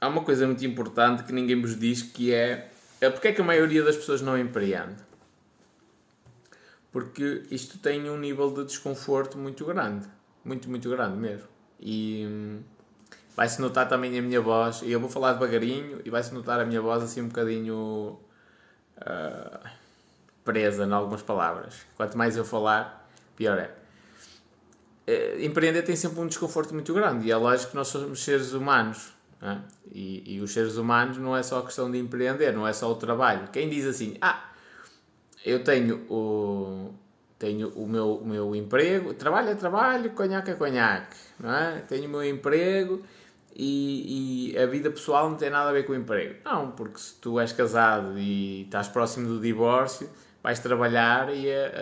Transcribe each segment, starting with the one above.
há uma coisa muito importante que ninguém vos diz que é, é porque é que a maioria das pessoas não empreende. Porque isto tem um nível de desconforto muito grande. Muito, muito grande mesmo. E hum, vai-se notar também a minha voz. E eu vou falar devagarinho e vai-se notar a minha voz assim um bocadinho uh, presa em algumas palavras. Quanto mais eu falar, pior é. Uh, empreender tem sempre um desconforto muito grande e é lógico que nós somos seres humanos. E, e, os seres humanos não é só questão de empreender, não é só o trabalho. Quem diz assim, ah, eu tenho o, tenho o meu, o meu emprego, trabalho é trabalho, conhaque é conhaque, não é? Tenho o meu emprego e, e, a vida pessoal não tem nada a ver com o emprego. Não, porque se tu és casado e estás próximo do divórcio, vais trabalhar e a,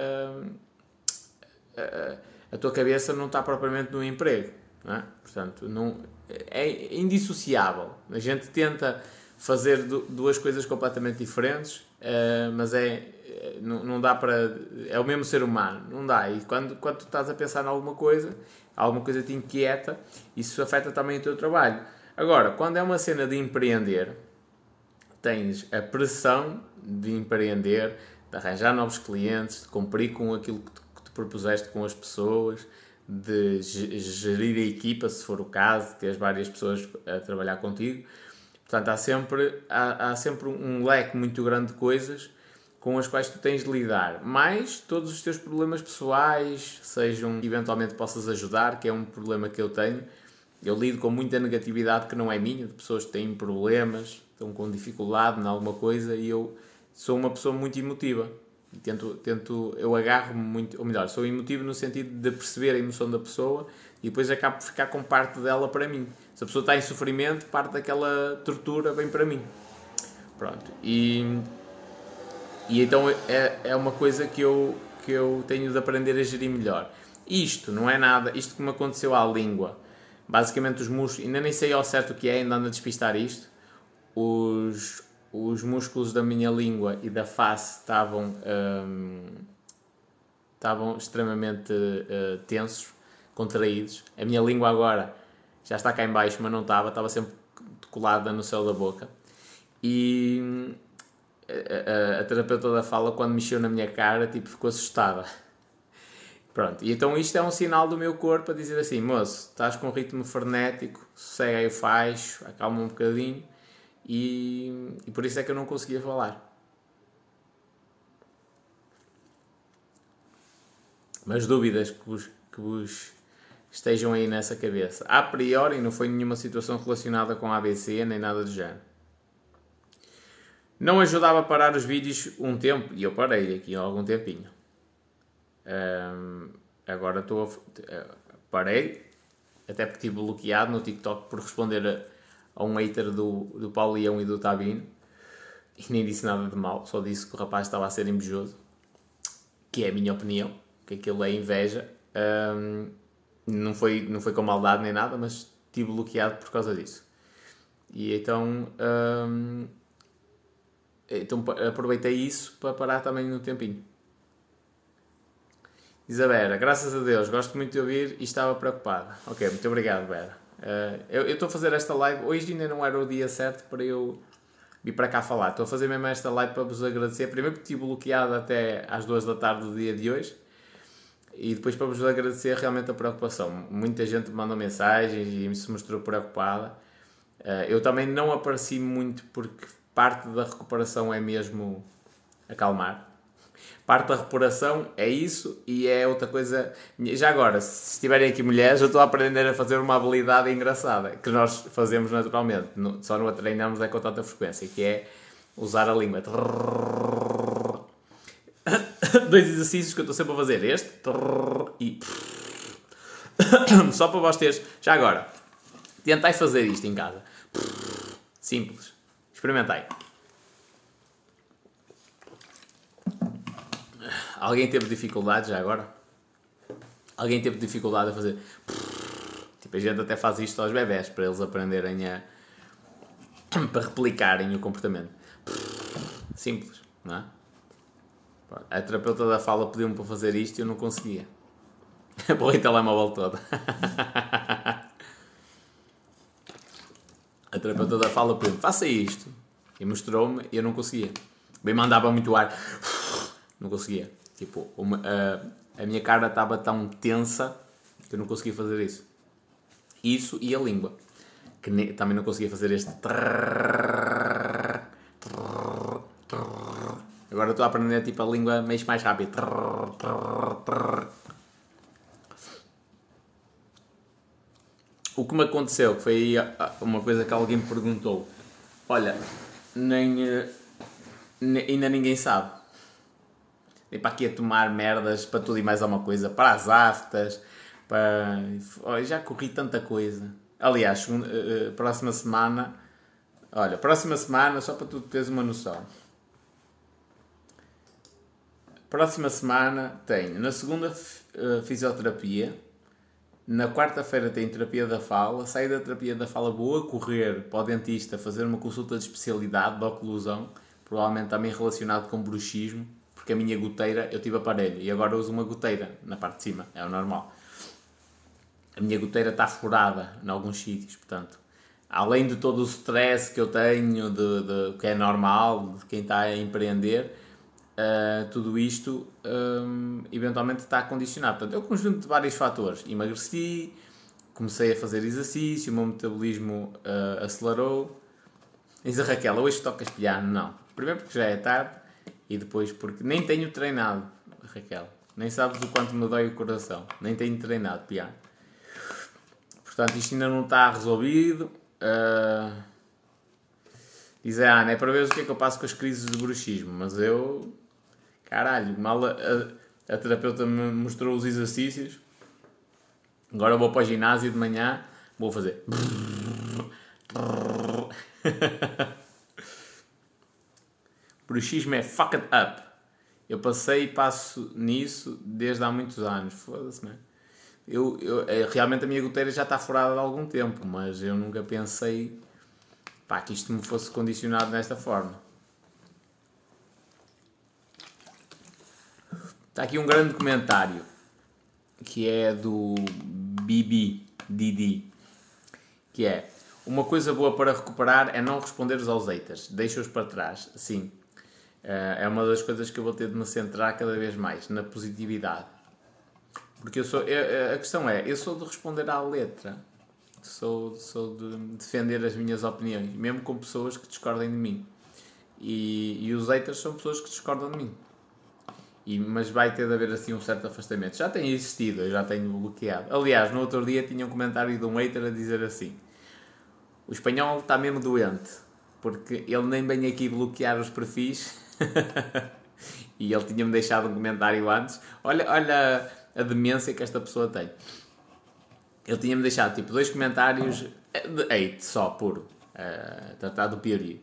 a, a, a tua cabeça não está propriamente no emprego. Não é? Portanto, não, é indissociável. A gente tenta fazer duas coisas completamente diferentes, uh, mas é não, não dá para é o mesmo ser humano, não dá. E quando quando tu estás a pensar em alguma coisa, alguma coisa te inquieta, isso afeta também o teu trabalho. Agora, quando é uma cena de empreender, tens a pressão de empreender, de arranjar novos clientes, de cumprir com aquilo que te, que te propuseste com as pessoas, de gerir a equipa, se for o caso, ter várias pessoas a trabalhar contigo. Portanto, há sempre, há, há sempre um leque muito grande de coisas com as quais tu tens de lidar, mais todos os teus problemas pessoais, sejam que eventualmente possas ajudar, que é um problema que eu tenho. Eu lido com muita negatividade que não é minha, de pessoas que têm problemas, estão com dificuldade em alguma coisa e eu sou uma pessoa muito emotiva. Tento, tento, eu agarro-me muito, ou melhor, sou emotivo no sentido de perceber a emoção da pessoa e depois acabo por ficar com parte dela para mim. Se a pessoa está em sofrimento, parte daquela tortura vem para mim. Pronto. E e então é, é uma coisa que eu, que eu tenho de aprender a gerir melhor. Isto não é nada, isto que me aconteceu à língua. Basicamente os músculos, ainda nem sei ao certo o que é, ainda ando a despistar isto. Os, os músculos da minha língua e da face estavam, hum, estavam extremamente uh, tensos, contraídos. A minha língua agora já está cá em baixo, mas não estava, estava sempre colada no céu da boca. E, a, a, terapeuta da fala, quando mexeu na minha cara, tipo, ficou assustada. Pronto, e então isto é um sinal do meu corpo a dizer assim: moço, estás com um ritmo frenético, sossega aí o faixo, acalma um bocadinho, e, e por isso é que eu não conseguia falar. Mas dúvidas que vos, que vos estejam aí nessa cabeça. A priori, não foi nenhuma situação relacionada com ABC nem nada do género. Não ajudava a parar os vídeos um tempo, e eu parei aqui há algum tempinho. Um, agora estou a, eh, parei, até porque estive bloqueado no TikTok por responder a, um hater do, do Paulo Leão e do Tabino. E nem disse nada de mal, só disse que o rapaz estava a ser invejoso, que é a minha opinião, que aquilo é inveja. Um, não, foi, não foi com maldade nem nada, mas estive bloqueado por causa disso. E então. Um, então aproveitei isso para parar também no tempinho. Isabela, graças a Deus, gosto muito de ouvir e estava preocupada. Ok, muito obrigado, Vera. Uh, eu estou a fazer esta live, hoje ainda não era o dia certo para eu vir para cá falar. Estou a fazer mesmo esta live para vos agradecer. Primeiro porque estive bloqueado até às duas da tarde do dia de hoje. E depois para vos agradecer realmente a preocupação. Muita gente me mandou mensagens e se mostrou preocupada. Uh, eu também não apareci muito porque parte da recuperação é mesmo acalmar. Parte da recuperação é isso e é outra coisa. Já agora, se estiverem aqui mulheres, eu estou a aprender a fazer uma habilidade engraçada que nós fazemos naturalmente, só não a treinamos é com tanta frequência, que é usar a língua. Dois exercícios que eu estou sempre a fazer: este e. Só para vocês. Já agora, tentai fazer isto em casa. Simples. Experimentei. Alguém teve dificuldade já agora? Alguém teve dificuldade a fazer. Tipo, a gente até faz isto aos bebés para eles aprenderem a. para replicarem o comportamento. Simples, não é? A terapeuta da fala pediu-me para fazer isto e eu não conseguia. Borrei o telemóvel todo. A terapeuta da fala pediu faça isto. E mostrou-me e eu não conseguia. Bem mandava muito ar. Não conseguia. Tipo, uma, a, a minha cara estava tão tensa que eu não conseguia fazer isso. Isso e a língua. Que ne, também não conseguia fazer este. Agora estou a aprender tipo a língua meio mais rápido. O que me aconteceu, que foi uma coisa que alguém me perguntou. Olha, nem, nem ainda ninguém sabe. E para aqui a tomar merdas para tudo e mais alguma coisa. Para as aftas, para... Olha, já corri tanta coisa. Aliás, uh, próxima semana... Olha, próxima semana, só para tu teres uma noção. Próxima semana tenho, na segunda, uh, fisioterapia. Na quarta-feira tenho terapia da fala. Saio da terapia da fala, vou a correr para o dentista fazer uma consulta de especialidade de oclusão. Provavelmente também relacionado com bruxismo porque a minha goteira, eu tive aparelho e agora uso uma goteira na parte de cima, é o normal. A minha goteira está furada em alguns sítios, portanto, além de todo o stress que eu tenho, de, de que é normal, de quem está a empreender, uh, tudo isto um, eventualmente está condicionado. Portanto, é um conjunto de vários fatores. Emagreci, comecei a fazer exercício, o meu metabolismo uh, acelerou. Diz a Raquel, hoje tocas piano? Não. Primeiro porque já é tarde e depois porque nem tenho treinado, Raquel. Nem sabes o quanto me dói o coração. Nem tenho treinado piano. Portanto, isto ainda não está resolvido. Uh... Diz a Ana, é para ver o que é que eu passo com as crises de bruxismo. Mas eu. Caralho, mal a, a, a terapeuta me mostrou os exercícios. Agora vou para o ginásio de manhã. Vou fazer. Bruxismo é fuck it up. Eu passei e passo nisso desde há muitos anos. Foda-se, man. Eu, eu, é, realmente a minha goteira já está furada há algum tempo, mas eu nunca pensei pá, que isto me fosse condicionado desta forma. Está aqui um grande comentário que é do Bibi Didi, que é uma coisa boa para recuperar é não responderes aos haters, deixa-os para trás. Sim, é uma das coisas que eu vou ter de me centrar cada vez mais, na positividade. Porque eu sou. Eu, a questão é, eu sou de responder à letra. Sou, sou de defender as minhas opiniões, mesmo com pessoas que discordem de mim. E, e os haters são pessoas que discordam de mim. E, mas vai ter de haver assim um certo afastamento. Já tem existido, eu já tenho bloqueado. Aliás, no outro dia tinha um comentário de um hater a dizer assim: O espanhol está mesmo doente, porque ele nem vem aqui bloquear os perfis e ele tinha-me deixado um comentário antes. Olha, olha a demência que esta pessoa tem. Ele tinha-me deixado tipo dois comentários de hate só, puro. Uh, tratado do piorio.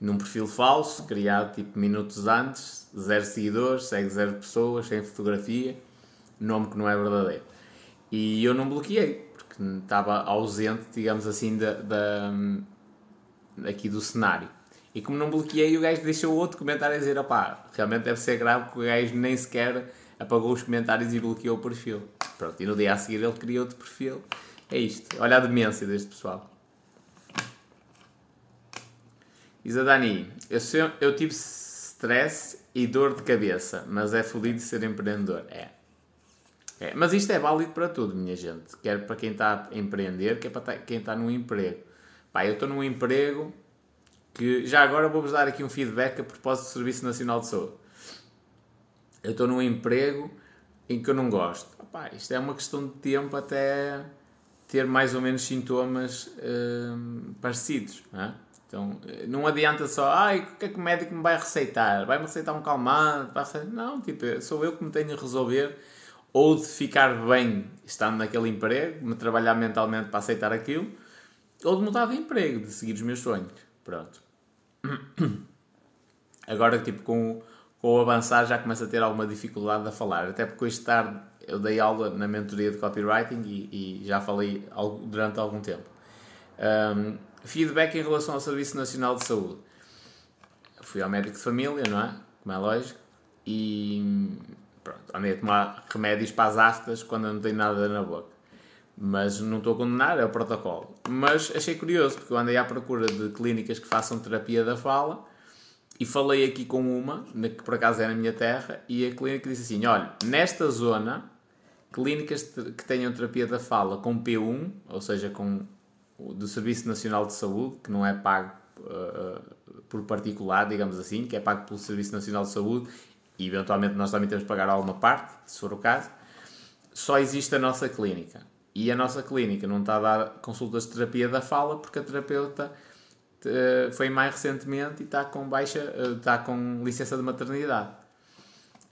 Num perfil falso, criado tipo minutos antes, zero seguidores, segue zero pessoas, sem fotografia, nome que não é verdadeiro. E eu não bloqueei, porque estava ausente, digamos assim, da, da, aqui do cenário. E como não bloqueei, o gajo deixou outro comentário a dizer: opá, realmente deve ser grave porque o gajo nem sequer apagou os comentários e bloqueou o perfil. Pronto, e no dia a seguir ele criou outro perfil. É isto. Olha a demência deste pessoal. Diz a Dani: eu, sei, eu tive stress e dor de cabeça, mas é fodido ser empreendedor. É. é. Mas isto é válido para tudo, minha gente. Quer para quem está a empreender, quer para quem está num emprego. Pá, eu estou num emprego que já agora vou-vos dar aqui um feedback a propósito do Serviço Nacional de Saúde. Eu estou num emprego em que eu não gosto. Opa, isto é uma questão de tempo até ter mais ou menos sintomas hum, parecidos. Não é? Então, não adianta só, ai, o que é que o médico me vai receitar? Vai-me receitar um calmante? Receitar... Não, tipo, sou eu que me tenho a resolver ou de ficar bem estando naquele emprego, me trabalhar mentalmente para aceitar aquilo, ou de mudar de emprego, de seguir os meus sonhos. Pronto. Agora, tipo, com, com o avançar já começo a ter alguma dificuldade a falar. Até porque hoje tarde eu dei aula na mentoria de copywriting e, e já falei durante algum tempo. Um, feedback em relação ao Serviço Nacional de Saúde. Fui ao médico de família, não é? Como é lógico. E pronto, andei a tomar remédios para as aftas quando eu não tenho nada na boca. Mas não estou a condenar, é o protocolo. Mas achei curioso, porque eu andei à procura de clínicas que façam terapia da fala e falei aqui com uma, que por acaso é na minha terra, e a clínica disse assim: olha, nesta zona, clínicas que tenham terapia da fala com P1, ou seja, com do Serviço Nacional de Saúde, que não é pago uh, por particular, digamos assim, que é pago pelo Serviço Nacional de Saúde e eventualmente nós também temos que pagar alguma parte, se for o caso, só existe a nossa clínica. E a nossa clínica não está a dar consultas de terapia da fala porque a terapeuta uh, foi mais recentemente e está com baixa, uh, está com licença de maternidade.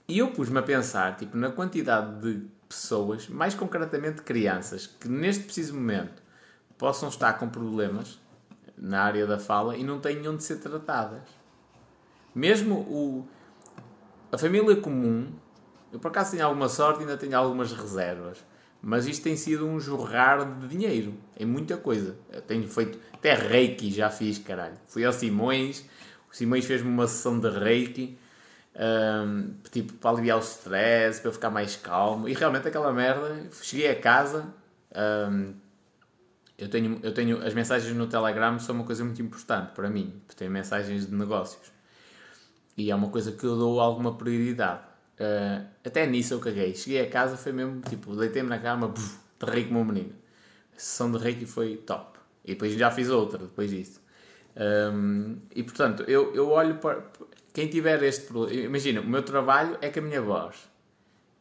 E eu pus-me a pensar, tipo, na quantidade de pessoas, mais concretamente crianças, que neste preciso momento possam estar com problemas na área da fala e não tenham de ser tratadas. Mesmo o, a família comum, eu por acaso tenho alguma sorte e ainda tenho algumas reservas, mas isto tem sido um jorrar de dinheiro em muita coisa. Eu tenho feito até reiki, já fiz, caralho. Fui ao Simões, o Simões fez-me uma sessão de reiki. Um, tipo, para aliviar o stress, para eu ficar mais calmo. E realmente aquela merda, cheguei a casa, um, eu tenho, eu tenho as mensagens no Telegram são uma coisa muito importante para mim, porque tenho mensagens de negócios e é uma coisa que eu dou alguma prioridade. Uh, até nisso eu caguei. Cheguei a casa, foi mesmo tipo, deitei-me na cama, buf, terrei como um menino. A sessão de reiki foi top. E depois já fiz outra depois disso. Um, e portanto, eu, eu olho para. Quem tiver este problema. Imagina, o meu trabalho é com a minha voz.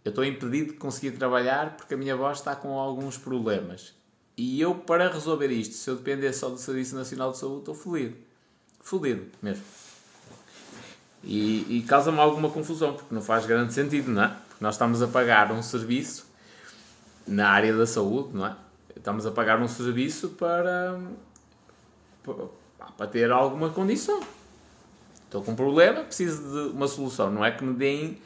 Eu estou impedido de conseguir trabalhar porque a minha voz está com alguns problemas. E eu, para resolver isto, se eu depender só do Serviço Nacional de Saúde, estou fodido. Fodido mesmo. E, e causa-me alguma confusão, porque não faz grande sentido, não é? Porque nós estamos a pagar um serviço na área da saúde, não é? Estamos a pagar um serviço para, para ter alguma condição. Estou com um problema, preciso de uma solução. Não é que me deem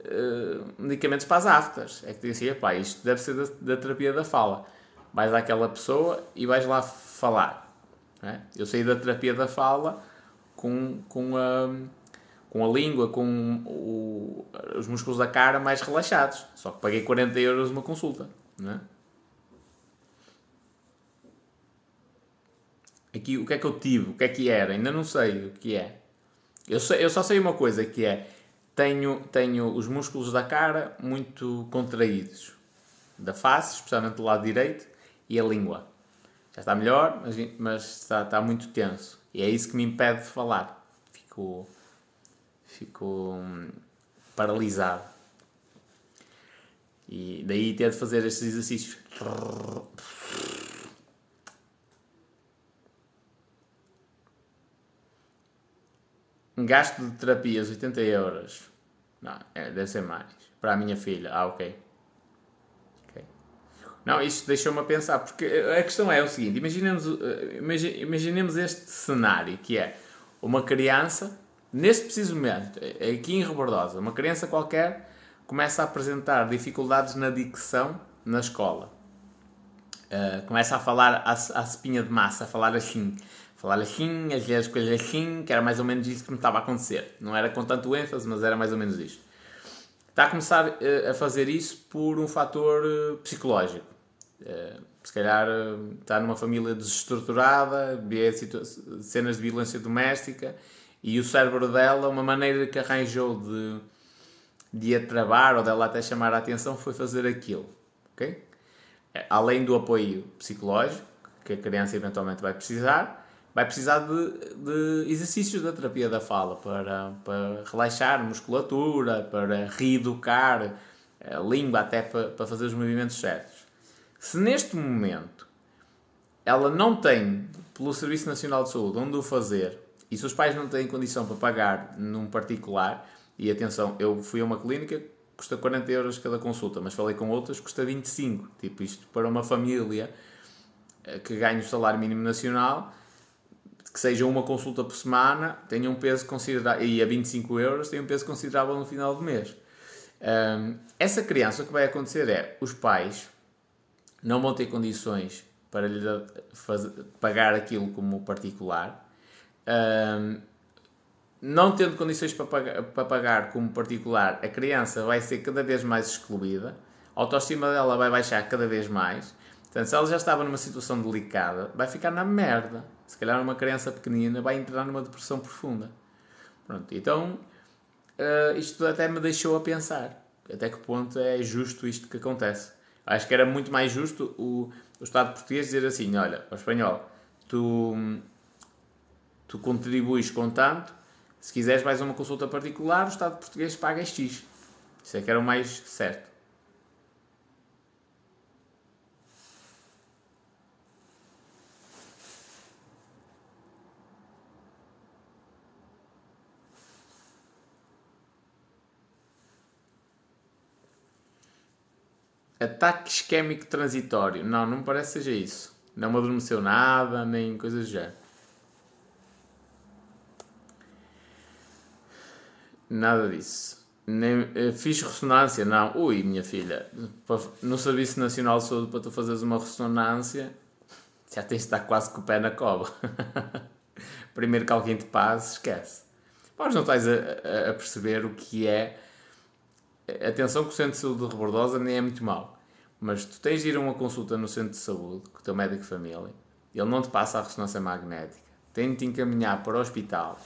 uh, medicamentos para as aftas. É que dizem assim, pá, isto deve ser da, da terapia da fala vais àquela pessoa e vais lá falar. É? Eu saí da terapia da fala com, com, a, com a língua, com o, os músculos da cara mais relaxados. Só que paguei 40 euros uma consulta. É? Aqui, o que é que eu tive? O que é que era? Ainda não sei o que é. Eu, sei, eu só sei uma coisa que é tenho, tenho os músculos da cara muito contraídos. Da face, especialmente do lado direito, e a língua. Já está melhor, mas, mas está, está muito tenso. E é isso que me impede de falar. Fico, fico hum, paralisado. E daí de fazer estes exercícios. Gasto de terapias 80 euros. Não, é, deve ser mais. Para a minha filha. Ah, ok. Não, isto deixou-me a pensar, porque a questão é o seguinte: imaginemos, eh, imaginemos este cenário que é uma criança, neste preciso momento, é aqui em Rebordosa, uma criança qualquer começa a apresentar dificuldades na dicção na escola. Uh, começa a falar à, à espinha de massa, a falar assim, falar assim, a dizer as coisas assim, que era mais ou menos isso que me estava a acontecer. Não era com tanto ênfase, mas era mais ou menos isto. Está a começar uh, a fazer isso por um fator uh, psicológico. Se calhar está numa família desestruturada, vê cenas de violência doméstica e o cérebro dela, uma maneira que arranjou de, de a travar ou dela até chamar a atenção foi fazer aquilo. Okay? Eh, além do apoio psicológico, que a criança eventualmente vai precisar, vai precisar de, de exercícios da terapia da fala para, para relaxar musculatura, para reeducar a língua até para, para fazer os movimentos certos. Se neste momento ela não tem, pelo Serviço Nacional de Saúde, onde o fazer, e se os pais não têm condição para pagar num particular, e atenção, eu fui a uma clínica, custa 40 euros cada consulta, mas falei com outras, custa 25. Tipo, isto para uma família eh, que ganha o salário mínimo nacional, que seja uma consulta por semana, tenha um peso considerável, e a 25 euros, tem um peso considerável no final do mês. Um, essa criança, o que vai acontecer é, os pais não vão ter condições para lhe fazer, pagar aquilo como particular. Um, não tendo condições para pagar, para pagar como particular, a criança vai ser cada vez mais excluída, a autoestima dela vai baixar cada vez mais. Portanto, se ela já estava numa situação delicada, vai ficar na merda. Se calhar uma criança pequenina vai entrar numa depressão profunda. Pronto, então uh, isto até me deixou a pensar. Até que ponto é justo isto que acontece. Acho que era muito mais justo o, o Estado português dizer assim, olha, o espanhol, tu, tu contribuis com tanto, se quiseres mais uma consulta particular, o Estado português paga X. Isso é que era o mais certo. Ataque isquémico transitório. Não, não me parece que seja isso. Não me adormeceu nada, nem coisas do género. Nada disso. Nem, eh, fiz ressonância, não. Ui, minha filha, no Serviço Nacional de Saúde, para tu fazeres uma ressonância, já tens de estar quase com o pé na cova. Primeiro que alguém te passe, esquece. Mas não estás a, a, perceber o que é. Atenção que o Centro de Saúde de Rebordosa nem é muito mau. Mas tu tens de ir a uma consulta no centro de saúde com o teu médico de família, ele não te passa a ressonância magnética, tem de te encaminhar para o hospital.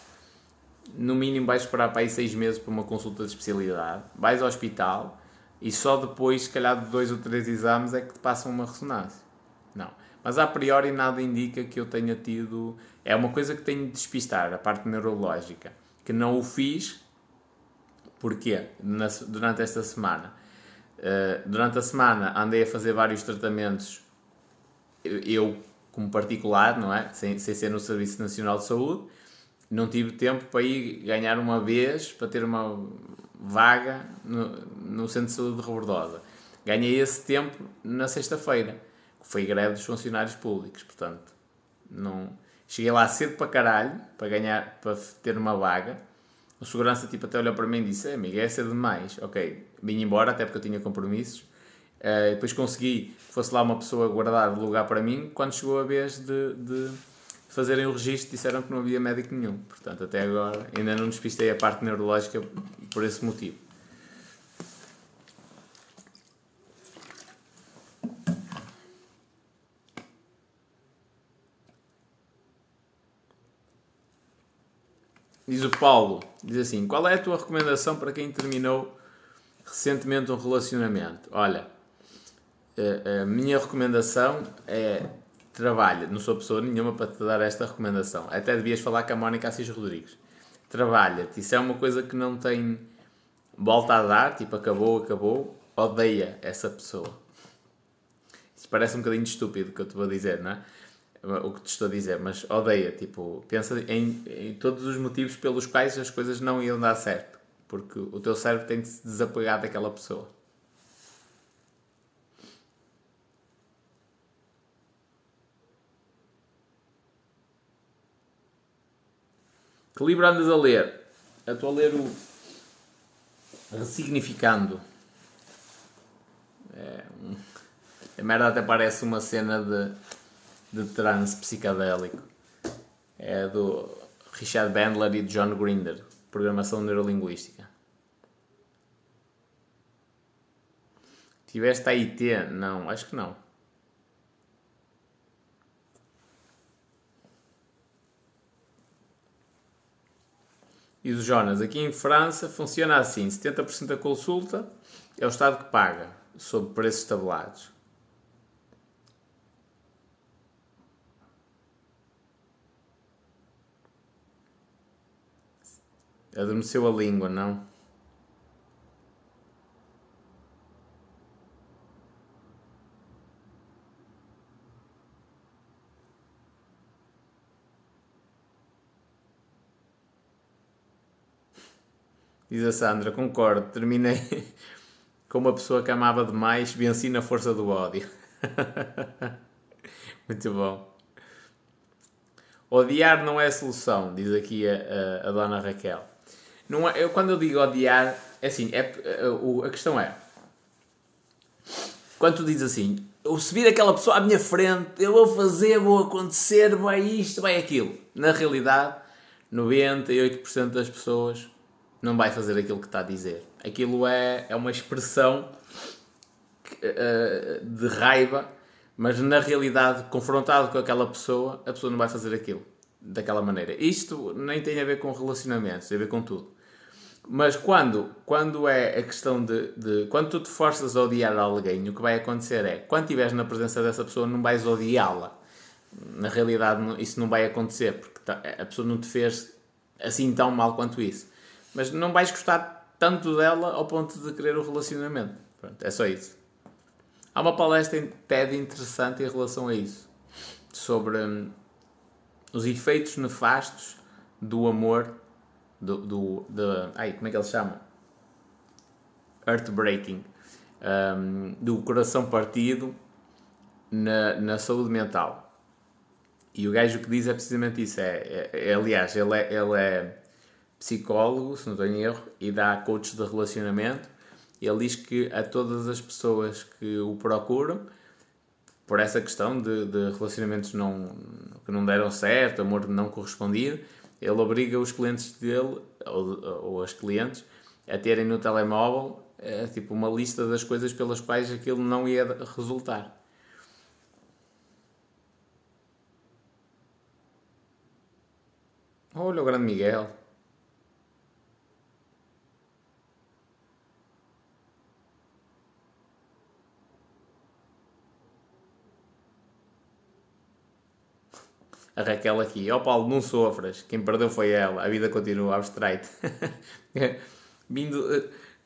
No mínimo vais esperar para aí seis meses para uma consulta de especialidade, vais ao hospital e só depois, se calhar de dois ou três exames, é que te passam uma ressonância. Não. Mas a priori nada indica que eu tenha tido. É uma coisa que tenho de despistar, a parte neurológica. Que não o fiz. Porquê? durante esta semana eh, durante a semana andei a fazer vários tratamentos, eu como particular, não é? Sem, sem ser no Serviço Nacional de Saúde. Não tive tempo para ir ganhar uma vez, para ter uma vaga no, no Centro de Saúde de Rebordosa. Ganhei esse tempo na sexta-feira, que foi greve dos funcionários públicos, portanto, não... Cheguei lá cedo para caralho, para ganhar, para ter uma vaga, o segurança tipo, até olhou para mim e disse: Amiga, é cedo demais. Ok, vim embora, até porque eu tinha compromissos. Uh, depois consegui que fosse lá uma pessoa guardar lugar para mim. Quando chegou a vez de, de fazerem o registro, disseram que não havia médico nenhum. Portanto, até agora ainda não despistei a parte neurológica por esse motivo. Diz o Paulo, diz assim, qual é a tua recomendação para quem terminou recentemente um relacionamento? Olha, a, a minha recomendação é trabalha, não sou pessoa nenhuma para te dar esta recomendação. Até devias falar com a Mónica Assis Rodrigues. Trabalha-te, isso é uma coisa que não tem volta a dar, tipo acabou, acabou, odeia essa pessoa. Isso parece um bocadinho estúpido o que eu te vou dizer, não é? o que te estou a dizer, mas odeia, tipo, pensa em, em, todos os motivos pelos quais as coisas não iam dar certo, porque o teu cérebro tem de se desapegar daquela pessoa. Que livro andas a ler? Eu estou a ler o Ressignificando. É, a merda até parece uma cena de de trance psicadélico. É do Richard Bandler e John Grinder, Programação Neurolinguística. Tiveste a IT? Não, acho que não. E o Jonas, aqui em França funciona assim: 70% da consulta é o Estado que paga, sob preços tabulados. Adormeceu a língua, não? Diz a Sandra, concordo, terminei com uma pessoa que amava demais, venci na força do ódio. Muito bom. Odiar não é solução, diz aqui a, a, a dona Raquel. Não é, eu, quando eu digo odiar, é assim, é, a, a questão é. Quando tu dizes assim, eu se vir aquela pessoa à minha frente, eu vou fazer, vou acontecer, vai isto, vai aquilo. Na realidade, 98% das pessoas não vai fazer aquilo que está a dizer. Aquilo é, é uma expressão uh, de raiva Mas na realidade, confrontado com aquela pessoa, a pessoa não vai fazer aquilo daquela maneira. Isto nem tem a ver com relacionamentos, tem a ver com tudo. Mas quando, quando é a questão de, de, Quando tu te forças a odiar alguém, o que vai acontecer é, quando estiveres na presença dessa pessoa, não vais odiá-la. Na realidade, isso não vai acontecer, porque a pessoa não te fez assim tão mal quanto isso. Mas não vais gostar tanto dela ao ponto de querer o relacionamento. Pronto, é só isso. Há uma palestra em TED interessante em relação a isso. Sobre hum, os efeitos nefastos do amor do, do, de, ai, como é que ele chama? Heartbreaking um, do coração partido na, na saúde mental e o gajo que diz é precisamente isso é, é, é aliás, ele é, ele é psicólogo, se não tenho erro e dá coach de relacionamento ele diz que a todas as pessoas que o procuram por essa questão de, de relacionamentos não, que não deram certo, amor não correspondido, ele obriga os clientes dele, ou, ou as clientes, a terem no telemóvel é, tipo uma lista das coisas pelas quais aquilo não ia resultar. Olha o grande Miguel. A Raquel aqui. Ó oh, Paulo, não sofras. Quem perdeu foi ela. A vida continua abstraita. Vindo.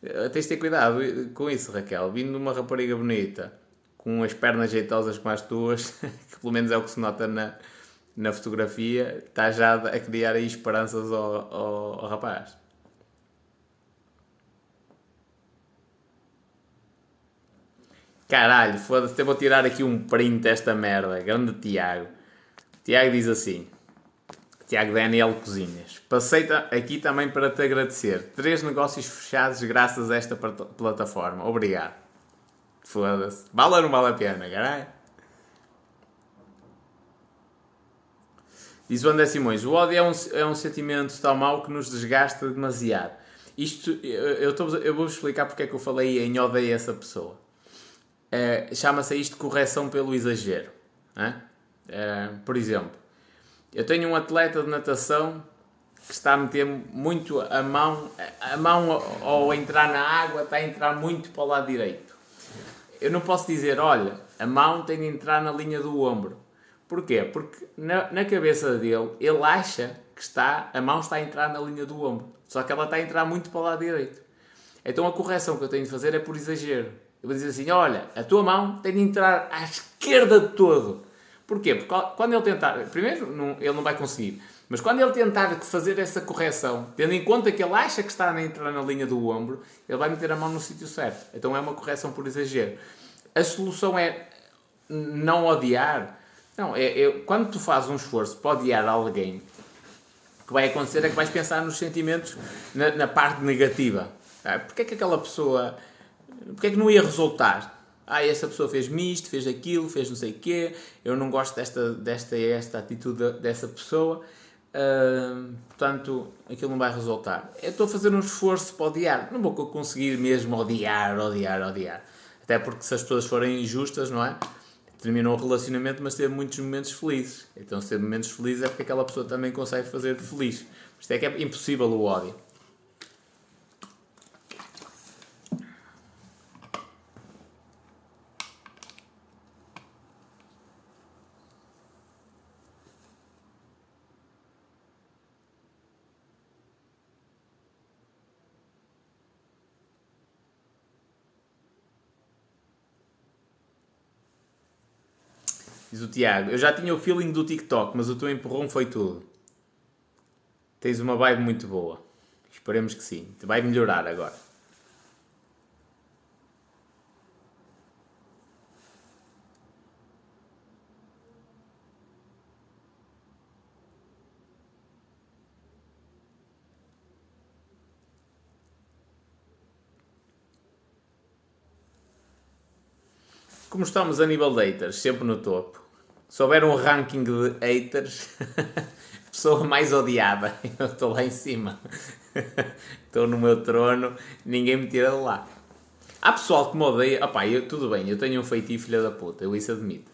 Uh, tens de ter cuidado com isso, Raquel. Vindo de uma rapariga bonita, com as pernas jeitosas como as tuas, que pelo menos é o que se nota na, na fotografia, está já a criar aí esperanças ao, ao, ao rapaz. Caralho, foda-se, vou tirar aqui um print desta merda. Grande Tiago. Tiago diz assim: Tiago Daniel Cozinhas. Passei aqui também para te agradecer. Três negócios fechados graças a esta plataforma. Obrigado. Foda-se. Vale ou não vale a pena, caralho? Diz o André Simões: o ódio é um, é um sentimento tão mau que nos desgasta demasiado. Isto, eu, eu, eu vou explicar porque é que eu falei em odeio essa pessoa. É, Chama-se isto correção pelo exagero. É? Uh, por exemplo, eu tenho um atleta de natação que está a meter muito a mão, a mão ao entrar na água está a entrar muito para o lado direito. Eu não posso dizer, olha, a mão tem de entrar na linha do ombro. Porquê? Porque na, na cabeça dele, ele acha que está, a mão está a entrar na linha do ombro. Só que ela está a entrar muito para o lado direito. Então a correção que eu tenho de fazer é por exagero. Eu vou dizer assim, olha, a tua mão tem de entrar à esquerda de todo. Porquê? Porque quando ele tentar, primeiro, não, ele não vai conseguir, mas quando ele tentar fazer essa correção, tendo em conta que ele acha que está a entrar na linha do ombro, ele vai meter a mão no sítio certo. Então é uma correção por exagero. A solução é não odiar. Não, é, é quando tu fazes um esforço para odiar alguém, o que vai acontecer é que vais pensar nos sentimentos na, na parte negativa. Ah, Porquê é que aquela pessoa. Porquê é que não ia resultar? Ah, essa pessoa fez-me isto, fez aquilo, fez não sei o quê, eu não gosto desta, desta esta atitude dessa pessoa, uh, portanto, aquilo não vai resultar. Eu estou a fazer um esforço para odiar, não vou conseguir mesmo odiar, odiar, odiar. Até porque se as pessoas forem injustas, não é? Terminou o relacionamento, mas teve muitos momentos felizes. Então, se teve momentos felizes é porque aquela pessoa também consegue fazer feliz. Isto é que é impossível o ódio. Tiago, eu já tinha o feeling do TikTok, mas o teu empurrão foi tudo. Tens uma vibe muito boa. Esperemos que sim. Vai melhorar agora. Como estamos a nível de haters, sempre no topo. Se houver um ranking de haters, pessoa mais odiada, eu estou lá em cima. estou no meu trono, ninguém me tira de lá. Há pessoal que me odeia. Opá, eu, tudo bem, eu tenho um feitiço filha da puta, eu isso admito.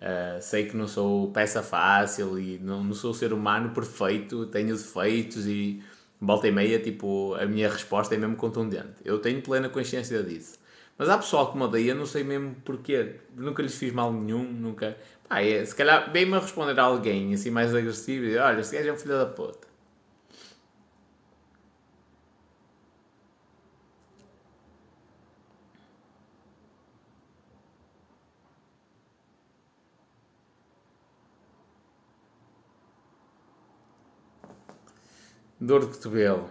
Uh, sei que não sou peça fácil e não, não sou ser humano perfeito, tenho defeitos e volta e meia, tipo, a minha resposta é mesmo contundente. Eu tenho plena consciência disso. Mas há pessoal que me odeia, não sei mesmo porquê. Nunca lhes fiz mal nenhum, nunca. Pá, é, se calhar bem-me a responder a alguém assim mais agressivo e olha, este gajo é um filho da puta. Dor de cotovelo.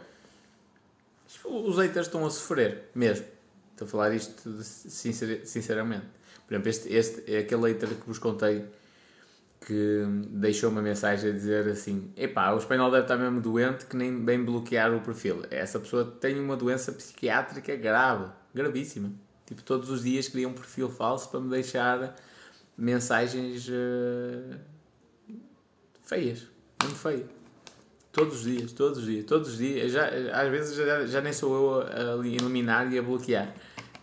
Os haters estão a sofrer, mesmo. Estou a falar isto sinceramente. Por exemplo, este, este é aquele hater que vos contei que deixou uma mensagem a dizer assim: Epá, o espanhol deve estar mesmo doente que nem bem bloquear o perfil. Essa pessoa tem uma doença psiquiátrica grave, gravíssima. Tipo, todos os dias cria um perfil falso para me deixar mensagens uh, feias, muito feias. Todos os dias, todos os dias, todos os dias. Já, às vezes já, já nem sou eu a, iluminar e a bloquear.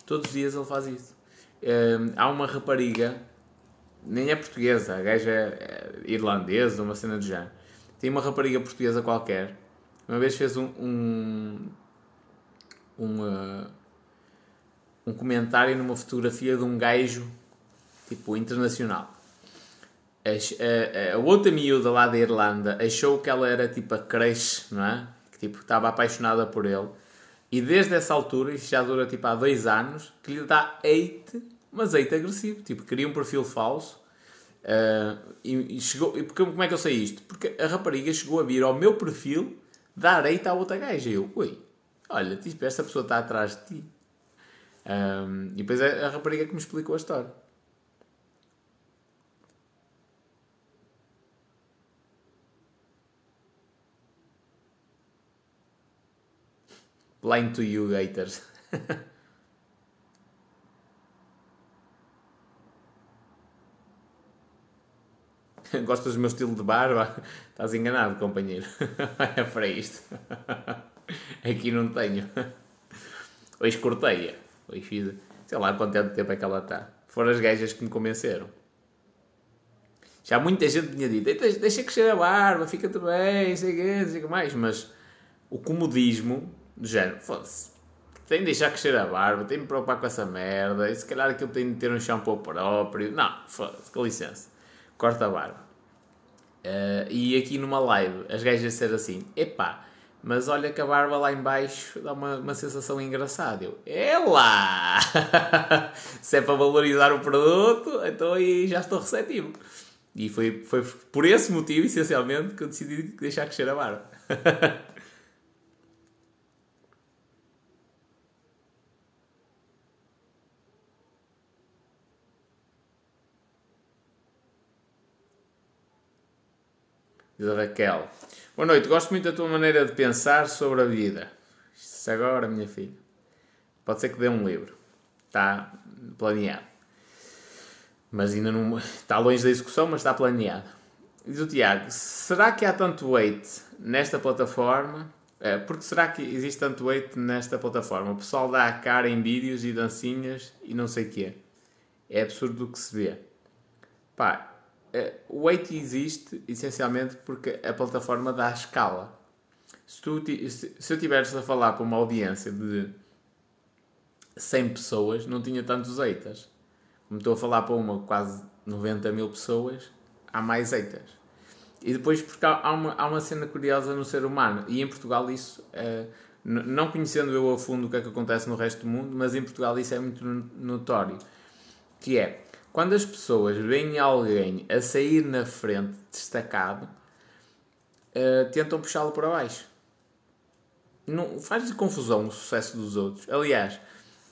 Todos os dias ele faz isso. Um, há uma rapariga, nem é portuguesa, a gaja é irlandesa, uma cena do género. Tem uma rapariga portuguesa qualquer. Uma vez fez um. um, um, uh, um comentário numa fotografia de um gajo tipo internacional a, a, a, outra miúda lá da Irlanda achou que ela era tipo a crush, não é? Que tipo, estava apaixonada por ele. E desde essa altura, isto já dura tipo há dois anos, que lhe dá hate, mas hate agressivo. Tipo, cria um perfil falso. Uh, e, e, chegou, e porque, como é que eu sei isto? Porque a rapariga chegou a vir ao meu perfil dar hate à outra gaja. E eu, ui, olha, tipo, esta pessoa está atrás de ti. Um, e depois é a rapariga que me explicou a história. Line to you, haters. Gostas do meu estilo de barba? Estás enganado, companheiro. É para isto. Aqui não tenho. Hoje cortei-a. Hoje fiz. Sei lá quanto tempo é que ela está. Foram as gajas que me convenceram. Já muita gente tinha dito: deixa crescer a barba, fica-te bem, sei o que mais. Mas o comodismo do género, foda-se. Tem de deixar crescer a barba, tem de me preocupar com essa merda, e se calhar aquilo tem de ter um shampoo próprio. Não, foda-se, com licença. Corta a barba. Uh, e aqui numa live, as gajas ser assim, epá, mas olha que a barba lá embaixo dá uma, uma sensação engraçada. Eu, é lá! se é para valorizar o produto, então aí já estou receptivo. E foi, foi por esse motivo, essencialmente, que eu decidi deixar crescer a barba. A Raquel. Boa noite, gosto muito da tua maneira de pensar sobre a vida. Isto agora, minha filha. Pode ser que dê um livro. Está planeado. Mas ainda não. Está longe da execução, mas está planeado. Diz o Tiago: será que há tanto weight nesta plataforma? É, porque será que existe tanto weight nesta plataforma? O pessoal dá a cara em vídeos e dancinhas e não sei o quê. É absurdo o que se vê. Pá, o weight existe essencialmente porque a plataforma dá escala. Se, tu, se, se eu estivesse a falar para uma audiência de 100 pessoas, não tinha tantos eitas. Como estou a falar para uma quase 90 mil pessoas, há mais eitas. E depois, porque há uma, há uma cena curiosa no ser humano, e em Portugal isso, uh, não conhecendo eu a fundo o que é que acontece no resto do mundo, mas em Portugal isso é muito notório, que é, quando as pessoas veem alguém a sair na frente destacado, uh, tentam puxá-lo para baixo. Não, faz confusão o sucesso dos outros. Aliás,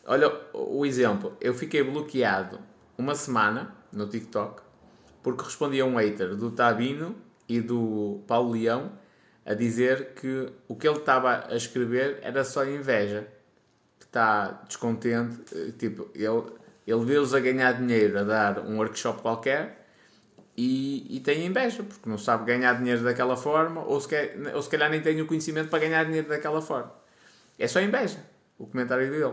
olha o exemplo. Eu fiquei bloqueado uma semana no TikTok porque respondi a um hater do Tabino e do Paulo Leão a dizer que o que ele estava a escrever era só inveja. Que está descontente. Eh, tipo, ele ele vê-os a ganhar dinheiro a dar um workshop qualquer e, e tem inveja, porque não sabe ganhar dinheiro daquela forma, ou se, quer, ou se calhar nem tem o conhecimento para ganhar dinheiro daquela forma. É só inveja, o comentário dele.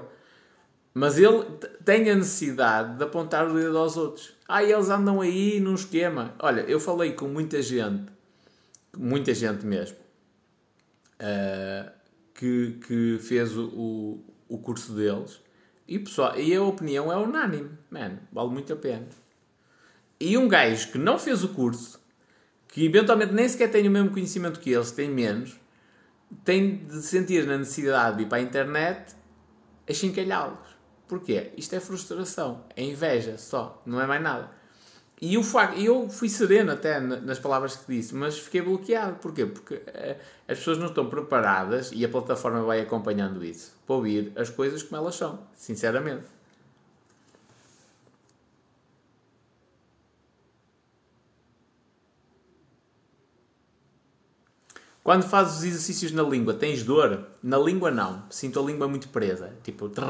Mas ele tem a necessidade de apontar o dedo aos outros. Ah, eles andam aí num esquema. Olha, eu falei com muita gente, muita gente mesmo, uh, que, que fez o, o curso deles. E, pessoal, e a opinião é unânime. Man, vale muito a pena. E um gajo que não fez o curso, que eventualmente nem sequer tem o mesmo conhecimento que eles, tem menos, tem de sentir na necessidade de ir para a internet a chincalhá-los. Porquê? Isto é frustração, é inveja só, não é mais nada. E facto, eu fui sereno até nas palavras que disse, mas fiquei bloqueado. Porquê? Porque eh, as pessoas não estão preparadas e a plataforma vai acompanhando isso para ouvir as coisas como elas são, sinceramente. Quando fazes os exercícios na língua, tens dor? Na língua, não. Sinto a língua muito presa. Tipo. Está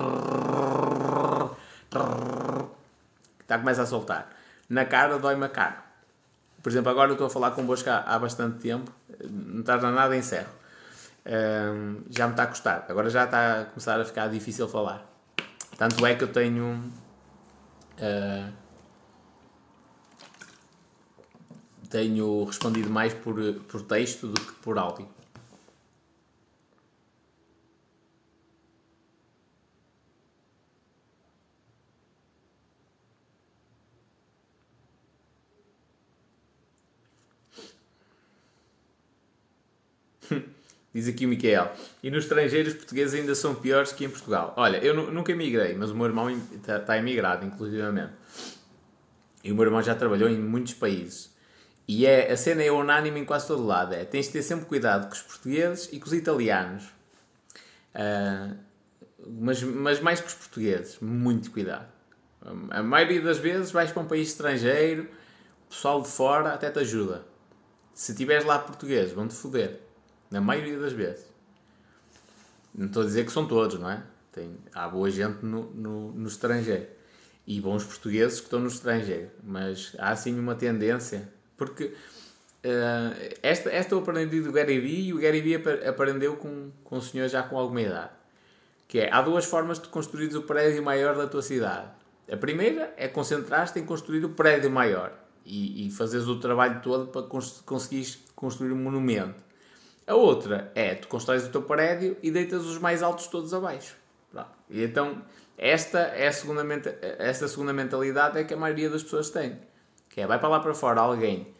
a começar a soltar. Na cara, dói-me a cara. Por exemplo, agora eu estou a falar convosco há, há bastante tempo. Não tarda nada, encerro. Um, já me está a custar. Agora já está a começar a ficar difícil falar. Tanto é que eu tenho. Uh, tenho respondido mais por, por texto do que por áudio. Diz aqui o Miquel. E nos estrangeiros portugueses ainda são piores que em Portugal. Olha, eu nunca emigrei, mas o meu irmão está, emigrado, inclusivamente. E o meu irmão já trabalhou em muitos países. E é, a cena é unânime em quase todo lado. É, tens de ter sempre cuidado com os portugueses e com os italianos. Uh, mas, mas mais com os portugueses. Muito cuidado. A maioria das vezes vais para um país estrangeiro, o pessoal de fora até te ajuda. Se tiveres lá português, vão-te foder. Na maioria das vezes. Não estou a dizer que são todos, não é? Tem, há boa gente no, no, no estrangeiro. E bons portugueses que estão no estrangeiro. Mas há assim uma tendência porque uh, esta, esta eu aprendi do Gary Vee e o Gary Vee aprendeu com, com o senhor já com alguma idade. Que é, há duas formas de construir o prédio maior da tua cidade. A primeira é concentrar-te em construir o prédio maior e, e fazeres o trabalho todo para cons conseguires construir um monumento. A outra é, tu constróis o teu prédio e deitas os mais altos todos abaixo. E então, esta é a segunda, esta segunda mentalidade é que a maioria das pessoas tem. Que é, vai para lá para fora alguém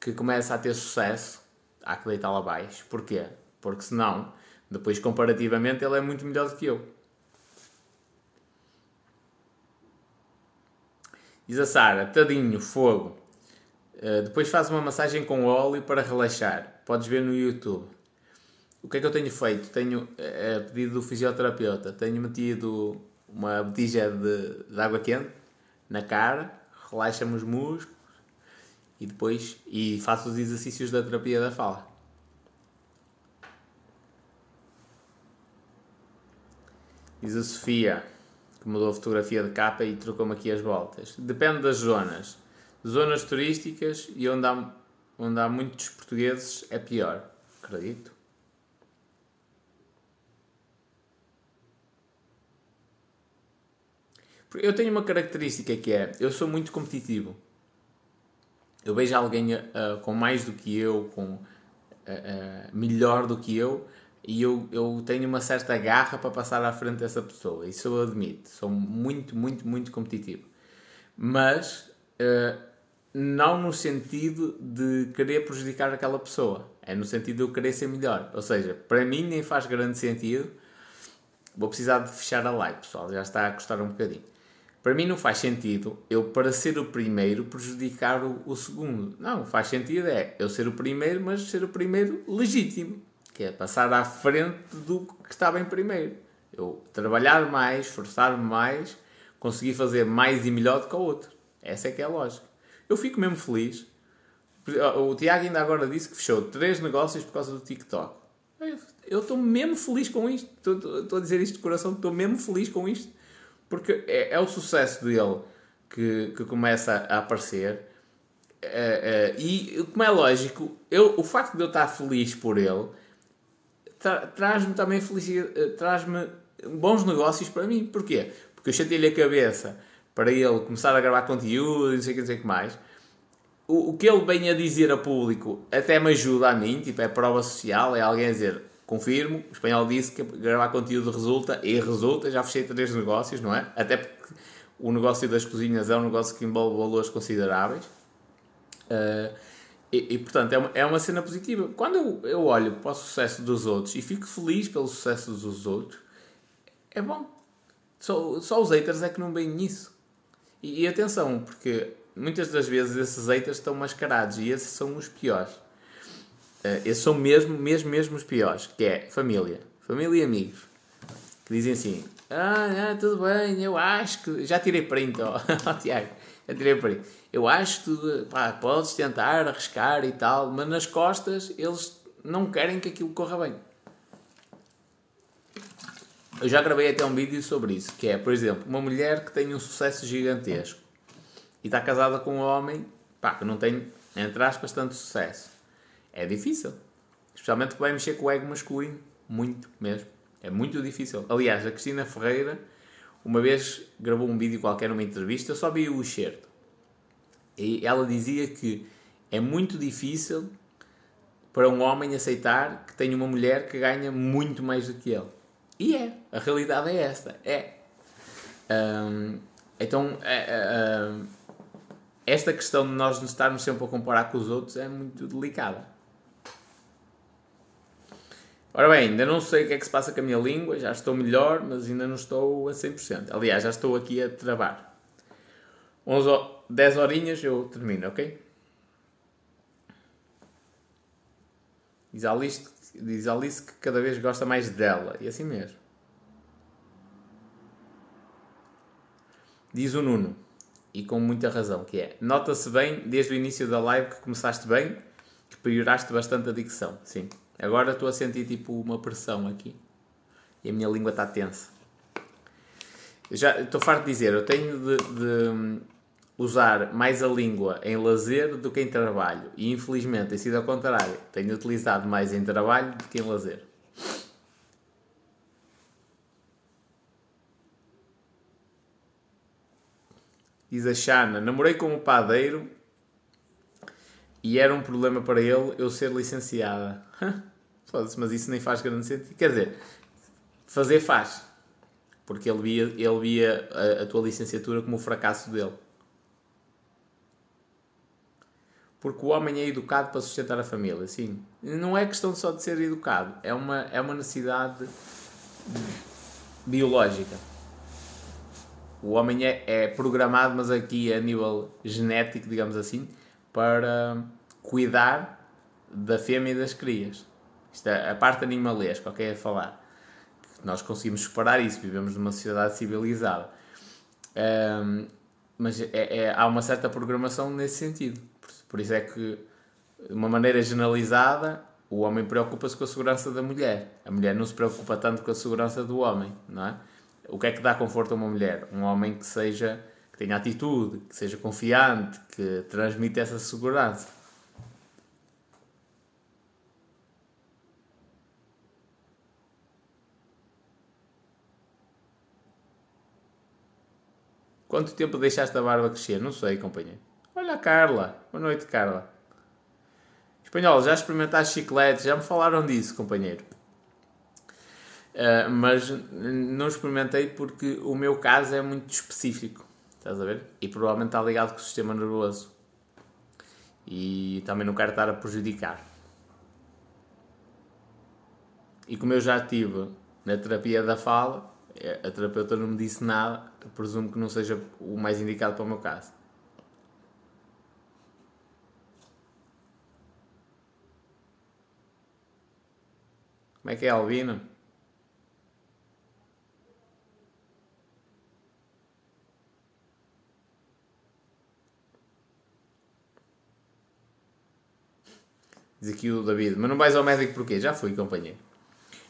que começa a ter sucesso, há que deitá-lo abaixo. Porquê? Porque senão, depois comparativamente, ele é muito melhor do que eu. Diz a Sara, tadinho, fogo. Uh, depois faz uma massagem com óleo para relaxar. Podes ver no YouTube. O que é que eu tenho feito? Tenho, eh, a pedido do fisioterapeuta, tenho metido uma botija de, de água quente na cara relaxa-me os músculos e depois e faço os exercícios da terapia da fala. Diz a Sofia que mudou a fotografia de capa e trocou-me aqui as voltas. Depende das zonas. Zonas turísticas e onde há, onde há muitos portugueses é pior. Acredito. Eu tenho uma característica que é, eu sou muito competitivo. Eu vejo alguém uh, com mais do que eu, com uh, uh, melhor do que eu, e eu, eu tenho uma certa garra para passar à frente dessa pessoa. Isso eu admito. Sou muito, muito, muito competitivo. Mas não no sentido de querer prejudicar aquela pessoa. É no sentido de eu querer ser melhor. Ou seja, para mim nem faz grande sentido. Vou precisar de fechar a live, pessoal. Já está a custar um bocadinho. Para mim não faz sentido eu, para ser o primeiro, prejudicar o, o, segundo. Não, faz sentido é eu ser o primeiro, mas ser o primeiro legítimo. Que é passar à frente do que estava em primeiro. Eu trabalhar mais, esforçar-me mais, conseguir fazer mais e melhor do que o outro. Essa é que é a lógica. Eu fico mesmo feliz. O Tiago ainda agora disse que fechou três negócios por causa do TikTok. Eu estou mesmo feliz com isto. Estou, a dizer isto de coração, estou mesmo feliz com isto porque é, é o sucesso dele que, que começa a aparecer. É, é, e como é lógico, eu, o facto de eu estar feliz por ele tra, traz-me também felicidade, eh, traz-me bons negócios para mim. Porquê? Porque eu chatei-lhe a cabeça para ele começar a gravar conteúdo e não sei o que, não sei o que mais. O, o que ele vem a dizer a público até me ajuda a mim, tipo, é prova social, é alguém a dizer, confirmo, o espanhol disse que gravar conteúdo resulta, e resulta, já fechei três negócios, não é? Até porque o negócio das cozinhas é um negócio que envolve valores consideráveis. Uh, e, e, portanto, é uma, é uma cena positiva. Quando eu, eu olho para o sucesso dos outros e fico feliz pelo sucesso dos outros, é bom. Só, só os haters é que não veem nisso. E, e, atenção, porque muitas das vezes esses haters estão mascarados e esses são os piores. Uh, esses são mesmo, mesmo, mesmo os piores, que é família. Família e amigos. Que dizem assim, ah, ah tudo bem, eu acho que... Já tirei print, ó, oh, Tiago. Já tirei print eu acho que pá, podes tentar arriscar e tal, mas nas costas eles não querem que aquilo corra bem. Eu já gravei até um vídeo sobre isso, que é, por exemplo, uma mulher que tem um sucesso gigantesco e está casada com um homem pá, que não tem, entre aspas, tanto sucesso. É difícil. Especialmente que vai mexer com o ego masculino. Muito mesmo. É muito difícil. Aliás, a Cristina Ferreira, uma vez gravou um vídeo qualquer numa entrevista, eu só vi o excerto. E ela dizia que é muito difícil para um homem aceitar que tem uma mulher que ganha muito mais do que ele. E é. A realidade é esta. É. Um, então, é, um, esta questão de nós nos estarmos sempre a comparar com os outros é muito delicada. Ora bem, ainda não sei o que é que se passa com a minha língua, já estou melhor, mas ainda não estou a 100%. Aliás, já estou aqui a travar. 11, 10 horinhas eu termino, ok? Alice, diz Alice que cada vez gosta mais dela. E assim mesmo. Diz o Nuno, e com muita razão, que é Nota-se bem, desde o início da live, que começaste bem, que pioraste bastante a dicção. Sim. Agora estou a sentir tipo uma pressão aqui. E a minha língua está tensa. Eu já estou farto de dizer, eu tenho de, de usar mais a língua em lazer do que em trabalho. E infelizmente tem sido ao contrário. Tenho utilizado mais em trabalho do que em lazer. Diz a Xana, namorei com um padeiro e era um problema para ele eu ser licenciada. Mas isso nem faz grande sentido. Quer dizer, fazer faz. Porque ele via, ele via a, a tua licenciatura como o fracasso dele. Porque o homem é educado para sustentar a família, sim. Não é questão só de ser educado, é uma, é uma necessidade biológica. O homem é, é programado, mas aqui a nível genético, digamos assim, para cuidar da fêmea e das crias. Isto é a parte animalesca, ok? A falar. Nós conseguimos separar isso, vivemos numa sociedade civilizada. Um, mas é, é, há uma certa programação nesse sentido. Por isso é que, de uma maneira generalizada, o homem preocupa-se com a segurança da mulher. A mulher não se preocupa tanto com a segurança do homem, não é? O que é que dá conforto a uma mulher? Um homem que seja que tenha atitude, que seja confiante, que transmita essa segurança. Quanto tempo deixaste a barba crescer? Não sei, companheiro. Olha a Carla. Boa noite, Carla. Espanhol, já experimentaste chicletes? Já me falaram disso, companheiro. Uh, mas não experimentei porque o meu caso é muito específico. Estás a ver? E provavelmente está ligado com o sistema nervoso. E também não quero estar a prejudicar. E como eu já tive na terapia da fala, a terapeuta não me disse nada, presumo que não seja o mais indicado para o meu caso. Como é que é, Albino? Diz aqui o David, mas não vais ao médico porquê? Já fui, companheiro.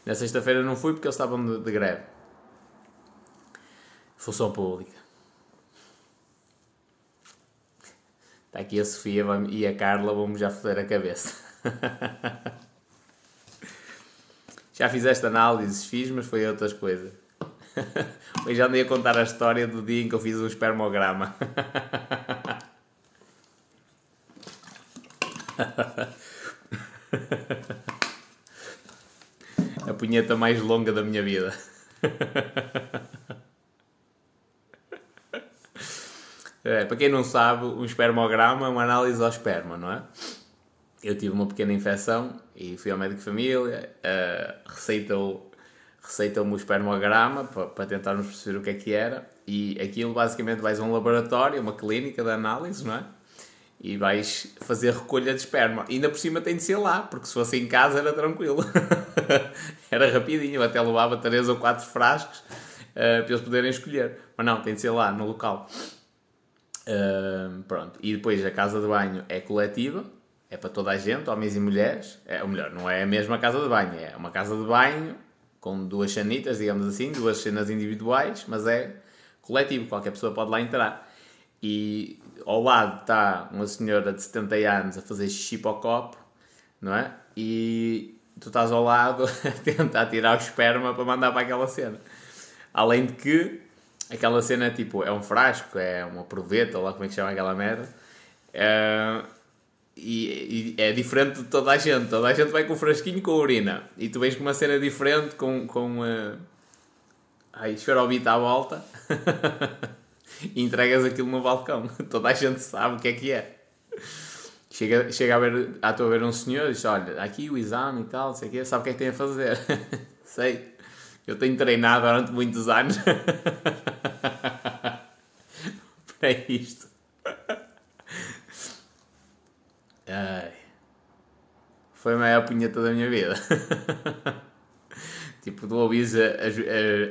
Na sexta-feira não fui porque eles estavam de, de greve. Função pública. Está aqui a Sofia e a Carla, vamos já foder a cabeça. Já fizeste análises, fiz, mas foi outras coisas. Hoje andei a contar a história do dia em que eu fiz um espermograma. A punheta mais longa da minha vida. É, para quem não sabe, um espermograma é uma análise ao esperma, não é? Eu tive uma pequena infecção e fui ao médico de família, uh, receitou, receitou-me o espermograma para, tentarmos perceber o que é que era e aquilo basicamente vais a um laboratório, uma clínica de análise, não é? E vais fazer recolha de esperma. E ainda por cima tem de ser lá, porque se fosse em casa era tranquilo. era rapidinho, até levava 3 ou 4 frascos uh, para eles poderem escolher. Mas não, tem de ser lá, no local. Uh, pronto. E depois a casa de banho é coletiva, é para toda a gente, homens e mulheres. É, ou melhor, não é a mesma casa de banho, é uma casa de banho com duas chanitas, digamos assim, duas cenas individuais, mas é coletivo, qualquer pessoa pode lá entrar. E ao lado está uma senhora de 70 anos a fazer xixi para o copo, não é? E tu estás ao lado a tentar tirar o esperma para mandar para aquela cena. Além de que aquela cena é tipo, é um frasco, é uma proveta, ou lá como é que chama aquela merda. É, e, e, é diferente de toda a gente. Toda a gente vai com um frasquinho com urina. E tu vens com uma cena diferente, com. com uh, ai, esferovita à volta. e entregas aquilo no balcão. Toda a gente sabe o que é que é. Chega, chega a ver, a tu a ver um senhor e diz: Olha, aqui o exame e tal, sei o quê, sabe o que é que tem a fazer? sei. Eu tenho treinado durante muitos anos para isto. Ai. Foi a maior punheta da minha vida. tipo, tu ouvis as,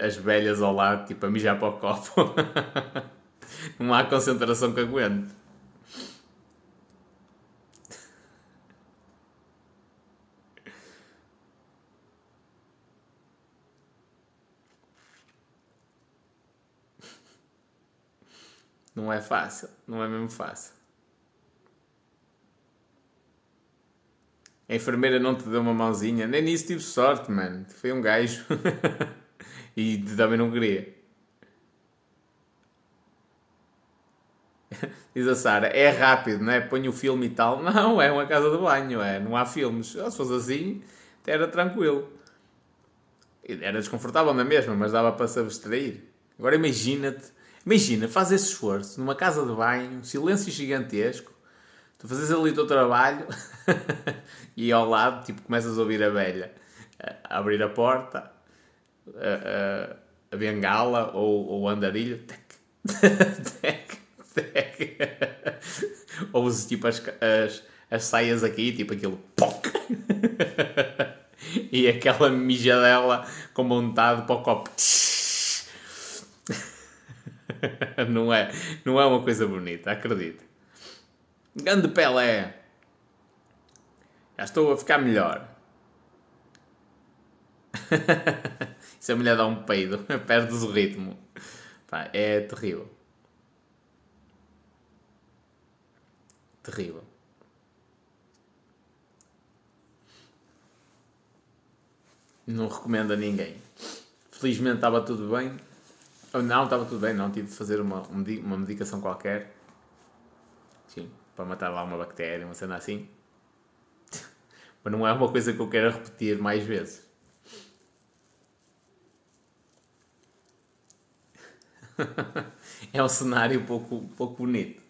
as velhas ao lado, tipo, a mijar para o copo. Não há concentração que aguente. Não é fácil, não é mesmo fácil. A enfermeira não te deu uma mãozinha, nem nisso tive sorte, mano. Foi um gajo. e também não queria. Diz a Sara, é rápido, não é? Põe o filme e tal. Não, é uma casa de banho, é. Não há filmes. Se fosse assim, era tranquilo. Era desconfortável na mesma, mas dava para se abstrair. Agora imagina-te Imagina, faz esse esforço numa casa de banho, silêncio gigantesco, tu fazes ali o teu trabalho e ao lado, tipo, começas a ouvir a velha a abrir a porta, a, a, a bengala ou, o andarilho, tec, tec, tec. Ouves tipo as, as, as saias aqui, tipo aquilo, poc. e aquela mijadela com vontade para o copo. não, é, não é uma coisa bonita, acredita. Grande Pelé. Já estou a ficar melhor. Se a mulher dá um peido, perdes o ritmo. Pá, é terrível. Terrível. Não recomendo a ninguém. Felizmente estava tudo bem. Não, estava tudo bem, não. Tive de fazer uma, uma medicação qualquer. Para matar lá uma bactéria, uma cena assim. Mas não é uma coisa que eu quero repetir mais vezes. é um cenário pouco, pouco bonito.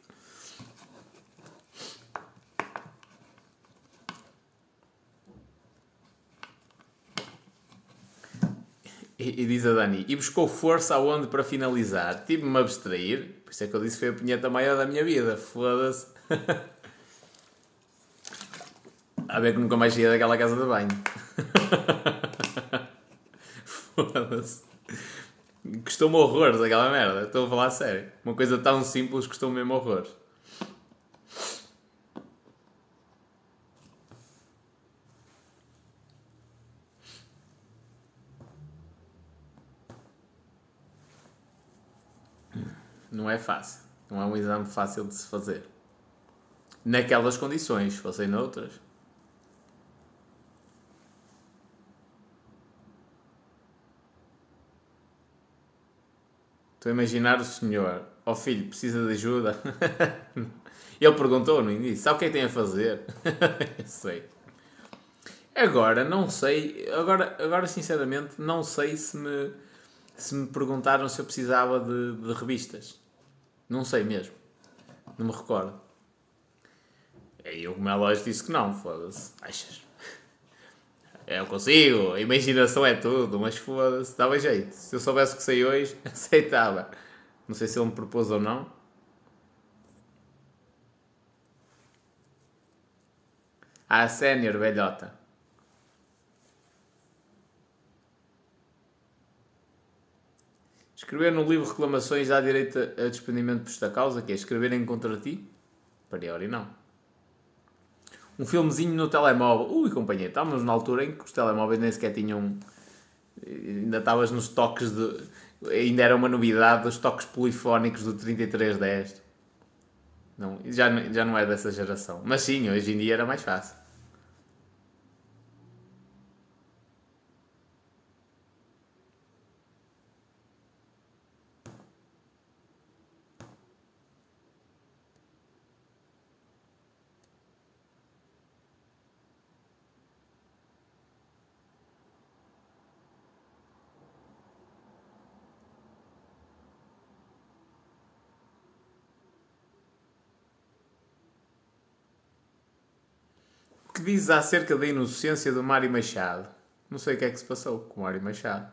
E, e, diz a Dani, e buscou força aonde para finalizar? Tive-me a abstrair, por isso é que eu disse que foi a punheta maior da minha vida. Foda-se. A ver que nunca mais saía daquela casa de banho. Foda-se. Custou-me horrores aquela merda, estou a falar a sério. Uma coisa tão simples custou-me mesmo horrores. Não é fácil. Não é um exame fácil de se fazer. Naquelas condições, se fossem noutras. Estou a imaginar o senhor, ó oh, filho, precisa de ajuda? Ele perguntou no início, sabe o que é que tem a fazer? sei. Agora, não sei, agora, agora sinceramente, não sei se me, se me perguntaram se eu precisava de, de revistas. Não sei mesmo. Não me recordo. E o Melois disse que não, foda-se. Achas? Eu consigo, a imaginação é tudo, mas foda-se, dava jeito. Se eu soubesse que sei hoje, aceitava. Não sei se ele me propôs ou não. Ah, sénior, velhota. Escrever no livro reclamações dá direito a despedimento por esta causa, que é escreverem contra ti? Priori não um filmezinho no telemóvel. Ui, companhia, estávamos na altura em que os telemóveis nem sequer tinham. Ainda estavas nos toques de. Ainda era uma novidade os toques polifónicos do 3310. Não, já, já não é dessa geração. Mas sim, hoje em dia era mais fácil. Dizes acerca da inocência do Mário Machado? Não sei o que é que se passou com o Mário Machado.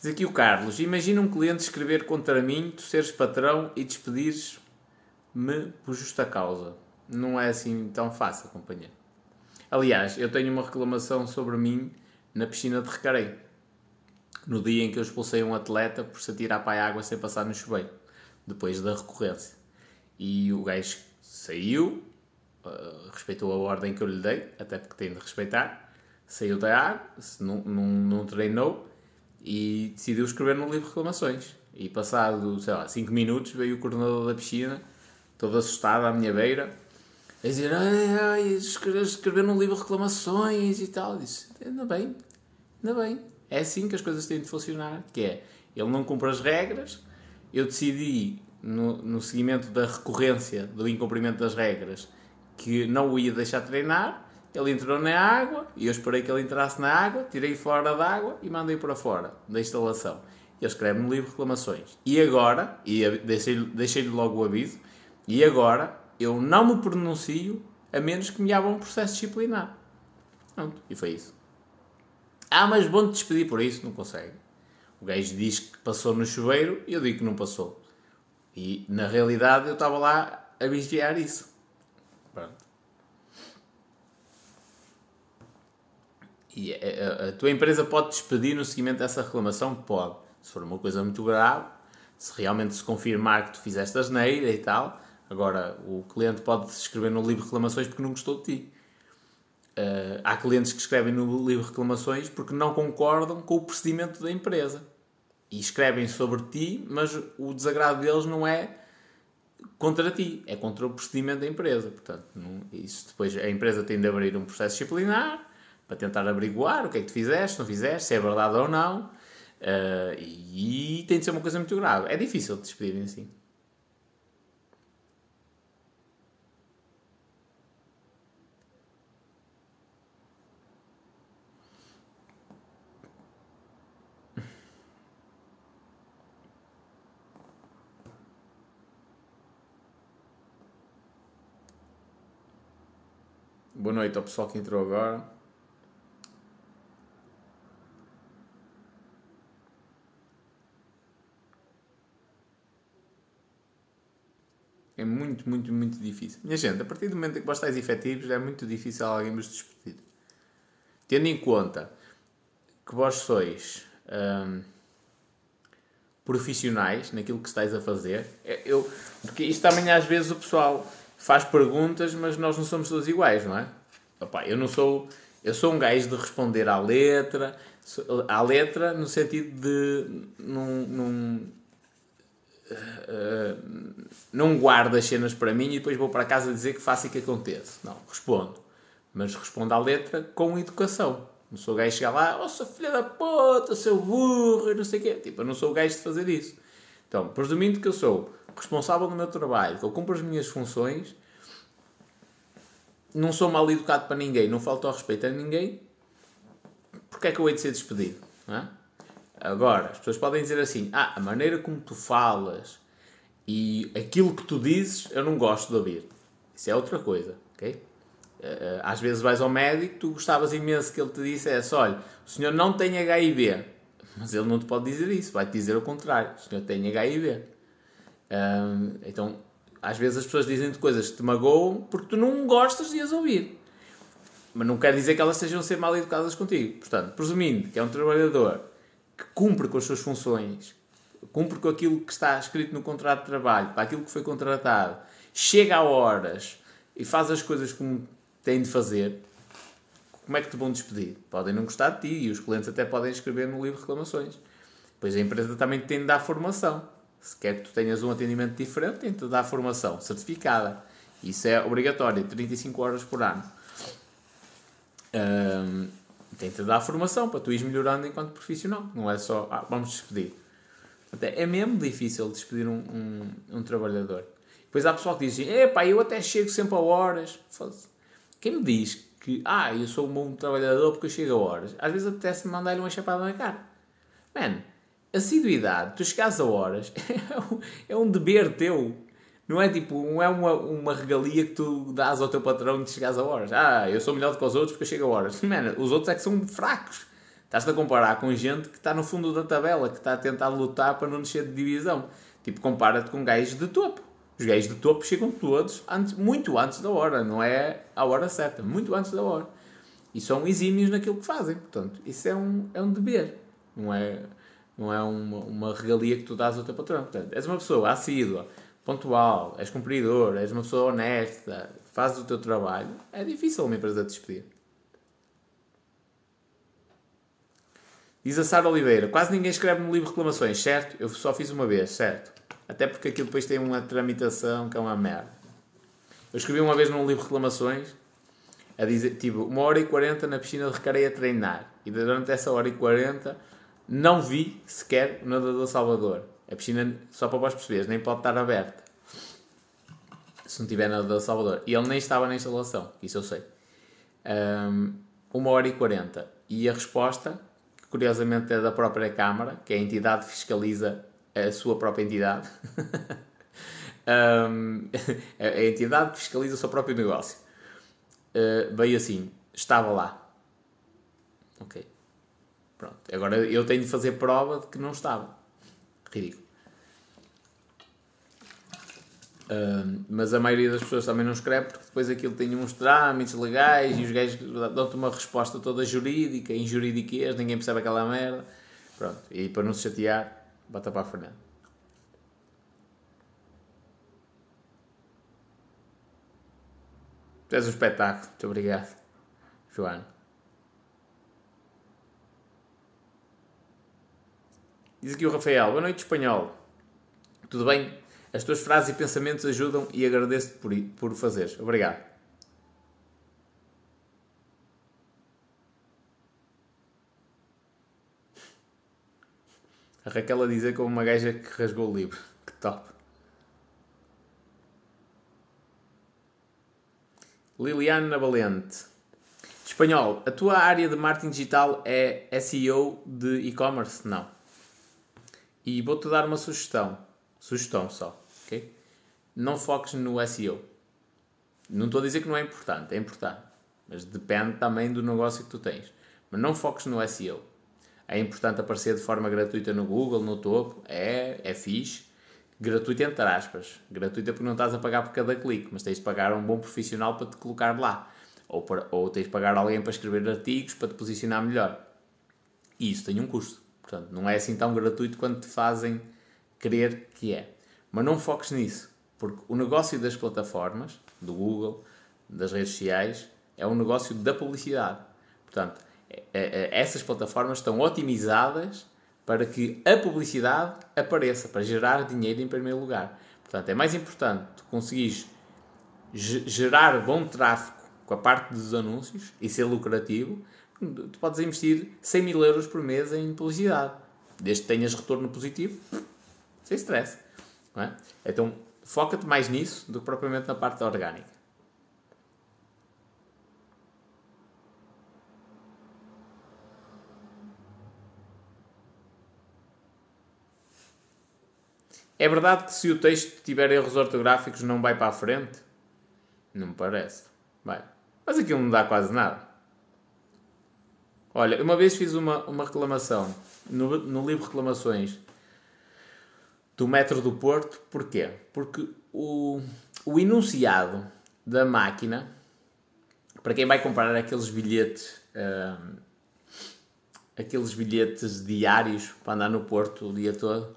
Diz aqui o Carlos: Imagina um cliente escrever contra mim, tu seres patrão e despedires-me por justa causa. Não é assim tão fácil, companheiro. Aliás, eu tenho uma reclamação sobre mim na piscina de Recarei. No dia em que eu expulsei um atleta por se atirar para a água sem passar no chuveiro depois da recorrência. E o gajo saiu, uh, respeitou a ordem que eu lhe dei, até porque tem de respeitar, saiu da água, não, não, não treinou e decidiu escrever no livro de reclamações. E passado, sei lá, 5 minutos veio o coordenador da piscina, todo assustado à minha beira, a dizer: ai, ai, escrever no livro de reclamações e tal. disse: ainda bem, ainda bem. É assim que as coisas têm de funcionar, que é, ele não cumpre as regras, eu decidi, no, no seguimento da recorrência do incumprimento das regras, que não o ia deixar treinar. Ele entrou na água e eu esperei que ele entrasse na água, tirei fora da água e mandei para fora da instalação. Ele escreve no livro reclamações. E agora, e deixei-lhe deixei logo o aviso, e agora eu não me pronuncio a menos que me abra um processo disciplinar. Pronto, e foi isso. Ah, mas bom te despedir por isso, não consegue. O gajo diz que passou no chuveiro e eu digo que não passou. E na realidade eu estava lá a vigiar isso. Pronto. E a, a, a, tua empresa pode despedir no seguimento dessa reclamação? Pode. Se for uma coisa muito grave, se realmente se confirmar que tu fizeste asneira e tal. Agora, o cliente pode escrever no livro reclamações porque não gostou de ti. Uh, há clientes que escrevem no livro reclamações porque não concordam com o procedimento da empresa. E escrevem sobre ti, mas o desagrado deles não é contra ti, é contra o procedimento da empresa. Portanto, não, isso depois a empresa tem de abrir um processo disciplinar para tentar averiguar o que é que tu fizeste, não fizeste, se é verdade ou não. Uh, e, e tem de ser uma coisa muito grave. É difícil de despedirem assim. Boa noite ao pessoal que entrou agora. É muito, muito, muito difícil. Minha gente, a partir do momento em que estáis efetivos, é muito difícil alguém vos despedir. Tendo em conta que vós sois hum, profissionais naquilo que estáis a fazer, é, eu, porque isto também às vezes o pessoal faz perguntas, mas nós não somos todos iguais, não é? Opa, eu não sou. Eu sou um gajo de responder à letra, à letra no sentido de. Num, num, uh, não guardo as cenas para mim e depois vou para casa dizer que faço e que aconteça. Não, respondo. Mas respondo à letra com educação. Não sou o gajo de chegar lá, oh, seu filho da puta, seu burro, não sei o quê. Tipo, eu não sou o gajo de fazer isso. Então, presumindo que eu sou responsável no meu trabalho, que eu cumpro as minhas funções, não sou mal educado para ninguém, não falto ao respeito a ninguém, porque é que eu hei de ser despedido? É? Agora, as pessoas podem dizer assim: ah, a maneira como tu falas e aquilo que tu dizes eu não gosto de ouvir. Isso é outra coisa, ok? Eh, eh, às vezes vais ao médico, tu gostavas imenso que ele te dissesse: olha, o senhor não tem HIV. Mas ele não te pode dizer isso, vai-te dizer o contrário: o senhor tem HIV. Então, às vezes as pessoas dizem-te coisas que te magoam porque tu não gostas de as ouvir. Mas não quer dizer que elas estejam a ser mal educadas contigo. Portanto, presumindo que é um trabalhador que cumpre com as suas funções, cumpre com aquilo que está escrito no contrato de trabalho, para aquilo que foi contratado, chega a horas e faz as coisas como tem de fazer, como é que te vão despedir? Podem não gostar de ti e os clientes até podem escrever no livro reclamações. Pois a empresa também tem de dar formação. Se quer que tu tenhas um atendimento diferente, tem de dar formação certificada. Isso é obrigatório, 35 horas por ano. Um, tem de dar formação para tu ires melhorando enquanto profissional. Não é só, ah, vamos despedir. Até é mesmo difícil despedir um, um, um trabalhador. Depois há pessoal que diz assim, epá, eu até chego sempre a horas. Quem me diz que, ah, eu sou um bom trabalhador porque eu chego a horas? Às vezes apetece-me mandar-lhe uma chapada na cara. Man, assiduidade, tu chegares a horas, é um dever teu. Não é tipo, não é uma, uma regalia que tu dás ao teu patrão de chegares a horas. Ah, eu sou melhor do que os outros porque eu chego a horas. Man, os outros é que são fracos. Estás-te a comparar com gente que está no fundo da tabela, que está a tentar lutar para não descer de divisão. Tipo, compara-te com gajos de topo. Os gajos de topo chegam todos antes, muito antes da hora, não é a hora certa, muito antes da hora. E são exímios naquilo que fazem. Portanto, isso é um, é um dever, não é, não é uma, uma regalia que tu dás ao teu patrão. Portanto, és uma pessoa assídua, pontual, és cumpridor, és uma pessoa honesta, fazes o teu trabalho, é difícil uma empresa te despedir. Diz a Sara Oliveira: quase ninguém escreve no livro reclamações, certo? Eu só fiz uma vez, certo? Até porque aquilo depois tem uma tramitação que é uma merda. Eu escrevi uma vez num livro reclamações a dizer, tipo, uma hora e quarenta na piscina de recreio a treinar. E durante essa hora e quarenta não vi sequer o nadador Salvador. A piscina, só para vós perceberes, nem pode estar aberta. Se não tiver nadador Salvador. E ele nem estava na instalação, isso eu sei. Um, uma hora e quarenta. E a resposta curiosamente é da própria Câmara, que é a entidade que fiscaliza a sua própria entidade. um, a entidade que fiscaliza o seu próprio negócio. Uh, veio assim, estava lá. Ok. Pronto. Agora eu tenho de fazer prova de que não estava. Ridículo. Uh, mas a maioria das pessoas também não escreve porque depois aquilo tem uns trâmites legais e os gajos dão-te uma resposta toda jurídica, em juridiquês, ninguém percebe aquela merda. Pronto, e para não se chatear, bota para a Fernanda. És um espetáculo, muito obrigado, Joana. Diz aqui o Rafael, boa noite, espanhol. Tudo bem? As tuas frases e pensamentos ajudam e agradeço-te por, por fazeres. Obrigado. A Raquel a dizer como uma gaja que rasgou o livro. Que top. Liliana Valente. Espanhol, a tua área de marketing digital é SEO de e-commerce? Não. E vou-te dar uma sugestão. Sugestão só ok? Não foques no SEO. Não estou a dizer que não é importante, é importante. Mas depende também do negócio que tu tens. Mas não foques no SEO. É importante aparecer de forma gratuita no Google, no topo. É, é fixe. Gratuito entre aspas. Gratuita porque não estás a pagar por cada clique, mas tens de pagar um bom profissional para te colocar lá. Ou, para, ou tens de pagar alguém para escrever artigos para te posicionar melhor. E isso tem um custo. Portanto, não é assim tão gratuito quanto te fazem crer que é. Mas não foques nisso, porque o negócio das plataformas, do Google, das redes sociais, é um negócio da publicidade. Portanto, é, é, é, essas plataformas estão otimizadas para que a publicidade apareça, para gerar dinheiro em primeiro lugar. Portanto, é mais importante tu conseguires gerar bom tráfego com a parte dos anúncios e ser lucrativo tu podes investir 100 mil euros por mês em publicidade. Desde que tenhas retorno positivo, sem stress. É? Então, foca-te mais nisso do que propriamente na parte orgânica. É verdade que se o texto tiver erros ortográficos não vai para a frente? Não me parece. Vai. Mas aquilo não dá quase nada. Olha, uma vez fiz uma, uma reclamação no, no livro Reclamações do Metro do Porto. Porquê? Porque o, o enunciado da máquina, para quem vai comprar aqueles bilhetes, hum, aqueles bilhetes diários para andar no Porto o dia todo,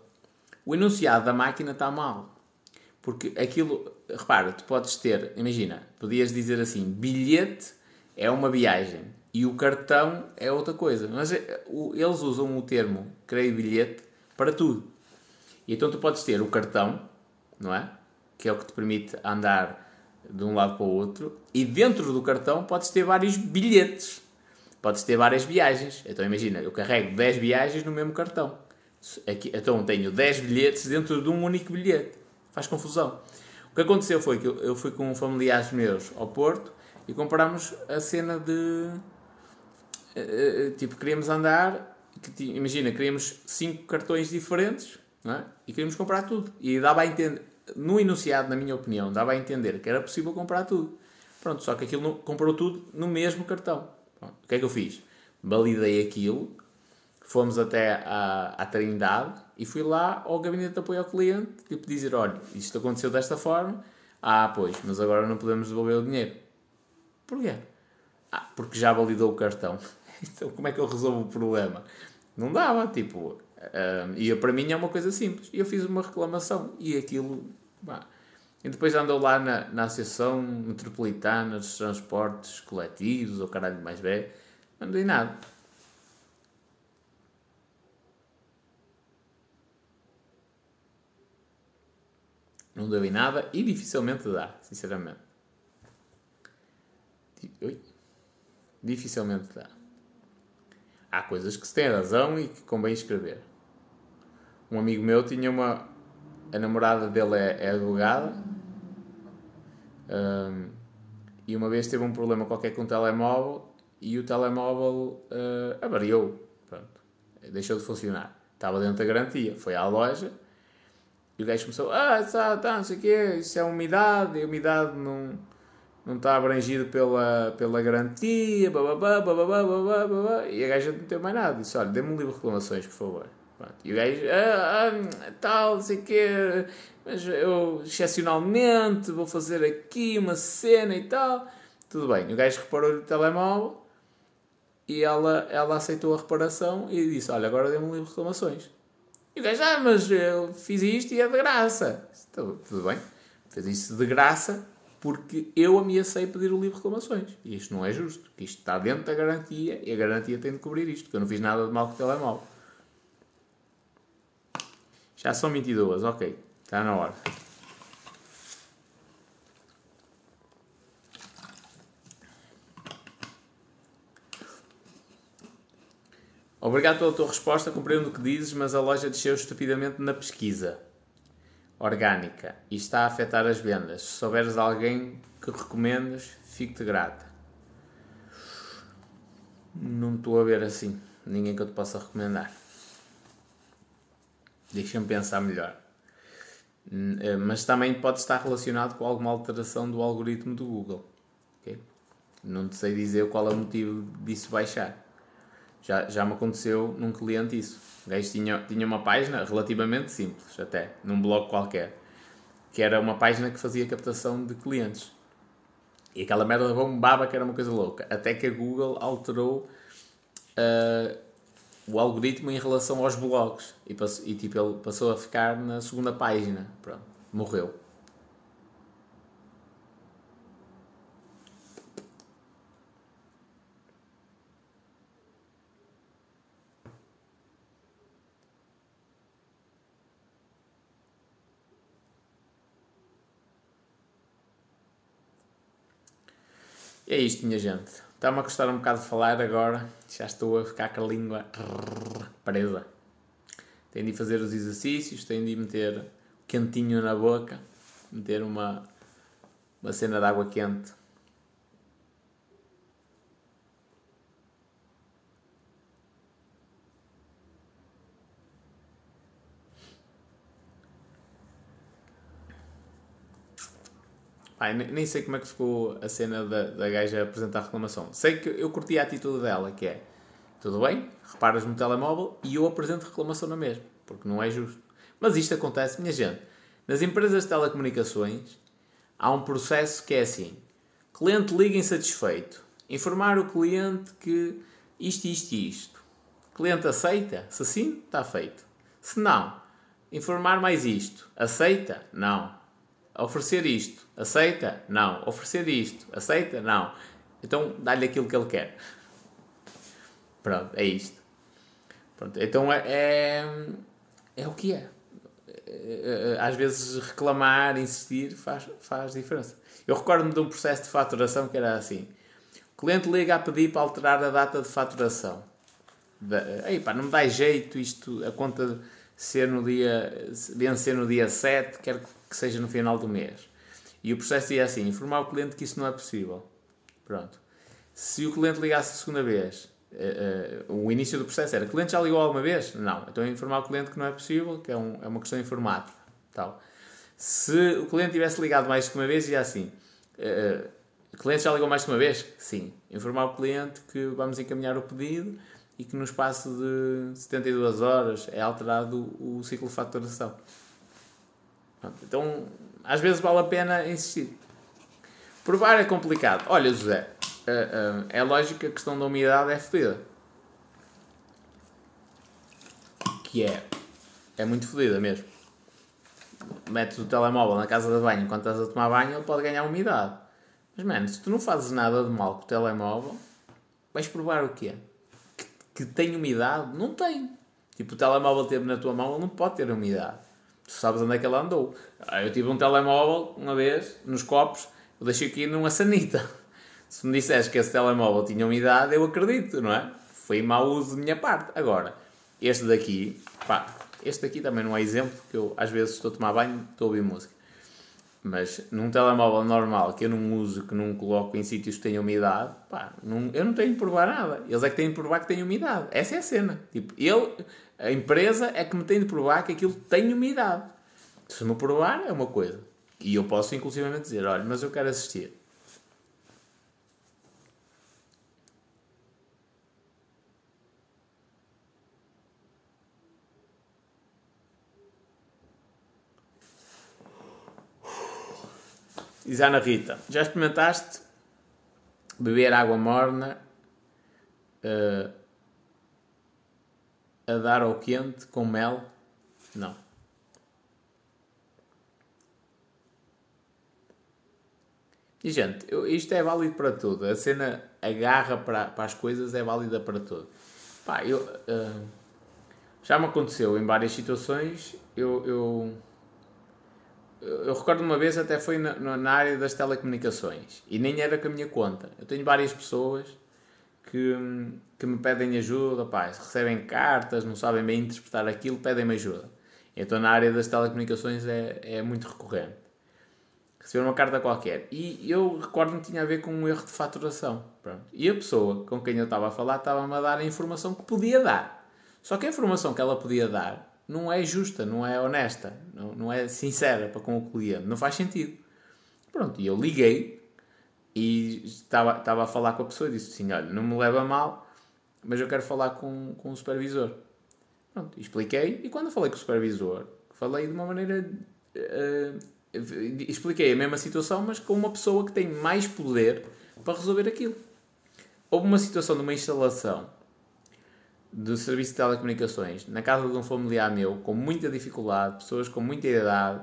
o enunciado da máquina está mal. Porque aquilo, repara, tu podes ter, imagina, podias dizer assim: bilhete é uma viagem e o cartão é outra coisa. Mas é, eles usam o termo, creio, bilhete para tudo. E então tu podes ter o cartão, não é? Que é o que te permite andar de um lado para o outro, e dentro do cartão podes ter vários bilhetes. Podes ter várias viagens. Então imagina, eu carrego 10 viagens no mesmo cartão. Aqui, então tenho 10 bilhetes dentro de um único bilhete. Faz confusão. O que aconteceu foi que eu, fui com familiares meus ao Porto e comprámos a cena de. Uh, tipo, queríamos andar. Que, imagina, queríamos 5 cartões diferentes é? e queríamos comprar tudo. E dava a entender. No enunciado, na minha opinião, dava a entender que era possível comprar tudo. Pronto, só que aquilo não, comprou tudo no mesmo cartão. Pronto, o que é que eu fiz? Validei aquilo fomos até à, à Trindade e fui lá ao gabinete de apoio ao cliente, tipo dizer, olha, isto aconteceu desta forma, ah, pois, mas agora não podemos devolver o dinheiro. Porquê? Ah, porque já validou o cartão. então como é que eu resolvo o problema? Não dava, tipo, e para mim é uma coisa simples. E eu fiz uma reclamação e aquilo, bah. E depois andou lá na, na Associação Metropolitana dos Transportes Coletivos, ou caralho mais velho, não dei nada. Não deu em nada e dificilmente dá, sinceramente. Oi? Dificilmente dá. Há coisas que se tem razão e que convém escrever. Um amigo meu tinha uma. A namorada dele é, é advogada um, e uma vez teve um problema qualquer com o telemóvel e o telemóvel uh, avariou. Pronto. Deixou de funcionar. Estava dentro da garantia. Foi à loja e o gajo começou, ah, tá, tá, não sei o quê, isso é umidade, e umidade não, não está abrangido pela, pela garantia. E a gaja não tem mais nada. Disse, olha, dê-me um livro de reclamações, por favor. Pronto. E o gajo, ah, ah, tal, não sei o quê, mas eu, excepcionalmente, vou fazer aqui uma cena e tal. Tudo bem. O gajo reparou no telemóvel e ela, ela aceitou a reparação e disse, olha, agora dê-me um livro de reclamações. E o gajo, ah, mas eu fiz isto e é de graça. Tudo, tudo bem, fez isso de graça porque eu ameacei pedir o livro de reclamações. E isto não é justo, isto está dentro da garantia e a garantia tem de cobrir isto, que eu não fiz nada de mal com o telemóvel. Já são 22, ok, está na hora. Obrigado pela tua resposta, compreendo o que dizes, mas a loja desceu estupidamente na pesquisa orgânica e está a afetar as vendas. Se souberes alguém que recomendas, fico-te grata. Não estou a ver assim. Ninguém que eu te possa recomendar. Deixa-me pensar melhor. Eh, mas também pode estar relacionado com alguma alteração do algoritmo do Google. Okay? Não te sei dizer qual é o motivo disso baixar. Já, já me aconteceu num cliente isso. O gajo tinha, tinha uma página relativamente simples, até, num blog qualquer, que era uma página que fazia captação de clientes. E aquela merda bombava que era uma coisa louca. Até que a Google alterou uh, o algoritmo em relação aos blogs. E, passou, e tipo, ele passou a ficar na segunda página. Pronto, morreu. E é isto, minha gente. Está-me a custar um bocado de falar agora. Já estou a ficar com a língua presa. Tenho de fazer os exercícios, tenho de meter quentinho na boca, meter uma, uma cena de água quente Ai, nem sei como é que ficou a cena da, da gaja apresentar a reclamação. Sei que eu curti a atitude dela, que é tudo bem, reparas no telemóvel e eu apresento reclamação na mesma, porque não é justo. Mas isto acontece, minha gente. Nas empresas de telecomunicações há um processo que é assim: cliente liga insatisfeito, informar o cliente que isto, isto e isto. Cliente aceita? Se sim, está feito. Se não, informar mais isto. Aceita? Não oferecer isto, aceita? Não. Oferecer isto, aceita? Não. Então dá-lhe aquilo que ele quer. Pronto, é isto. Pronto, então é, é, é o que é. é às vezes reclamar, insistir, faz, faz diferença. Eu recordo-me de um processo de faturação que era assim. O cliente liga a pedir para alterar a data de faturação. Ei, pá, não me dá jeito isto, a conta ser no dia, vencer no dia 7, quero que seja no final do mês. E o processo é assim: informar o cliente que isso não é possível. Pronto. Se o cliente ligasse a segunda vez, uh, uh, o início do processo era: o cliente já ligou alguma vez? Não. Então informar o cliente que não é possível, que é, um, é uma questão informática. Tal. Se o cliente tivesse ligado mais que uma vez, ia assim: uh, o cliente já ligou mais que uma vez? Sim. Informar o cliente que vamos encaminhar o pedido e que no espaço de 72 horas é alterado o ciclo de faturação. Então, às vezes vale a pena insistir. Provar é complicado. Olha, José, é lógico que a questão da umidade é fodida. Que é. É muito fodida mesmo. Metes o telemóvel na casa de banho enquanto estás a tomar banho, ele pode ganhar umidade. Mas, mano, se tu não fazes nada de mal com o telemóvel, vais provar o quê? Que, que tem umidade? Não tem. Tipo, o telemóvel teve na tua mão, ele não pode ter umidade tu sabes onde é que ela andou. Ah, eu tive um telemóvel uma vez, nos copos, eu deixei aqui numa sanita. Se me disseres que esse telemóvel tinha umidade, eu acredito, não é? Foi mau uso de minha parte. Agora, este daqui, pá, este daqui também não é exemplo, porque eu às vezes estou a tomar banho, estou a ouvir música. Mas num telemóvel normal que eu não uso, que não coloco em sítios que tenham umidade, pá, não, eu não tenho de provar nada. Eles é que têm de provar que tem umidade. Essa é a cena. Tipo, ele, a empresa é que me tem de provar que aquilo tem umidade. Se me provar, é uma coisa. E eu posso inclusivamente dizer, olha, mas eu quero assistir. Diz Ana Rita, já experimentaste beber água morna uh, a dar ao quente com mel? Não. E gente, eu, isto é válido para tudo. A cena agarra para, para as coisas é válida para tudo. Pá, eu, uh, já me aconteceu em várias situações. Eu, eu eu recordo uma vez até foi na, na, área das telecomunicações e nem era com a minha conta. Eu tenho várias pessoas que, que me pedem ajuda, pá, recebem cartas, não sabem bem interpretar aquilo, pedem-me ajuda. Então na área das telecomunicações é, é muito recorrente. Receber uma carta qualquer. E eu recordo-me que tinha a ver com um erro de faturação. Pronto. E a pessoa com quem eu estava a falar estava-me a dar a informação que podia dar. Só que a informação que ela podia dar não é justa, não é honesta, não, não é sincera para com o cliente, não faz sentido. Pronto, e eu liguei e estava, estava a falar com a pessoa e disse assim: Olha, não me leva mal, mas eu quero falar com, com o supervisor. Pronto, expliquei e quando falei com o supervisor, falei de uma maneira. Uh, expliquei a mesma situação, mas com uma pessoa que tem mais poder para resolver aquilo. Houve uma situação de uma instalação do serviço de telecomunicações na casa de um familiar meu, com muita dificuldade, pessoas com muita idade,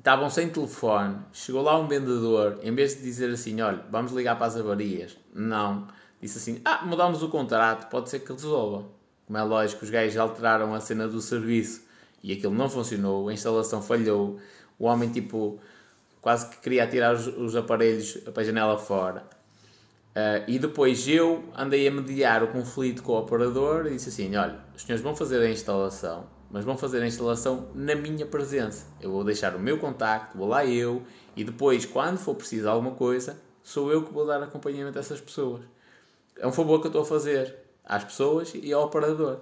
estavam sem telefone. Chegou lá um vendedor, em vez de dizer assim: Olha, vamos ligar para as avarias, não, disse assim: Ah, mudamos o contrato, pode ser que resolva. Como é lógico, os gajos alteraram a cena do serviço e aquilo não funcionou, a instalação falhou. O homem, tipo, quase que queria tirar os, os aparelhos para a janela fora. Uh, e depois eu andei a mediar o conflito com o operador e disse assim: olha, os senhores vão fazer a instalação, mas vão fazer a instalação na minha presença. Eu vou deixar o meu contacto, vou lá eu, e depois, quando for preciso alguma coisa, sou eu que vou dar acompanhamento a essas pessoas. É um favor que eu estou a fazer às pessoas e ao operador.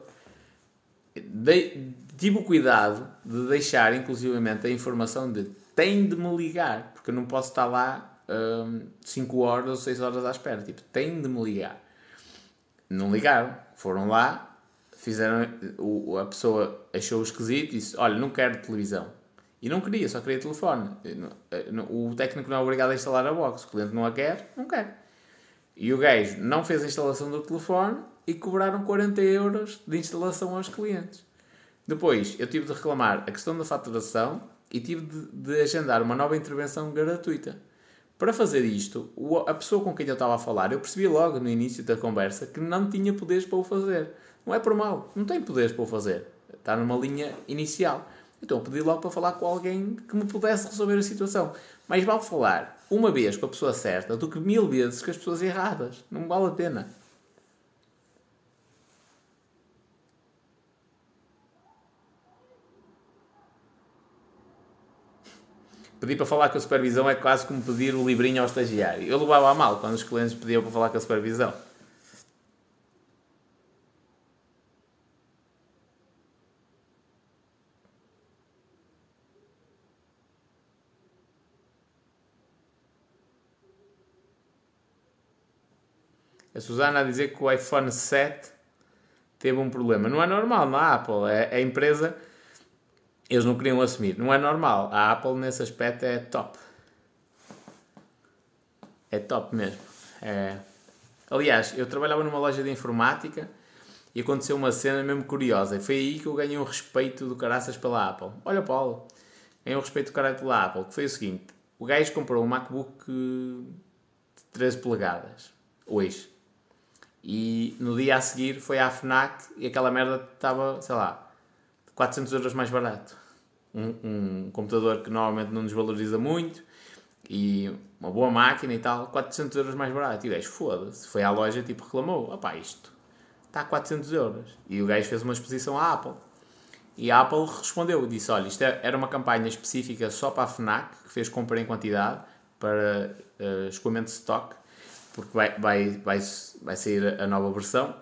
De, tive o cuidado de deixar, inclusivamente, a informação de tem de me ligar, porque eu não posso estar lá 5 um, horas ou 6 horas à espera. Tipo, tem de me ligar. Não ligaram. Foram lá, fizeram. O, a pessoa achou esquisito e disse: Olha, não quero televisão. E não queria, só queria telefone. O técnico não é obrigado a instalar a box. O cliente não a quer, não quer. E o gajo não fez a instalação do telefone e cobraram 40 euros de instalação aos clientes. Depois, eu tive de reclamar a questão da faturação e tive de, de agendar uma nova intervenção gratuita. Para fazer isto, a pessoa com quem eu estava a falar, eu percebi logo no início da conversa que não tinha poderes para o fazer. Não é por mal, não tem poderes para o fazer. Está numa linha inicial. Então eu pedi logo para falar com alguém que me pudesse resolver a situação. Mas vale falar uma vez com a pessoa certa do que mil vezes com as pessoas erradas. Não vale a pena. Pedir para falar com a supervisão é quase como pedir o livrinho ao estagiário. Eu levava a mal quando os clientes pediam para falar com a supervisão. A Susana a dizer que o iPhone 7 teve um problema. Não é normal na Apple. É, a empresa eles não queriam assumir. Não é normal. A Apple nesse aspecto é top. É top mesmo. É... Aliás, eu trabalhava numa loja de informática e aconteceu uma cena mesmo curiosa. E foi aí que eu ganhei um respeito do caraças pela Apple. Olha, Paulo, ganhei um respeito do caraças pela Apple. Que foi o seguinte: o gajo comprou um MacBook de 13 polegadas, hoje. E no dia a seguir foi à Fnac e aquela merda estava, sei lá, 400 euros mais barato. Um, um, computador que normalmente não nos valoriza muito e uma boa máquina e tal, 400 euros mais barato. E o gajo, foda-se, foi à loja tipo reclamou: opá, isto está a 400 euros. E o gajo fez uma exposição à Apple. E a Apple respondeu, disse: Olha, isto é, era uma campanha específica só para a Fnac, que fez compra em quantidade para uh, escoamento de stock, porque vai, vai, vai, vai sair a nova versão.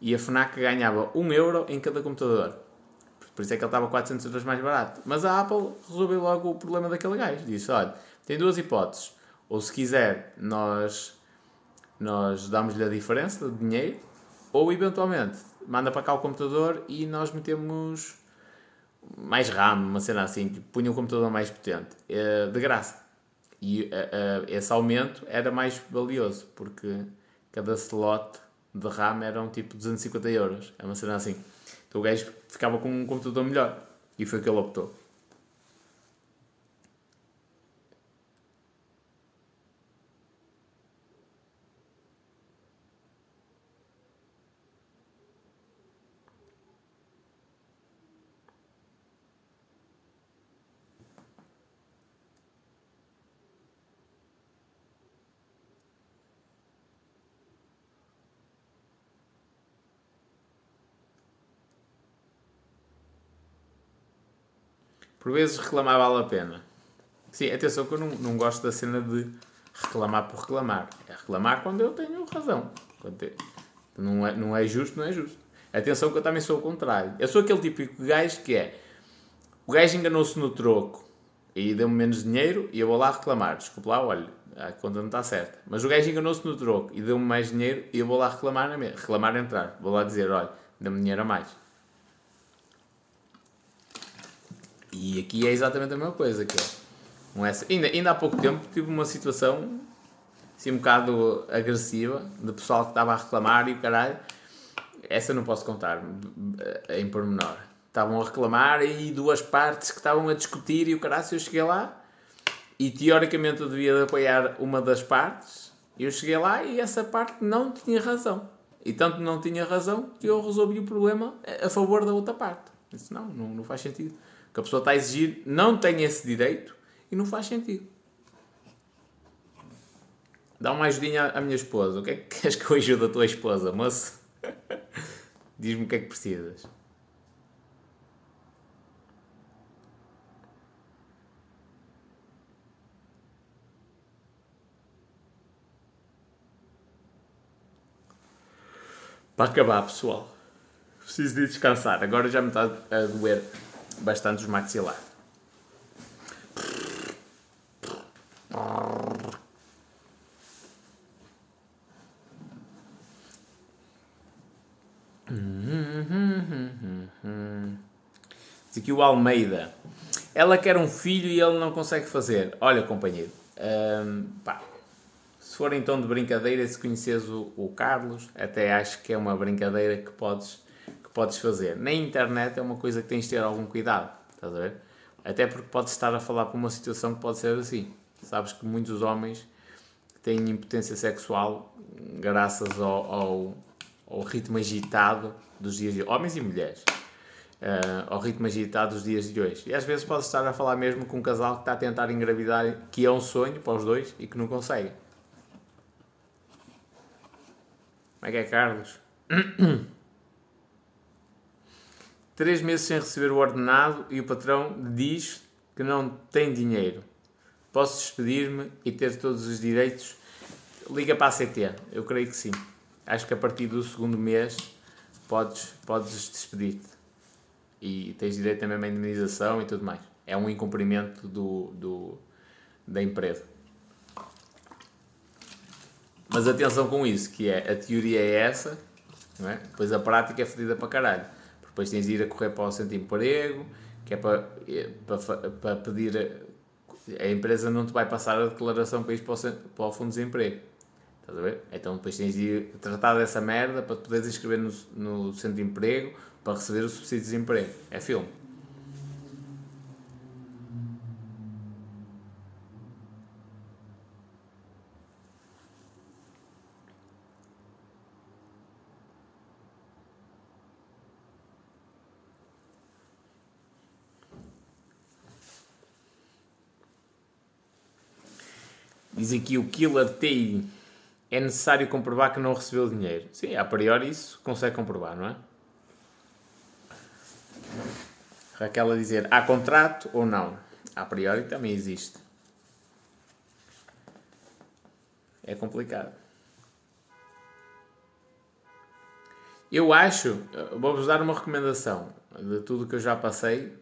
E a Fnac ganhava 1 euro em cada computador. Por isso é que ele estava 400 euros mais barato. Mas a Apple resolveu logo o problema daquele gajo. Disse: olha, tem duas hipóteses. Ou se quiser, nós, nós damos-lhe a diferença de dinheiro, ou eventualmente manda para cá o computador e nós metemos mais RAM, uma cena assim, tipo, punha um computador mais potente, eh, de graça. E eh, eh, esse aumento era mais valioso, porque cada slot de RAM eram tipo 250 euros. É uma cena assim. Então o gajo ficava com um computador melhor. E foi o que ele optou. Por vezes reclamar vale a pena. Sim, atenção que eu não, não gosto da cena de reclamar por reclamar. É reclamar quando eu tenho razão. Quando não, é, não é justo, não é justo. Atenção que eu também sou o contrário. Eu sou aquele típico gajo que é o gajo enganou-se no troco e deu-me menos dinheiro e eu vou lá reclamar. Desculpa lá, olha, a conta não está certa. Mas o gajo enganou-se no troco e deu-me mais dinheiro e eu vou lá reclamar na mesma. Reclamar entrar. Vou lá dizer, olha, deu-me dinheiro a mais. E aqui é exatamente a mesma coisa. Que é um S. Ainda, ainda há pouco tempo tive uma situação assim, um bocado agressiva de pessoal que estava a reclamar e o caralho. Essa não posso contar em pormenor. Estavam a reclamar e duas partes que estavam a discutir e o caralho, eu cheguei lá e teoricamente eu devia de apoiar uma das partes. Eu cheguei lá e essa parte não tinha razão. E tanto não tinha razão que eu resolvi o problema a favor da outra parte. Disse, não, não, não faz sentido que a pessoa está a exigir não tem esse direito e não faz sentido. dá uma ajudinha à minha esposa. O que é que queres que eu ajude a tua esposa, moço? Diz-me o que é que precisas. Para acabar, pessoal. Preciso de descansar. Agora já me está a doer bastante os maxilar. Diz aqui o Almeida. Ela quer um filho e ele não consegue fazer. Olha, companheiro. Hum, se for tom de brincadeira, se conheces o, o, Carlos, até acho que é uma brincadeira que podes, podes fazer. Na internet é uma coisa que tens de ter algum cuidado. Estás a ver? Até porque podes estar a falar por uma situação que pode ser assim. Sabes que muitos homens têm impotência sexual graças ao, ao, ao ritmo agitado dos dias de homens e mulheres uh, ao ritmo agitado dos dias de hoje. E às vezes pode estar a falar mesmo com um casal que está a tentar engravidar, que é um sonho para os dois e que não consegue. Como é que é, Carlos? Três meses sem receber o ordenado e o patrão diz que não tem dinheiro. Posso despedir-me e ter todos os direitos? Liga para a CT. Eu creio que sim. Acho que a partir do segundo mês podes, podes despedir-te e tens direito também a uma indemnização e tudo mais. É um incumprimento do, do, da empresa. Mas atenção com isso, que é, a teoria é essa, não é? a prática é fedida para caralho. Depois tens de ir a correr para o centro de emprego, que é para, é, para, para pedir... A empresa não te vai passar a declaração para ir para o, para o fundo de desemprego. Estás a ver? Então depois tens de ir tratar dessa merda para poderes inscrever no, no centro de emprego para receber o subsídio de desemprego. É filme. Diz aqui o Killer T. É necessário comprovar que não recebeu dinheiro. Sim, a priori isso consegue comprovar, não é? Raquel a dizer, há contrato ou não? A priori também existe. É complicado. Eu acho, vou-vos dar uma recomendação de tudo que eu já passei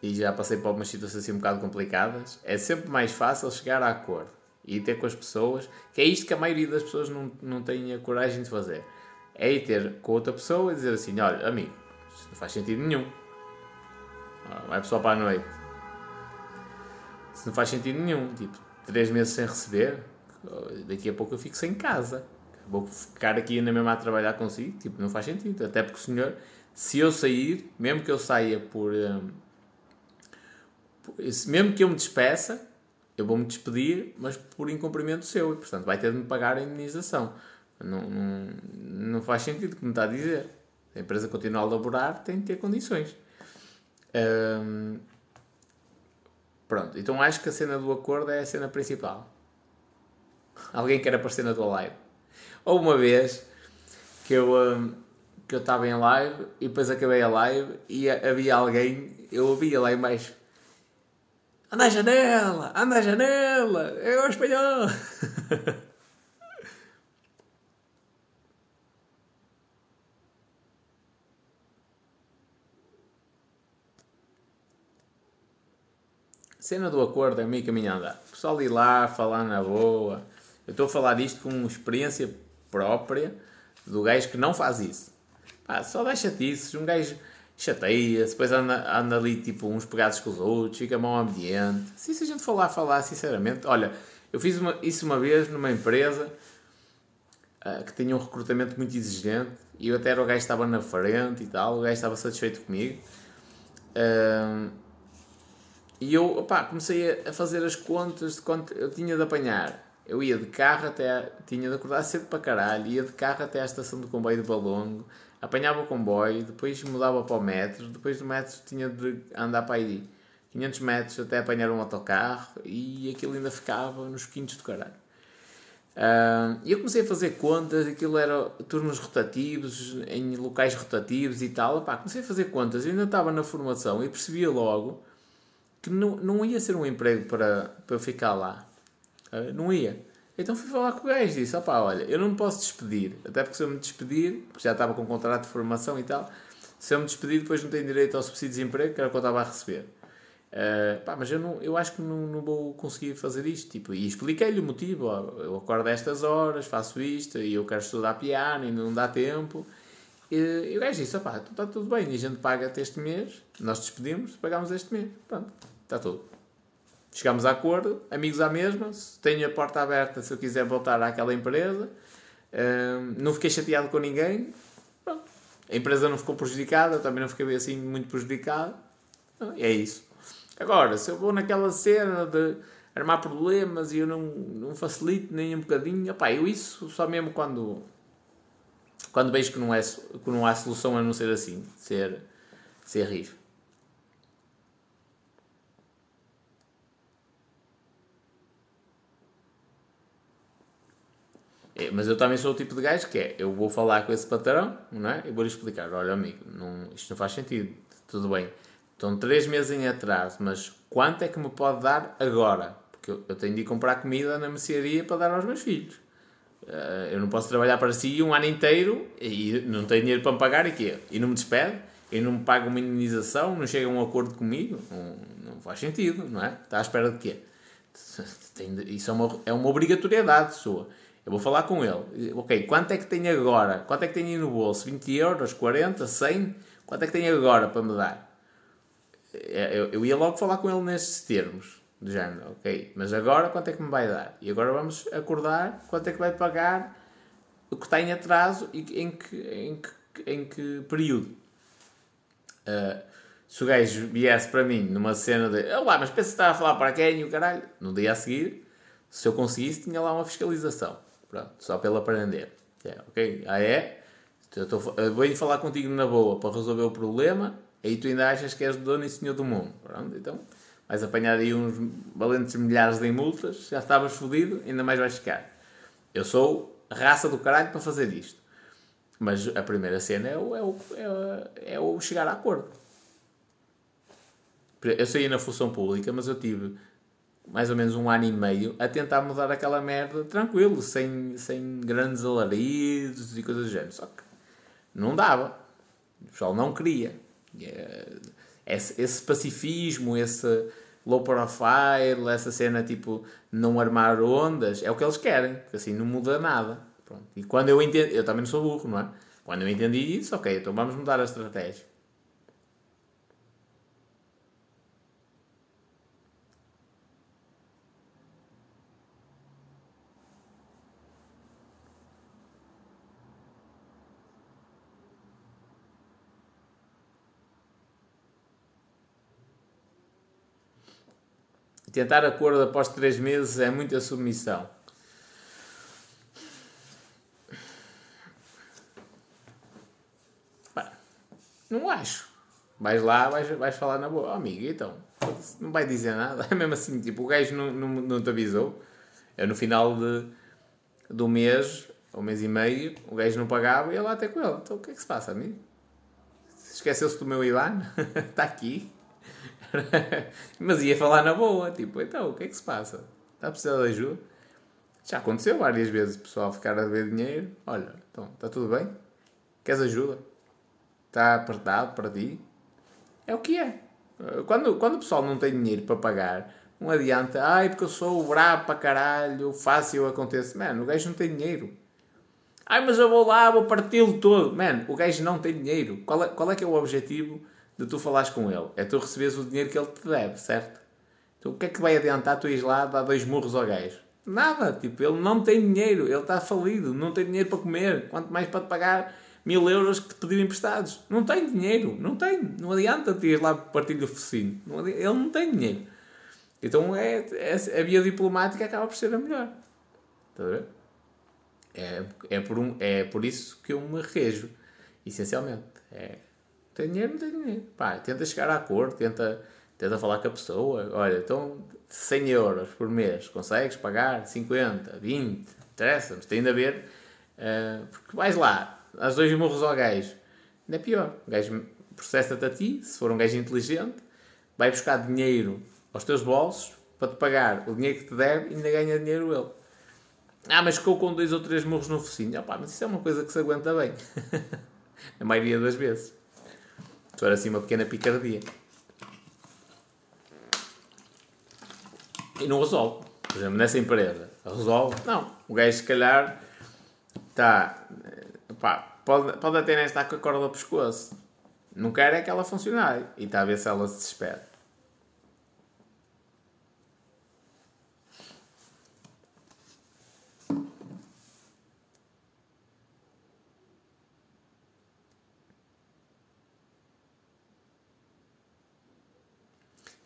e já passei por algumas situações assim um bocado complicadas. É sempre mais fácil chegar a acordo e ter com as pessoas, que é isto que a maioria das pessoas não, não tem a coragem de fazer. É ir ter com outra pessoa e dizer assim: olha, amigo, isto não faz sentido nenhum vai pessoal para a noite. Isso não faz sentido nenhum. Tipo, três meses sem receber, daqui a pouco eu fico sem casa. Vou ficar aqui ainda mesmo a trabalhar consigo. Tipo, não faz sentido. Até porque o senhor, se eu sair, mesmo que eu saia por. Um, mesmo que eu me despeça, eu vou me despedir, mas por incumprimento seu. E, portanto, vai ter de me pagar a indenização. Não, não, não faz sentido, como está a dizer. A empresa continua a laborar, tem de ter condições. Um, pronto, então acho que a cena do acordo é a cena principal. Alguém quer aparecer na tua live? Ou uma vez que eu que eu estava em live e depois acabei a live e havia alguém, eu ouvia lá embaixo Anda à janela! Anda à janela! É o espanhol! cena do acordo é meio caminho a andar. O pessoal ir lá, falar na boa. Eu estou a falar isto com experiência própria do gajo que não faz isso. Pá, só dá chatices. Um gajo chateia-se, depois anda, anda ali tipo uns pegados com os outros, fica mau ambiente. Se, se a gente falar, falar sinceramente. Olha, eu fiz uma, isso uma vez numa empresa uh, que tinha um recrutamento muito exigente e eu até era o gajo que estava na frente e tal, o gajo estava satisfeito comigo. Uh, e eu, comecei a fazer as contas de quanto eu tinha de apanhar. Eu ia de carro até. Tinha de acordar cedo para caralho, ia de carro até à estação do comboio de Balongo, apanhava o comboio, depois mudava para o metro, depois do metro tinha de andar para aí 500 metros até apanhar um autocarro e aquilo ainda ficava nos quintos do caralho. Uh, e eu comecei a fazer contas, aquilo era turnos rotativos, em locais rotativos e tal. Epá, comecei a fazer contas, eu ainda estava na formação e percebia logo que não, não ia ser um emprego para, para ficar lá. Uh, não ia. Então fui falar com o gajo e disse: opá, olha, eu não me posso despedir, até porque se eu me despedir, porque já estava com um contrato de formação e tal, se eu me despedir, depois não tenho direito ao subsídio de desemprego, que era o que eu estava a receber. Uh, pá, mas eu, não, eu acho que não, não vou conseguir fazer isto. Tipo, e expliquei-lhe o motivo. Ó, eu acordo a estas horas, faço isto, e eu quero estudar piano e não dá tempo. E, e o gajo disse: pá, então está tudo bem, e a gente paga-te este mês, nós despedimos, pagamos este mês. Pronto, está tudo. Chegámos a acordo, amigos à mesma, tenho a porta aberta se eu quiser voltar àquela empresa. Uh, não fiquei chateado com ninguém. A empresa não ficou prejudicada, também não fiquei assim muito prejudicado. É isso. Agora, se eu vou naquela cena de armar problemas e eu não, não facilito nem um bocadinho, opá, eu isso só mesmo quando, quando vejo que não, é, que não há solução a não ser assim, ser, ser rijo. Mas eu também sou o tipo de gajo que é, eu vou falar com esse patrão, não é? E vou-lhe explicar, olha amigo, não, isto não faz sentido, tudo bem Estão três meses em atraso, mas quanto é que me pode dar agora? Porque eu, eu tenho de ir comprar comida na mercearia para dar aos meus filhos. Uh, eu não posso trabalhar para si um ano inteiro e não tenho dinheiro para me pagar e quê? E não me despede? E não me paga uma indenização? Não chega a um acordo comigo? Não, não faz sentido, não é? Está à espera de quê? Isso é uma, é uma obrigatoriedade sua. Eu vou falar com ele. Ok, quanto é que tem agora? Quanto é que tem aí no bolso? 20 euros? 40? 100? Quanto é que tem agora para me dar? É, eu, eu ia logo falar com ele nestes termos, do género, ok, mas agora quanto é que me vai dar? E agora vamos acordar quanto é que vai pagar o que está em atraso e em que, em que, em que período. Uh, se o gajo viesse para mim numa cena de lá, mas pensa que estava a falar para quem e o caralho, no dia a seguir, se eu conseguisse, tinha lá uma fiscalização. Pronto, só pelo aprender. É, ok? Ah, é? Eu, estou, eu vou falar contigo na boa para resolver o problema Aí tu ainda achas que és dono e senhor do mundo. Pronto, então vais apanhar aí uns valentes milhares de multas, já estavas fodido, ainda mais vais ficar. Eu sou raça do caralho para fazer isto. Mas a primeira cena é o, é o, é é o chegar a acordo. Eu saí na função pública, mas eu tive mais ou menos um ano e meio a tentar mudar aquela merda tranquilo, sem, sem grandes alaridos e coisas do género. Só que não dava. O pessoal não queria. É, esse, esse pacifismo, esse low profile, essa cena tipo não armar ondas, é o que eles querem, porque assim não muda nada. Pronto. E quando eu entendi, eu também não sou burro, não é? Quando eu entendi isso, ok, então vamos mudar a estratégia. Tentar acordo após três meses é muita submissão. não acho. Vais lá, vais, vais falar na boa. Oh, amigo, então, não vai dizer nada. É mesmo assim, tipo, o gajo não, não, não te avisou. Eu no final de, do mês, ou mês e meio, o gajo não pagava e ia lá até com ele. Então o que é que se passa, amigo? Esqueceu-se do meu Ivan? Está aqui. Mas ia falar na boa, tipo, então, o que é que se passa? Está a precisar de ajuda? Já aconteceu várias vezes o pessoal ficar a dever dinheiro. Olha, então, está tudo bem? Queres ajuda? Está apertado para ti? É o que é. Quando, quando o pessoal não tem dinheiro para pagar, não adianta, ai, porque eu sou brabo para caralho, fácil acontece. Mano, o gajo não tem dinheiro. Ai, mas eu vou lá, vou parti-lo todo. Mano, o gajo não tem dinheiro. Qual é, qual é que é o objetivo de tu falares com ele. É tu receberes o dinheiro que ele te deve, certo? Então o que é que vai adiantar tu ires lá dar dois murros ao gajo? Nada, tipo, ele não tem dinheiro, ele está falido, não tem dinheiro para comer, quanto mais para te pagar mil euros que te pedir emprestados. Não tem dinheiro, não tem, não adianta te ir lá partir-lhe o focinho, ele não tem dinheiro. Então é, é, a via diplomática acaba por ser a melhor. Está a ver? É, é, por um, é por isso que eu me rejo, essencialmente. É, tem dinheiro, não tem dinheiro. Pá, tenta chegar a acordo, tenta, tenta falar com a pessoa. Olha, então 100 euros por mês, consegues pagar 50, 20, interessa, mas tem de haver. Uh, porque vais lá, às dois morros ao gajo. Ainda é pior. O gajo processa-te a ti, se for um gajo inteligente, vai buscar dinheiro aos teus bolsos para te pagar o dinheiro que te deve e ainda ganha dinheiro ele. Ah, mas ficou com dois ou três morros no focinho. Opa, mas isso é uma coisa que se aguenta bem. a maioria das vezes. Se for assim uma pequena picardia. E não resolve. Por exemplo, nessa empresa. Resolve? Não. O gajo, se calhar, está. Pá, pode, pode até nem estar com a corda ao pescoço. Não quer é que ela funcione. E está a ver se ela se desespera.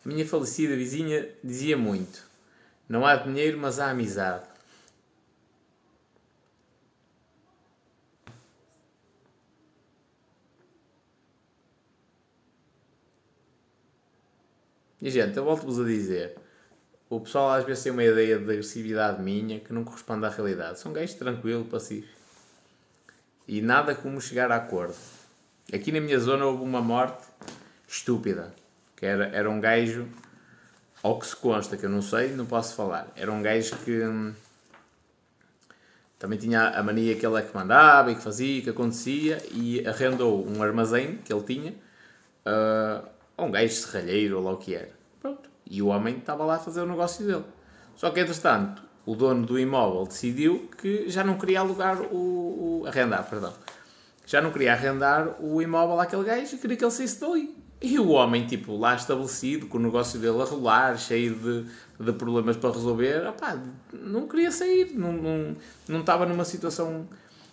Minha falecida vizinha dizia muito: Não há dinheiro, mas há amizade. E gente, eu volto-vos a dizer: o pessoal às vezes tem uma ideia de agressividade minha que não corresponde à realidade. São gajos tranquilo, pacífico. E nada como chegar a acordo. Aqui na minha zona houve uma morte estúpida que era, era um gajo, ao que se consta, que eu não sei, não posso falar, era um gajo que hum, também tinha a mania que ele é que mandava e que fazia, que acontecia, e arrendou um armazém que ele tinha uh, a um gajo serralheiro ou lá o que era. Pronto. E o homem estava lá a fazer o negócio dele. Só que, entretanto, o dono do imóvel decidiu que já não queria alugar o, o arrendar, perdão. Já não queria arrendar o imóvel àquele gajo e queria que ele saísse dali. E o homem, tipo, lá estabelecido, com o negócio dele a rolar, cheio de, de problemas para resolver, opá, não queria sair, não, não, não estava numa situação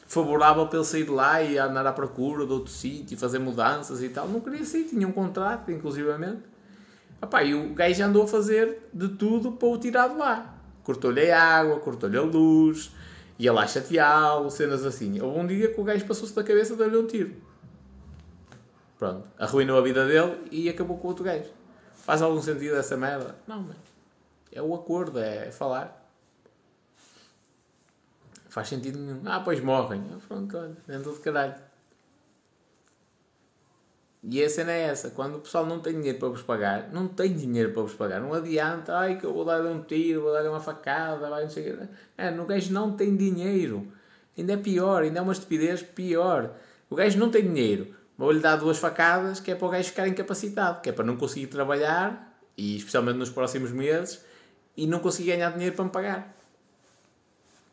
favorável para ele sair de lá e andar à procura de outro sítio, fazer mudanças e tal. Não queria sair, tinha um contrato, inclusivamente. Opá, e o gajo andou a fazer de tudo para o tirar de lá. Cortou-lhe a água, cortou-lhe a luz, ia lá chateá-lo, cenas assim. Houve um dia que o gajo passou-se da cabeça, deu-lhe um tiro. Pronto, arruinou a vida dele e acabou com o outro gajo. Faz algum sentido essa merda? Não, mano. É o acordo, é falar. Faz sentido nenhum. Ah, pois morrem. Pronto, olha, dentro de caralho. E a cena é essa, quando o pessoal não tem dinheiro para vos pagar, não tem dinheiro para vos pagar, não adianta, ai que eu vou dar um tiro, vou dar uma facada, vai não sei o quê. É, no gajo não tem dinheiro. Ainda é pior, ainda é uma estupidez pior. O gajo não tem dinheiro vou-lhe dar duas facadas que é para o gajo ficar incapacitado, que é para não conseguir trabalhar, e especialmente nos próximos meses, e não conseguir ganhar dinheiro para me pagar.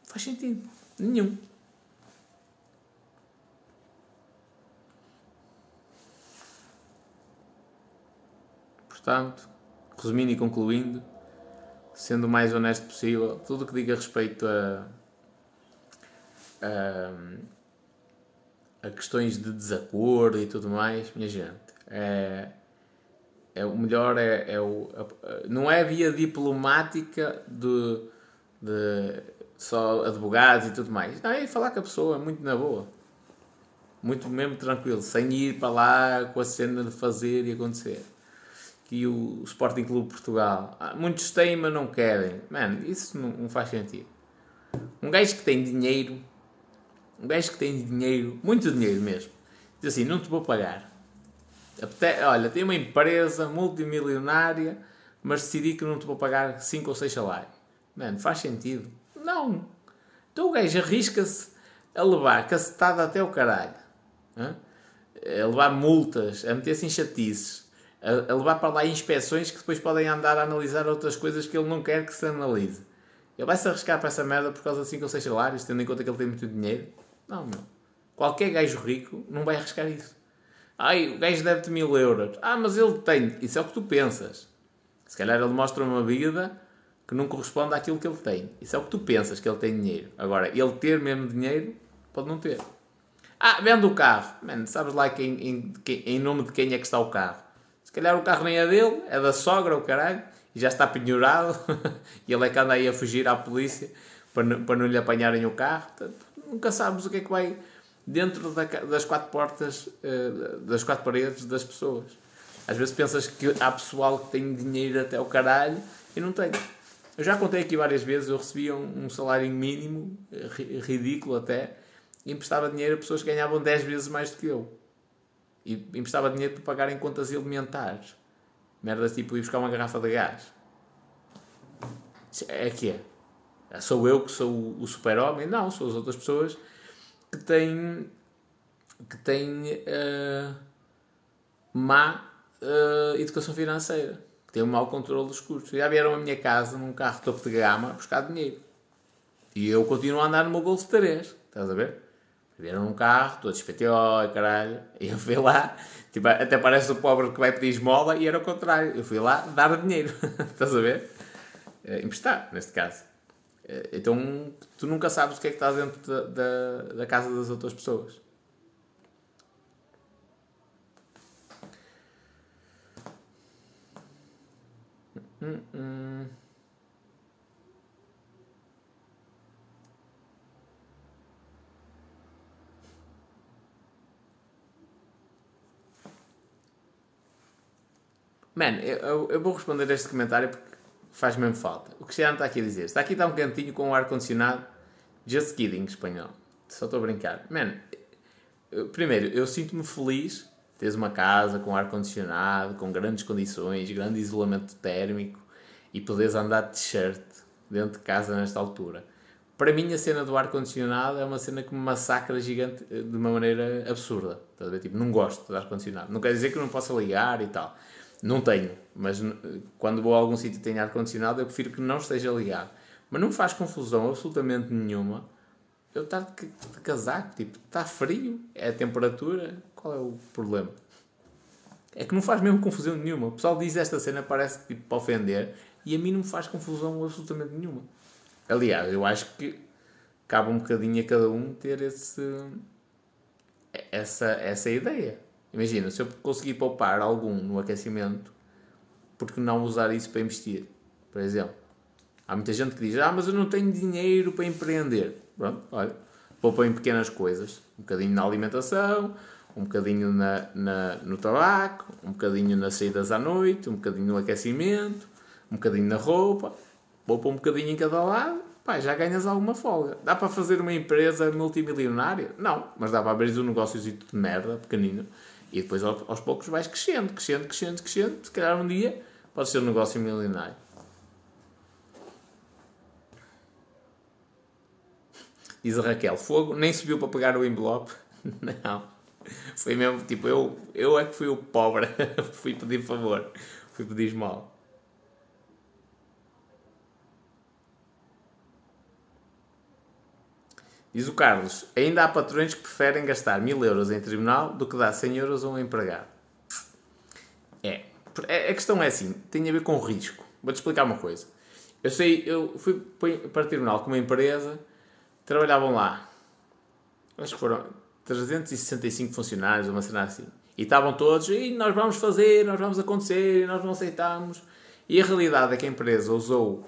Faz sentido. Nenhum. Portanto, resumindo e concluindo, sendo o mais honesto possível, tudo o que diga respeito a, a a questões de desacordo e tudo mais, minha gente, é, é o melhor é, é o, não é via diplomática de, de só advogados e tudo mais. Não, é falar com a pessoa muito na boa. Muito mesmo tranquilo, sem ir para lá com a cena de fazer e acontecer. Que o Sporting Clube Portugal, ah, muitos têm, mas não querem. Mano, isso não, não faz sentido. Um gajo que tem dinheiro um gajo que tem dinheiro, muito dinheiro mesmo, diz assim: não te vou pagar. Olha, tem uma empresa multimilionária, mas decidi que não te vou pagar 5 ou 6 salários. Mano, faz sentido? Não. Então o gajo arrisca-se a levar cacetada até o caralho. A levar multas, a meter-se em chatices, a, levar para lá inspeções que depois podem andar a analisar outras coisas que ele não quer que se analise. Ele vai se arriscar para essa merda por causa de 5 ou 6 salários, tendo em conta que ele tem muito dinheiro. Não, meu. Qualquer gajo rico não vai arriscar isso. Ai, o gajo deve-te mil euros. Ah, mas ele tem. Isso é o que tu pensas. Se calhar ele mostra uma vida que não corresponde àquilo que ele tem. Isso é o que tu pensas que ele tem dinheiro. Agora, ele ter mesmo dinheiro, pode não ter. Ah, vende o carro. Mano, sabes lá quem, em, em nome de quem é que está o carro? Se calhar o carro nem é dele, é da sogra, o caralho, e já está penhorado, e ele é que anda aí a fugir à polícia para para não lhe apanharem o carro. Portanto, nunca sabes o que é que vai dentro da, das quatro portas, uh, das quatro paredes das pessoas. Às vezes pensas que há pessoal que tem dinheiro até o caralho e não tem. Eu já contei aqui várias vezes, eu recebia um, salário mínimo, ridículo até, e emprestava dinheiro a pessoas que ganhavam 10 vezes mais do que eu. E emprestava dinheiro para pagarem contas elementares. Merdas tipo ir buscar uma garrafa de gás. É que é. Sou eu que sou o super-homem? Não, são as outras pessoas que têm que têm uh, má uh, educação financeira, que têm um mau controle dos custos. Já vieram à minha casa num carro topo de gama buscar dinheiro. E eu continuo a andar no meu Golf 3, estás a ver? Vieram num carro, todo SPTO, caralho. E eu fui lá, tipo, até parece o pobre que vai pedir esmola e era o contrário. Eu fui lá dar dinheiro, estás a ver? É, emprestar, neste caso. É, então, tu nunca sabes o que é que está dentro da, da, da casa das outras pessoas. Mano, eu, eu, vou responder este comentário porque faz mesmo falta. O Cristiano está aqui a dizer: está aqui está um cantinho com um ar-condicionado. Just kidding, espanhol. Só estou a brincar. Mano, primeiro, eu sinto-me feliz teres uma casa com ar-condicionado, com grandes condições, grande isolamento térmico e poderes andar de t-shirt dentro de casa nesta altura. Para mim, a cena do ar-condicionado é uma cena que me massacra gigante eh, de uma maneira absurda. Estás a ver? Tipo, não gosto de ar-condicionado. Não quer dizer que não possa ligar e tal. Não tenho, mas quando vou a algum sítio e tenho ar-condicionado, eu prefiro que não esteja ligado. Mas não faz confusão absolutamente nenhuma eu estar de, de casaco, tipo, está frio, é a temperatura, qual é o problema? É que não faz mesmo confusão nenhuma. O pessoal diz esta cena, parece tipo para ofender, e a mim não me faz confusão absolutamente nenhuma. Aliás, eu acho que cabe um bocadinho a cada um ter esse, essa, essa ideia. Imagina, se eu conseguir poupar algum no aquecimento, por que não usar isso para investir? Por exemplo, há muita gente que diz: Ah, mas eu não tenho dinheiro para empreender. Pronto, olha, poupa em pequenas coisas. Um bocadinho na alimentação, um bocadinho na, na, no tabaco, um bocadinho nas saídas à noite, um bocadinho no aquecimento, um bocadinho na roupa. Poupa um bocadinho em cada lado, pá, já ganhas alguma folga. Dá para fazer uma empresa multimilionária? Não, mas dá para abrir um negócio de merda, pequenino, e depois aos poucos vais crescendo, crescendo, crescendo, crescendo. Se calhar um dia pode ser um negócio milionário. Diz a Raquel, fogo, nem subiu para pegar o envelope. Não. Foi mesmo, tipo, eu, eu é que fui o pobre. fui pedir favor. Fui pedir esmola. Diz o Carlos, ainda há patrões que preferem gastar mil euros em tribunal do que dar 100 euros a um empregado. É. A questão é assim, tem a ver com risco. Vou-te explicar uma coisa. Eu sei, eu fui para o tribunal com uma empresa trabalhavam lá, acho que foram 365 funcionários, uma cena assim. E estavam todos, e nós vamos fazer, nós vamos acontecer, nós não aceitamos. E a realidade é que a empresa usou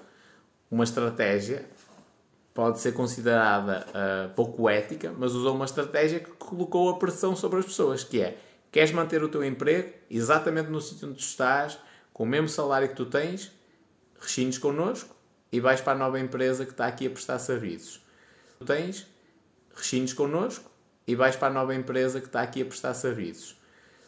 uma estratégia, pode ser considerada uh, pouco ética, mas usou uma estratégia que colocou a pressão sobre as pessoas, que é, queres manter o teu emprego exatamente no sítio onde tu estás, com o mesmo salário que tu tens, rescindes connosco e vais para a nova empresa que está aqui a prestar serviços tens, rescindes connosco e vais para a nova empresa que está aqui a prestar serviços.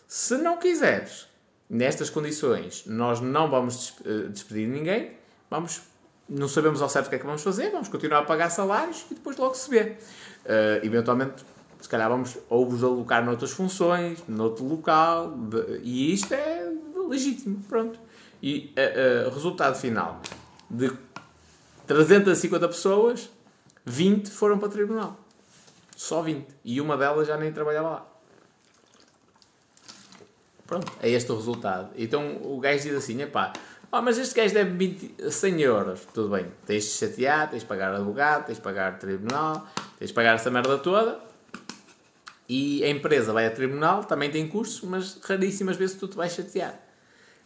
Se não quiseres, nestas condições, nós não vamos eh, despedir ninguém, vamos, não sabemos ao certo o que é que vamos fazer, vamos continuar a pagar salários e depois logo se vê. Uh, eventualmente, se calhar vamos ou vos alocar noutras funções, noutro local, de, e isto é legítimo, pronto. E uh, uh, resultado final de 350 pessoas, 20 foram para o tribunal. Só 20. E uma delas já nem trabalhava lá. Pronto, é este o resultado. Então o gajo diz assim: epá, oh, mas este gajo deve 20, 100 euros. Tudo bem, tens de chatear, tens de pagar advogado, tens de pagar tribunal, tens de pagar essa merda toda. E a empresa vai a tribunal, também tem custos, mas raríssimas vezes tu te vais chatear.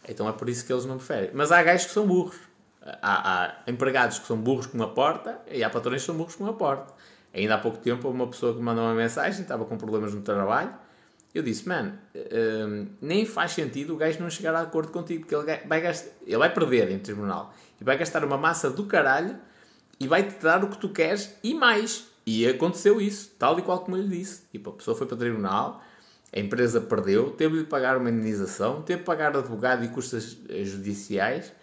Então é por isso que eles não preferem. Mas há gajos que são burros. Há, há, empregados que são burros com uma porta e há patrões que são burros com uma porta. Ainda há pouco tempo, uma pessoa que me mandou uma mensagem, estava com problemas no trabalho. Eu disse, mano, um, nem faz sentido o gajo não chegar a acordo contigo, porque ele vai, gastar, ele vai perder em tribunal. E vai gastar uma massa do caralho e vai-te dar o que tu queres e mais. E aconteceu isso, tal e qual como eu lhe disse. Tipo, a pessoa foi para o tribunal, a empresa perdeu, teve de pagar uma indenização, teve de pagar advogado e custas judiciais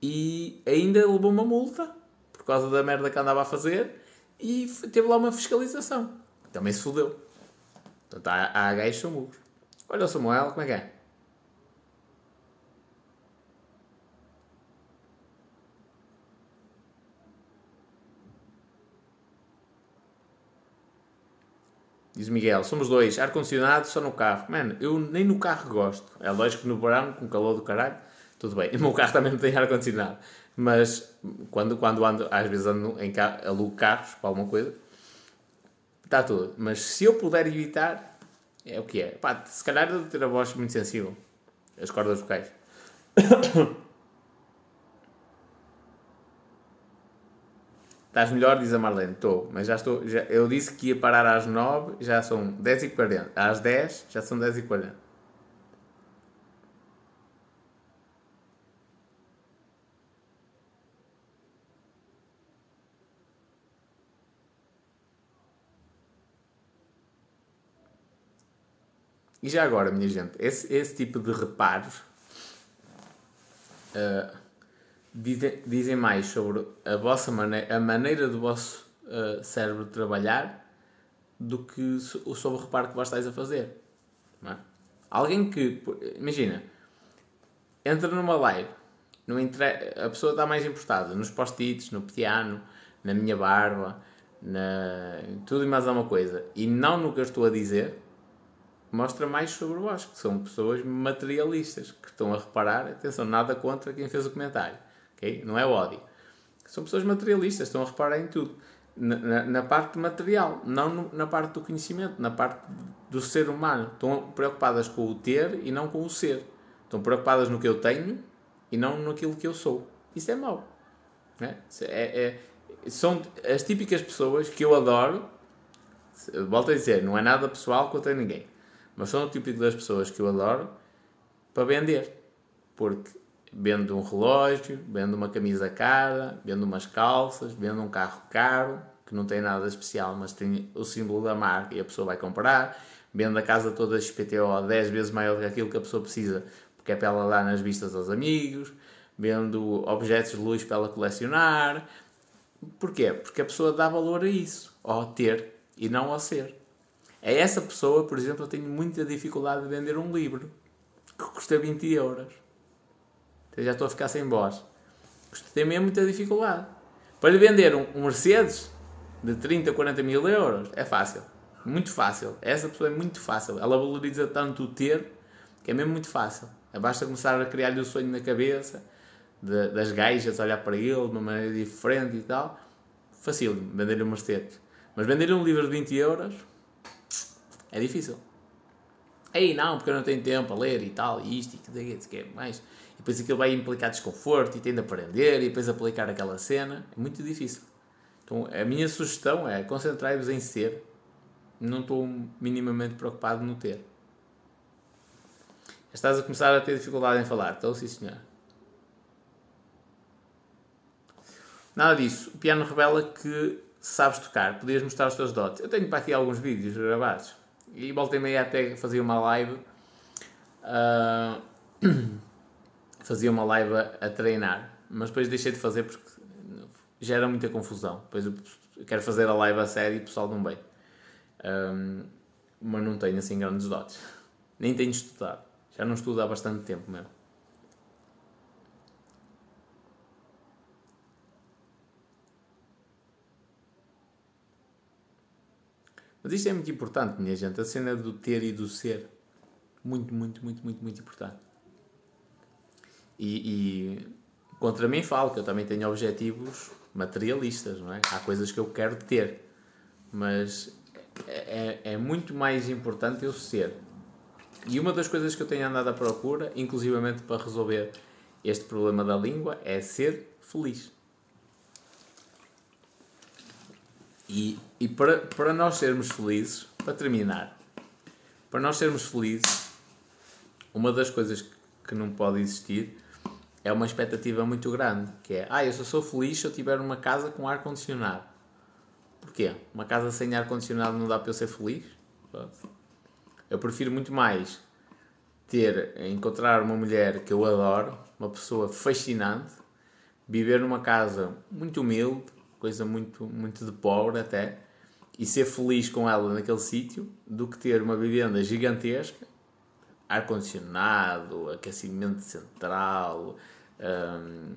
e ainda levou uma multa por causa da merda que andava a fazer e teve lá uma fiscalização. Também se fodeu. Portanto, há, há gajos são burros. Olha o Samuel, como é que é? Diz Miguel, somos dois, ar-condicionado só no carro. Mano, eu nem no carro gosto. É lógico que no verão, com calor do caralho, tudo bem. O meu carro também não tem ar-condicionado. Mas quando, quando ando, às vezes ando em carro, alugo carros para alguma coisa, está tudo. Mas se eu puder evitar, é o que é. Pá, se calhar eu ter a voz muito sensível. As cordas vocais. Estás melhor, diz a Marlene. Estou, mas já estou. Já, eu disse que ia parar às 9, já são 10h40. Às 10 já são 10h40. E já agora, minha gente, esse, esse tipo de reparos uh, dizem, dizem mais sobre a vossa maneira, a maneira do vosso uh, cérebro trabalhar do que sobre o reparo que vós estáis a fazer. É? Alguém que, imagina, entra numa live, no a pessoa está mais importada nos post-its, no piano, na minha barba, na... tudo e mais alguma coisa, e não no que eu estou a dizer, mostra mais sobre vós, que são pessoas materialistas, que estão a reparar, atenção, nada contra quem fez o comentário, okay? não é ódio. São pessoas materialistas, estão a reparar em tudo. Na, na, na parte material, não no, na parte do conhecimento, na parte do ser humano. Estão preocupadas com o ter e não com o ser. Estão preocupadas no que eu tenho e não naquilo que eu sou. Isso é mau. É? É, é, são as típicas pessoas que eu adoro. Volto a dizer, não é nada pessoal contra ninguém mas são o típico das pessoas que eu adoro para vender. Porque vendo um relógio, vendo uma camisa cara, vendo umas calças, vendo um carro caro, que não tem nada especial, mas tem o símbolo da marca e a pessoa vai comprar, vendo a casa toda XPTO 10 vezes maior do que aquilo que a pessoa precisa, porque é para ela dar nas vistas aos amigos, vendo objetos de luz para ela colecionar. Porquê? Porque a pessoa dá valor a isso, ao ter e não ao ser. A essa pessoa, por exemplo, eu tenho muita dificuldade de vender um livro que custa 20 euros. Então já estou a ficar sem voz. Tem mesmo muita dificuldade. Para lhe vender um, Mercedes de 30, 40 mil euros é fácil. Muito fácil. Essa pessoa é muito fácil. Ela valoriza tanto o ter que é mesmo muito fácil. Basta começar a criar-lhe o sonho na cabeça de, das gajas, olhar para ele de uma maneira diferente e tal. Fácil vender-lhe um Mercedes. Mas vender-lhe um livro de 20 euros é difícil. Aí não, porque eu não tenho tempo a ler e tal, e isto e que é mais. E depois aquilo vai implicar desconforto e tem de aprender e depois aplicar aquela cena. É muito difícil. Então a minha sugestão é concentrai-vos em ser. Não estou minimamente preocupado no ter. Estás a começar a ter dificuldade em falar. Então, sim, senhor. Nada disso. O piano revela que sabes tocar. Podias mostrar os teus dotes. Eu tenho para aqui alguns vídeos gravados. E volta e meia até fazia uma live. Uh, fazia uma live a, a, treinar. Mas depois deixei de fazer porque gera muita confusão. Depois eu quero fazer a live a sério e o pessoal não vem. Um, mas não tenho assim grandes dotes. Nem tenho estudado. Já não estudo há bastante tempo mesmo. Mas isto é muito importante, minha gente. A cena do ter e do ser. Muito, muito, muito, muito, muito importante. E, e contra mim falo que eu também tenho objetivos materialistas, não é? Há coisas que eu quero ter. Mas é, é, muito mais importante eu ser. E uma das coisas que eu tenho andado à procura, inclusivamente para resolver este problema da língua, é ser feliz. E, e para, para nós sermos felizes, para terminar, para nós sermos felizes, uma das coisas que não pode existir é uma expectativa muito grande, que é, ah, eu só sou feliz se eu tiver uma casa com ar-condicionado. Porquê? Uma casa sem ar-condicionado não dá para eu ser feliz? Eu prefiro muito mais ter, encontrar uma mulher que eu adoro, uma pessoa fascinante, viver numa casa muito humilde, coisa muito, muito de pobre até, e ser feliz com ela naquele sítio, do que ter uma vivenda gigantesca, ar-condicionado, aquecimento central, hum,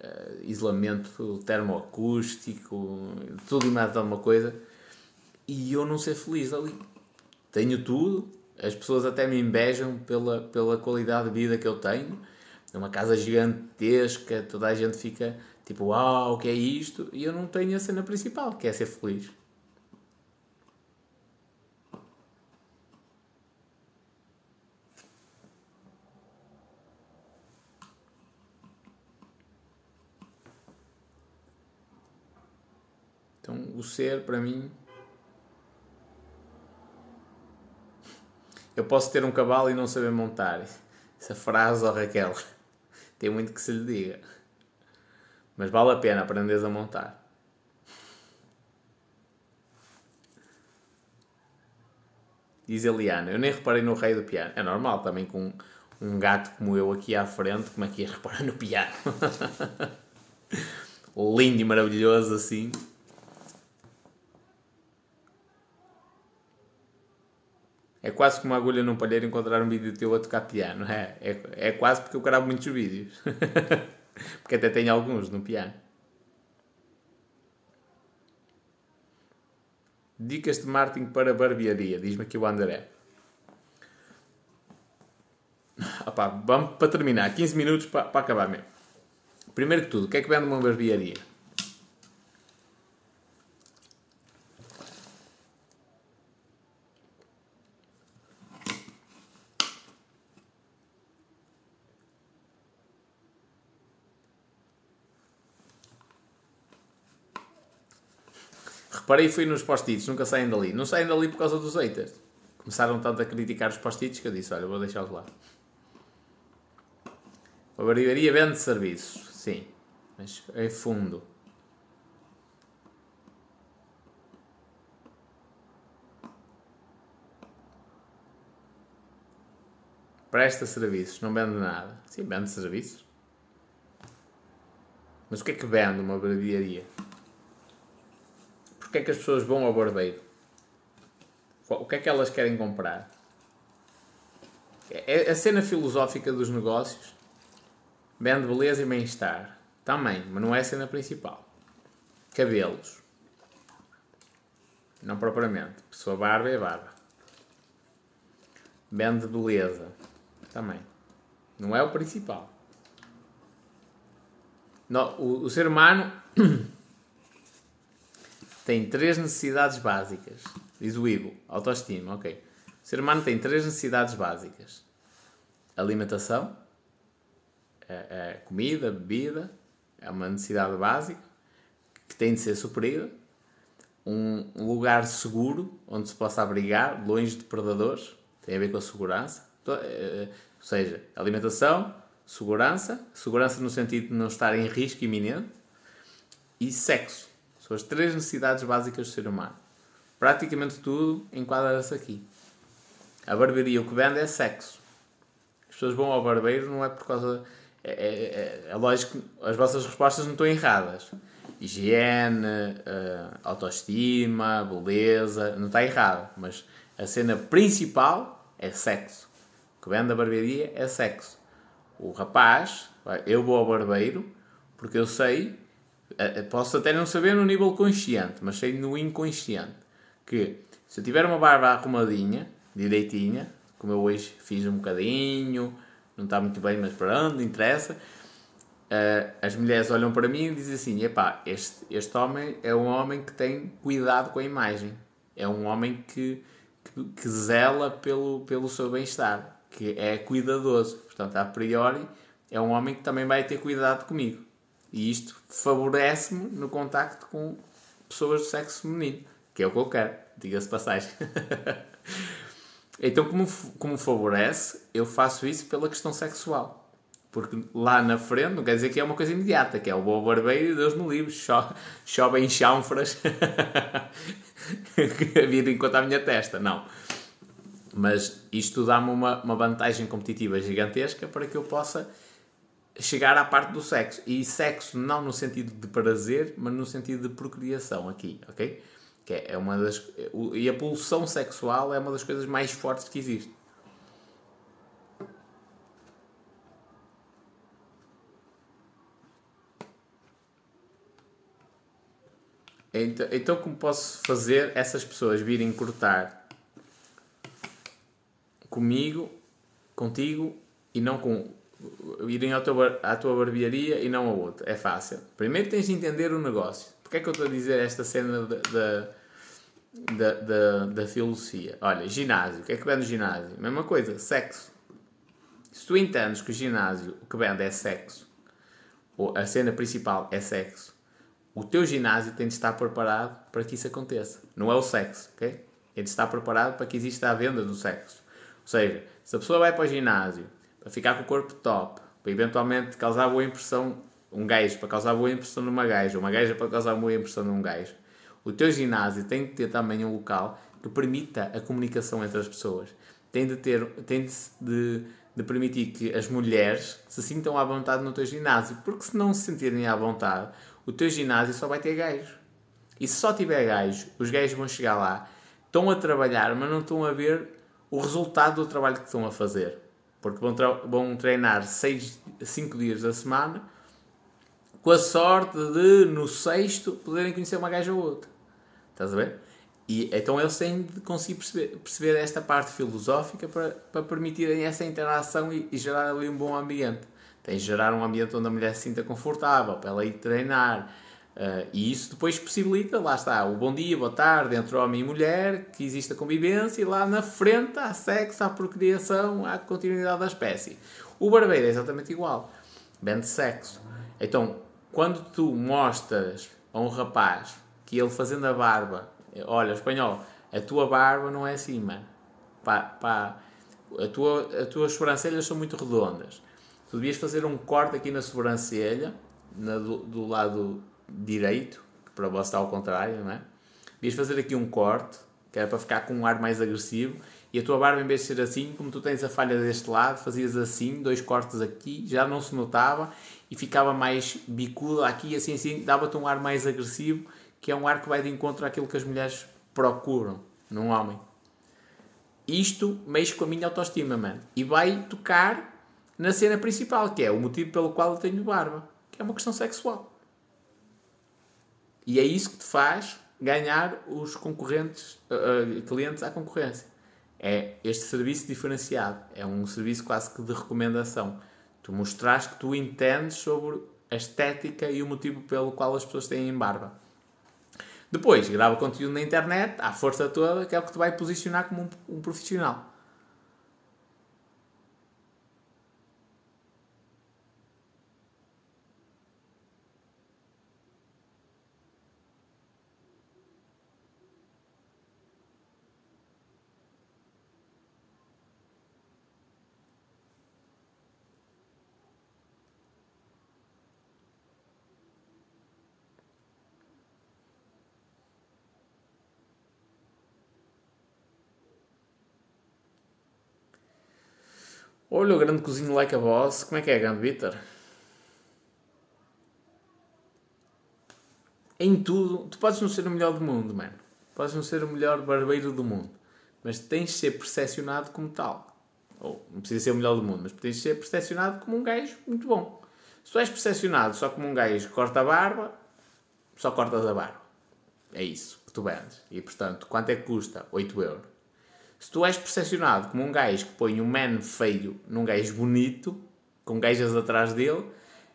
eh, isolamento termoacústico, tudo e mais alguma coisa, e eu não ser feliz ali. Tenho tudo, as pessoas até me invejam pela, pela qualidade de vida que eu tenho. É uma casa gigantesca, toda a gente fica tipo, uau, o que é isto? E eu não tenho a cena principal, que é ser feliz. Então, o ser, para mim, Eu posso ter um cavalo e não saber montar. Essa frase, ó oh Raquel, tem muito que se lhe diga. Mas vale a pena aprenderes a montar. Diz Eliana, eu nem reparei no rei do piano. É normal também com um gato como eu aqui à frente, como é que ia reparar no piano? Lindo e maravilhoso assim. É quase como uma agulha num palheiro encontrar um vídeo teu a tocar piano. É, é, é quase porque eu gravo muitos vídeos. porque até tenho alguns no piano. Dicas de marketing para barbearia, diz-me aqui o André. Opa, vamos para terminar, 15 minutos para, para acabar mesmo. Primeiro que tudo, o que é que vende uma barbearia? Reparei fui nos post-its, nunca saem dali. Não saem dali por causa dos haters. Começaram tanto a criticar os post-its que eu disse, olha, vou deixá-los lá. A barbearia vende serviços, sim. Mas é fundo. Presta serviços, não vende nada. Sim, vende serviços. Mas o que é que vende uma barbearia? Porque é que as pessoas vão ao barbeiro? O que é que elas querem comprar? É, é a cena filosófica dos negócios vende beleza e bem-estar. Também, mas não é a cena principal. Cabelos. Não propriamente. Pessoa barba é barba. Vende beleza. Também. Não é o principal. O, o ser humano tem três necessidades básicas. Diz o Ivo, autoestima, ok. O ser humano tem três necessidades básicas: alimentação, é, é comida, bebida, é uma necessidade básica que tem de ser suprida. Um, um lugar seguro onde se possa abrigar, longe de predadores, tem a ver com a segurança. Então, é, ou seja, alimentação, segurança, segurança no sentido de não estar em risco iminente, e sexo. São as três necessidades básicas do ser humano. Praticamente tudo enquadra-se aqui. A barbearia o que vende é sexo. As pessoas vão ao barbeiro não é por causa. É, é, é, é lógico que as vossas respostas não estão erradas. Higiene, uh, autoestima, beleza, não está errado. Mas a cena principal é sexo. O que vende a barbearia é sexo. O rapaz, eu vou ao barbeiro porque eu sei eh, eh, posso até não saber no nível consciente, mas sei no inconsciente que se eu tiver uma barba arrumadinha, direitinha, como eu hoje fiz um bocadinho, não está muito bem, mas pronto, não interessa. Uh, as mulheres olham para mim e dizem assim: epá, este, este homem é um homem que tem cuidado com a imagem, é um homem que, que, que zela pelo, pelo seu bem-estar, que é cuidadoso. Portanto, a priori, é um homem que também vai ter cuidado comigo. E isto favorece-me no contacto com pessoas do sexo feminino, que é o que eu quero, diga-se passagem. então, como, como favorece, eu faço isso pela questão sexual. Porque lá na frente não quer dizer que é uma coisa imediata, que é o bom barbeiro, Deus me livre, cho chove em chanfras que vir enquanto a minha testa. Não. Mas isto dá-me uma, uma vantagem competitiva gigantesca para que eu possa chegar à parte do sexo. E sexo não no sentido de prazer, mas no sentido de procriação aqui, ok? Que é uma das... E a pulsão sexual é uma das coisas mais fortes que existe. Então, então como posso fazer essas pessoas virem cortar comigo, contigo e não com irem à tua, à tua barbearia e não a outra. É fácil. Primeiro tens de entender o negócio. Porquê é que eu estou a dizer esta cena da, da, da, da filosofia? Olha, ginásio. O que é que vende o ginásio? Mesma coisa, sexo. Se tu entendes que o ginásio o que vende é sexo, ou a cena principal é sexo, o teu ginásio tem de estar preparado para que isso aconteça. Não é o sexo, ok? Tem de estar preparado para que exista a venda do sexo. Ou seja, se a pessoa vai para o ginásio para ficar com o corpo top, para eventualmente causar boa impressão, um gajo para causar boa impressão numa gaja, uma gaja para causar boa impressão num gajo, o teu ginásio tem de ter também um local que permita a comunicação entre as pessoas. Tem de ter, tem de, de, permitir que as mulheres se sintam à vontade no teu ginásio, porque se não se sentirem à vontade, o teu ginásio só vai ter gajos. E se só tiver gajos, os gajos vão chegar lá, estão a trabalhar, mas não estão a ver o resultado do trabalho que estão a fazer. Porque vão, vão treinar 5 dias da semana com a sorte de, no sexto, poderem conhecer uma gaja ou outra. Estás a ver? E então eles têm de conseguir perceber, perceber esta parte filosófica para, para permitirem essa interação e, e gerar ali um bom ambiente. Tem de gerar um ambiente onde a mulher se sinta confortável para ela ir treinar. Uh, e isso depois possibilita, lá está, o bom dia, boa tarde entre homem e mulher, que existe a convivência e lá na frente há sexo, há procriação, há continuidade da espécie. O barbeiro é exatamente igual. Vende sexo. Então, quando tu mostras a um rapaz que ele fazendo a barba, olha, espanhol, a tua barba não é assim. Pá, pá, a tua, as tuas sobrancelhas são muito redondas tu devias fazer um corte aqui na sobrancelha, na, do, do, lado direito, que para você está ao contrário, não é? Devias fazer aqui um corte, que era para ficar com um ar mais agressivo, e a tua barba, em vez de ser assim, como tu tens a falha deste lado, fazias assim, dois cortes aqui, já não se notava, e ficava mais bicuda aqui, assim, assim, dava-te um ar mais agressivo, que é um ar que vai de encontro àquilo que as mulheres procuram num homem. Isto mexe com a minha autoestima, mano. E vai tocar na cena principal, que é o motivo pelo qual eu tenho barba, que é uma questão sexual. E é isso que te faz ganhar os concorrentes, uh, clientes à concorrência. É este serviço diferenciado. É um serviço quase que de recomendação. Tu mostras que tu entendes sobre a estética e o motivo pelo qual as pessoas têm barba. Depois, grava conteúdo na internet, à força toda, que é o que te vai posicionar como um, um profissional. Olha o grande cozinho like a boss. Como é que é, grande Vitor? Em tudo, tu podes não ser o melhor do mundo, mano. Podes não ser o melhor barbeiro do mundo. Mas tens de ser percepcionado como tal. Ou não precisa ser o melhor do mundo, mas tens de ser percepcionado como um gajo muito bom. Se tu és percepcionado só como um gajo que corta a barba, só cortas a barba. É isso que tu vendes. E portanto, quanto é que custa? 8 euros. Se tu és percepcionado como um gajo que põe um man feio num gajo bonito, com gajas atrás dele,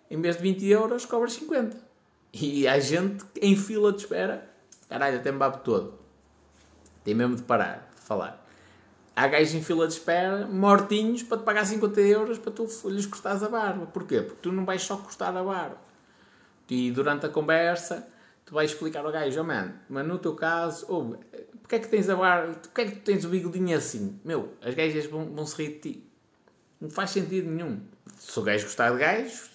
em vez de 20 euros cobras 50. E há gente em fila de espera, caralho, até me babo todo. Tem mesmo de parar de falar. Há gajos em fila de espera, mortinhos, para te pagar 50 euros para tu lhes cortares a barba. Porquê? Porque tu não vais só cortar a barba. E durante a conversa, tu vais explicar ao gajo, oh man, mas no teu caso, oh, porque é que tens a barba, porque é que tu tens o bigodinho assim? Meu, as gajas vão, vão se rir de ti. Não faz sentido nenhum. se o gajo gostar de gajos,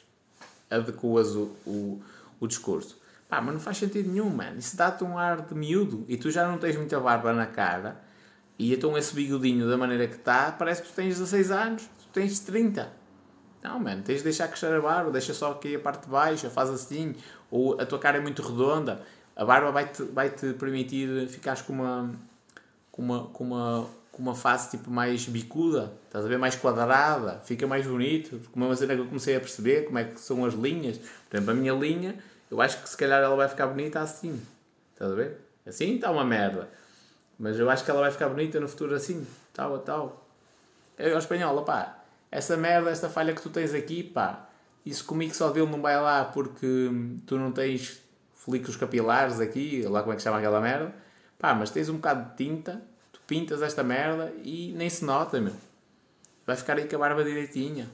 adequas o, o, o discurso. Pá, mas não faz sentido nenhum, mano. Isso dá-te um ar de miúdo e tu já não tens muita barba na cara e então esse bigodinho da maneira que está, parece que tu tens 16 anos, tu tens 30. Não, mano, tens de deixar crescer a barba, deixa só aqui a parte de baixo, faz assim, ou a tua cara é muito redonda, a barba vai-te vai -te permitir ficares com uma, com uma, com uma, com uma face tipo mais bicuda, estás a ver, mais quadrada, fica mais bonito, como é uma cena que eu comecei a perceber, como é que são as linhas. Por exemplo, a minha linha, eu acho que se calhar ela vai ficar bonita assim, estás a ver? Assim está uma merda. Mas eu acho que ela vai ficar bonita no futuro assim, tal, tal. Eu ao espanhol, pá, essa merda, esta falha que tu tens aqui, pá, isso comigo só dele não vai lá porque tu não tens folículos capilares aqui, lá como é que chama aquela merda, pá, mas tens um bocado de tinta, tu pintas esta merda e nem se nota, meu. Vai ficar aí com a barba direitinha.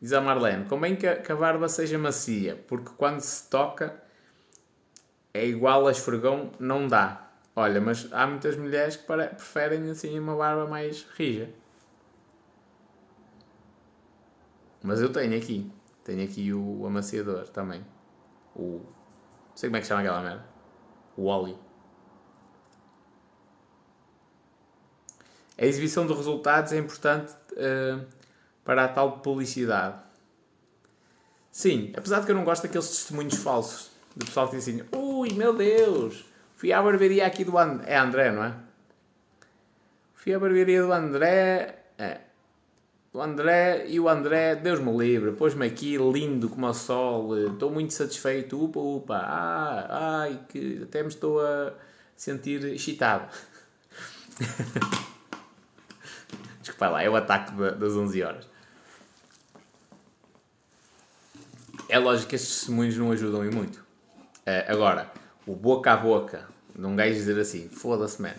Diz a Marlene, convém que a, que a barba seja macia, porque quando se toca é igual a esfregão, não dá. Olha, mas há muitas mulheres que preferem assim uma barba mais rija. Mas eu tenho aqui. Tenho aqui o, amaciador também. O. Não sei como é que chama aquela merda. O óleo. A exibição dos resultados é importante uh, para a tal publicidade. Sim, apesar de que eu não gosto daqueles testemunhos falsos. Do pessoal que diz assim: Ui, meu Deus, fui à barbearia aqui do. É André, não é? Fui à barbearia do André. É. Do André e o André, Deus me livre, pôs-me aqui lindo como o sol. Estou muito satisfeito. Upa, upa. Ah, ai, que até me estou a sentir excitado. Desculpa lá, é o ataque das 11 horas. é lógico que estes testemunhos não ajudam e muito. Uh, agora, o boca a boca de um gajo dizer assim: foda-se, man.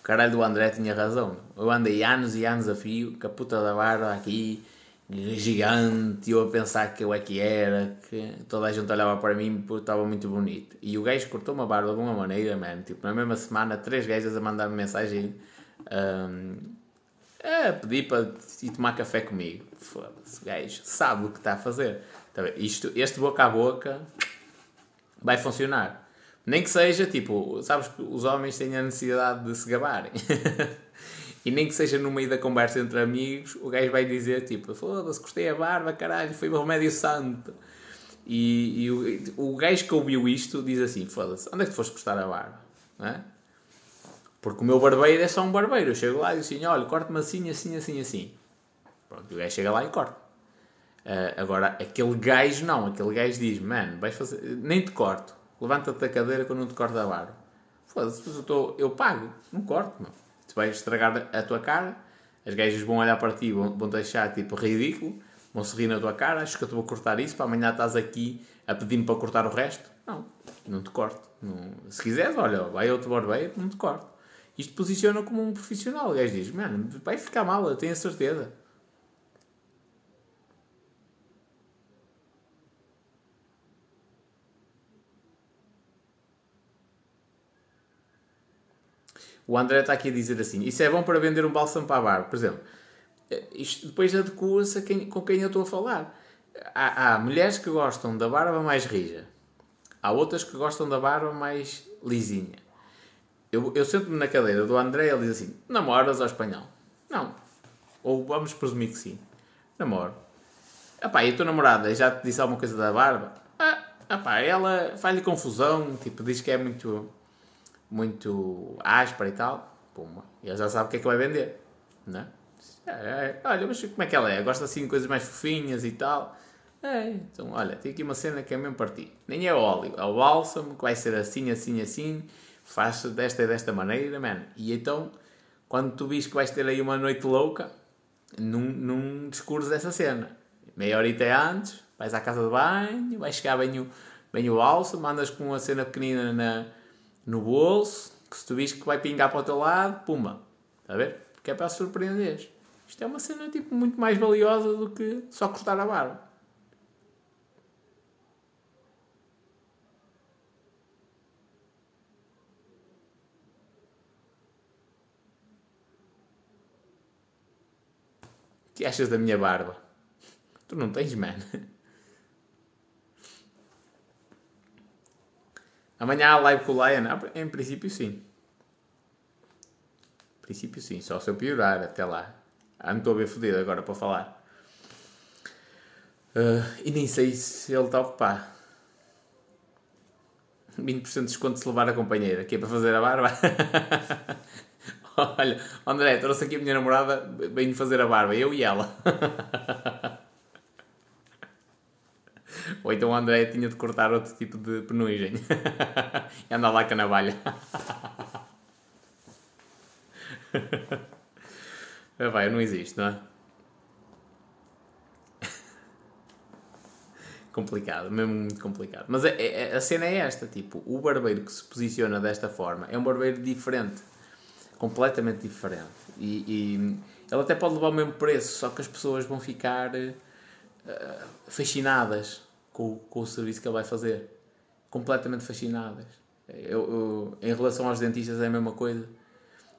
O caralho do André tinha razão. Eu andei anos e anos a fio, com a puta da barba aqui, gigante, eu a pensar que eu é que era, que toda a gente olhava para mim porque estava muito bonito. E o gajo cortou uma barba de uma maneira, man. Tipo, na mesma semana, três gajas a mandar-me mensagem um, a pedir para ir tomar café comigo. Foda-se, gajo sabe o que está a fazer. Tá Isto, este boca a boca vai funcionar. Nem que seja tipo, sabes que os homens têm a necessidade de se gabarem. e nem que seja no meio da conversa entre amigos, o gajo vai dizer tipo, foda-se, cortei a barba, caralho, foi o remédio santo. E, e o, o gajo que ouviu isto diz assim: foda-se, onde é que tu foste cortar a barba? Não é? Porque o meu barbeiro é só um barbeiro. Eu chego lá e digo assim: olha, corta-me assim, assim, assim, assim. Pronto, o gajo chega lá e corta. Uh, agora, aquele gajo não, aquele gajo diz: Mano, vais fazer. Nem te corto, levanta-te da cadeira eu não te corto a barba. Foda-se, eu, tô... eu pago, não corto, não. Tu vais estragar a tua cara, as gajas vão olhar para ti, vão, vão deixar tipo ridículo, vão sorrir na tua cara. Acho que eu vou cortar isso, para amanhã estás aqui a pedir-me para cortar o resto. Não, não te corto. Não... Se quiseres, olha, vai outro barbeiro, não te corto. Isto posiciona como um profissional. O gajo diz: Mano, vai ficar mal, eu tenho a certeza. O André está aqui a dizer assim: Isso é bom para vender um bálsamo para a barba. Por exemplo, eh, isto depois adequa-se quem, com quem eu estou a falar. Há, há, mulheres que gostam da barba mais rija, há outras que gostam da barba mais lisinha. Eu, eu sento-me na cadeira do André e ele diz assim: Namoras ao espanhol? Não. Ou vamos presumir que sim. Namoro. Epá, e a tua namorada já te disse alguma coisa da barba? Ah, epá, ela faz-lhe confusão, tipo, diz que é muito muito áspera e tal, puma, ele já sabe o que é que vai vender, né? É, é, olha, mas como é que ela é? Gosta assim de coisas mais fofinhas e tal. É, então, olha, tem aqui uma cena que é mesmo para ti. Nem é óleo, é o bálsamo que vai ser assim, assim, assim. Faz desta e desta maneira, man. E então, quando tu vis que vais ter aí uma noite louca, num, num discurso dessa cena. Meia horita antes, vais à casa de banho, vais chegar bem o, bem o bálsamo, andas com uma cena pequenina na no bolso, que se tu viste que vai pingar para o teu lado, pumba. Está a ver? Porque é para surpreender. Isto é uma cena tipo, muito mais valiosa do que só cortar a barba. O que achas da minha barba? Tu não tens, mano. Amanhã há live com o Lion? Ah, em princípio, sim. Em princípio, sim. Só se eu piorar até lá. Ah, não estou a ver fodido agora para falar. Uh, e nem sei se ele está ocupado. 20% de desconto se levar a companheira, que é para fazer a barba. Olha, André, trouxe aqui a minha namorada, bem fazer a barba, eu e ela. Ou então o André tinha de cortar outro tipo de penugem e andar lá com a navalha. Vai, não existe, não é? complicado, mesmo muito complicado. Mas a, é, a, é, a, cena é esta, tipo, o barbeiro que se posiciona desta forma é um barbeiro diferente, completamente diferente. E, e ele até pode levar o mesmo preço, só que as pessoas vão ficar uh, fascinadas com, com o serviço que ele vai fazer. Completamente fascinadas. Eu, eu, em relação aos dentistas é a mesma coisa.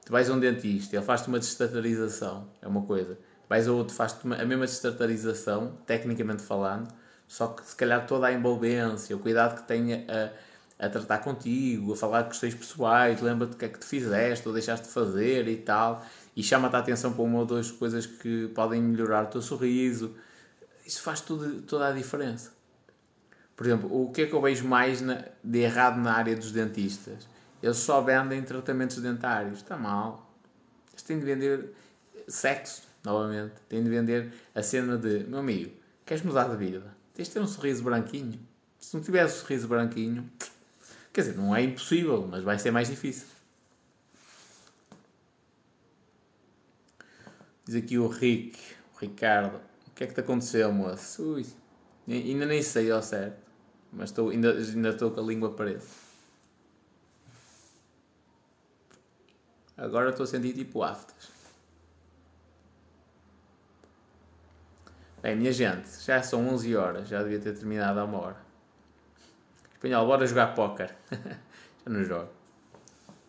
Tu vais a um dentista, ele faz-te uma destatarização, é uma coisa. Vais a outro, faz-te a mesma destatarização, tecnicamente falando, só que se calhar toda a envolvência, o cuidado que tem a, a tratar contigo, a falar de questões pessoais, lembra-te o que é que te fizeste ou deixaste de fazer e tal, e chama-te a atenção para uma ou duas coisas que podem melhorar o teu sorriso. Isso faz tudo, toda a diferença. Por exemplo, o que é que eu vejo mais na, de errado na área dos dentistas? Eles só vendem tratamentos dentários. Está mal. Eles têm de vender sexo, novamente. Têm de vender a cena de, meu amigo, queres mudar de vida? Tens de ter um sorriso branquinho. Se não tiver um sorriso branquinho, quer dizer, não é impossível, mas vai ser mais difícil. Diz aqui o Rick, o Ricardo. O que é que te aconteceu, moço? Ui, ainda nem sei ao certo. Mas estou, ainda, ainda estou com a língua presa. Agora estou a sentir tipo aftas. Bem, minha gente, já são 11 horas, já devia ter terminado há uma hora. Espanhol, bora jogar póquer. já não jogo.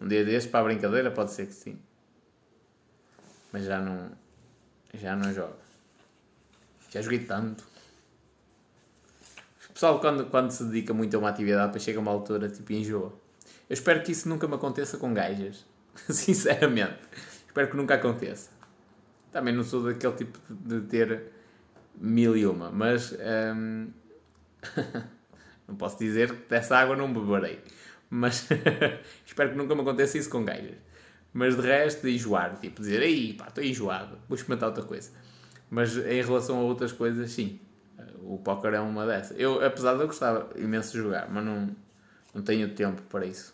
Um dia destes, para a brincadeira, pode ser que sim. Mas já não. Já não jogo. Já joguei tanto. Pessoal, quando, quando se dedica muito a uma atividade, depois chega uma altura, tipo, enjoa. Eu espero que isso nunca me aconteça com gajas. Sinceramente. Espero que nunca aconteça. Também não sou daquele tipo de ter mil e uma, mas hum, não posso dizer que dessa água não beberei. Mas espero que nunca me aconteça isso com gajas. Mas de resto, enjoar, tipo dizer, ei pá, estou enjoado, vou experimentar outra coisa. Mas em relação a outras coisas, sim, o póquer é uma dessas. Eu, apesar de eu gostar imenso de jogar, mas não, não tenho tempo para isso.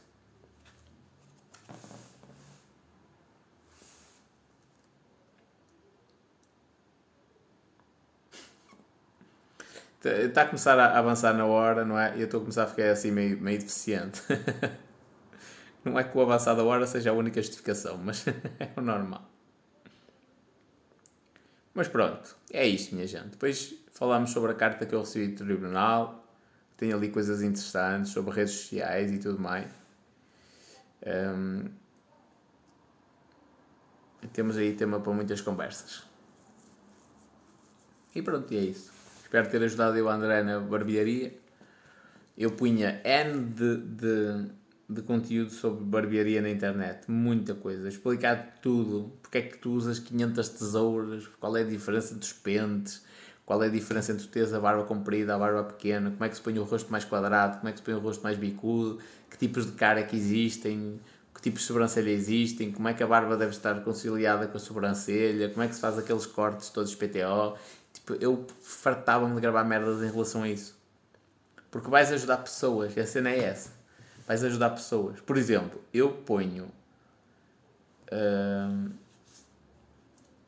Está a começar a avançar na hora, não é? E eu estou a começar a ficar assim meio, meio deficiente. não é que o avançar da hora seja a única justificação, mas é o normal. Mas pronto, é isto, minha gente. Depois falamos sobre a carta que eu recebi do tribunal. Tem ali coisas interessantes sobre redes sociais e tudo mais. Um, temos aí tema para muitas conversas. E pronto, e é isso. Espero ter ajudado eu, André, na barbearia. Eu punha N de, de, de conteúdo sobre barbearia na internet. Muita coisa. Explicar tudo. Porque é que tu usas 500 tesouras. Qual é a diferença dos pentes. Qual é a diferença entre teres a barba comprida, a barba pequena. Como é que se põe o rosto mais quadrado. Como é que se põe o rosto mais bicudo. Que tipos de cara é que existem. Que tipos de sobrancelha existem. Como é que a barba deve estar conciliada com a sobrancelha. Como é que se faz aqueles cortes todos PTO Tipo, eu fartava-me de gravar merdas em relação a isso. Porque vais ajudar pessoas, a cena é essa. Vais ajudar pessoas. Por exemplo, eu ponho. Uh,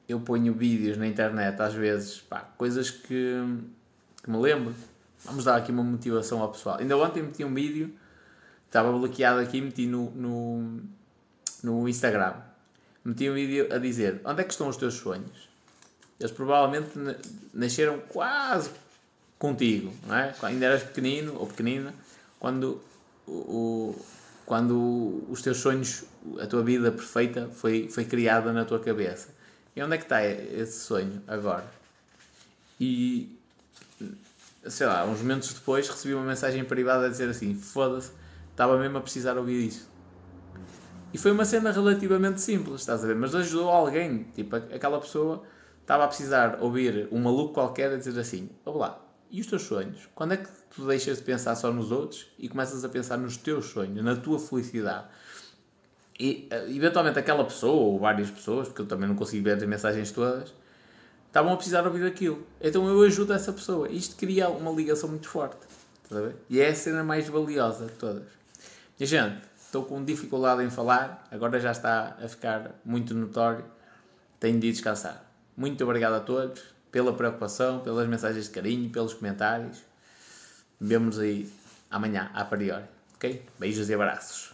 eu ponho vídeos na internet às vezes, pá, coisas que, que me lembro. Vamos dar aqui uma motivação ao pessoal. Ainda ontem meti um vídeo, estava bloqueado aqui, meti no, no, no Instagram. Meti um vídeo a dizer: Onde é que estão os teus sonhos? Eles provavelmente nasceram quase contigo, não é? Ainda eras pequenino ou pequenina, quando, o, quando os teus sonhos, a tua vida perfeita foi, foi criada na tua cabeça. E onde é que está esse sonho agora? E sei lá, uns momentos depois recebi uma mensagem privada a dizer assim: foda-se, estava mesmo a precisar ouvir isso. E foi uma cena relativamente simples, estás a ver? Mas ajudou alguém. Tipo, aquela pessoa estava a precisar ouvir um maluco qualquer a dizer assim: Olá, e os teus sonhos? Quando é que tu deixas de pensar só nos outros e começas a pensar nos teus sonhos, na tua felicidade? E eventualmente aquela pessoa, ou várias pessoas, porque eu também não consigo ver as mensagens todas, estavam a precisar ouvir aquilo. Então eu ajudo essa pessoa. Isto cria uma ligação muito forte. E é a cena mais valiosa de todas. E gente, estou com dificuldade em falar, agora já está a ficar muito notório. Tenho de descansar. Muito obrigado a todos pela preocupação, pelas mensagens de carinho, pelos comentários. Vemo-nos aí amanhã, a priori. Ok? Beijos e abraços.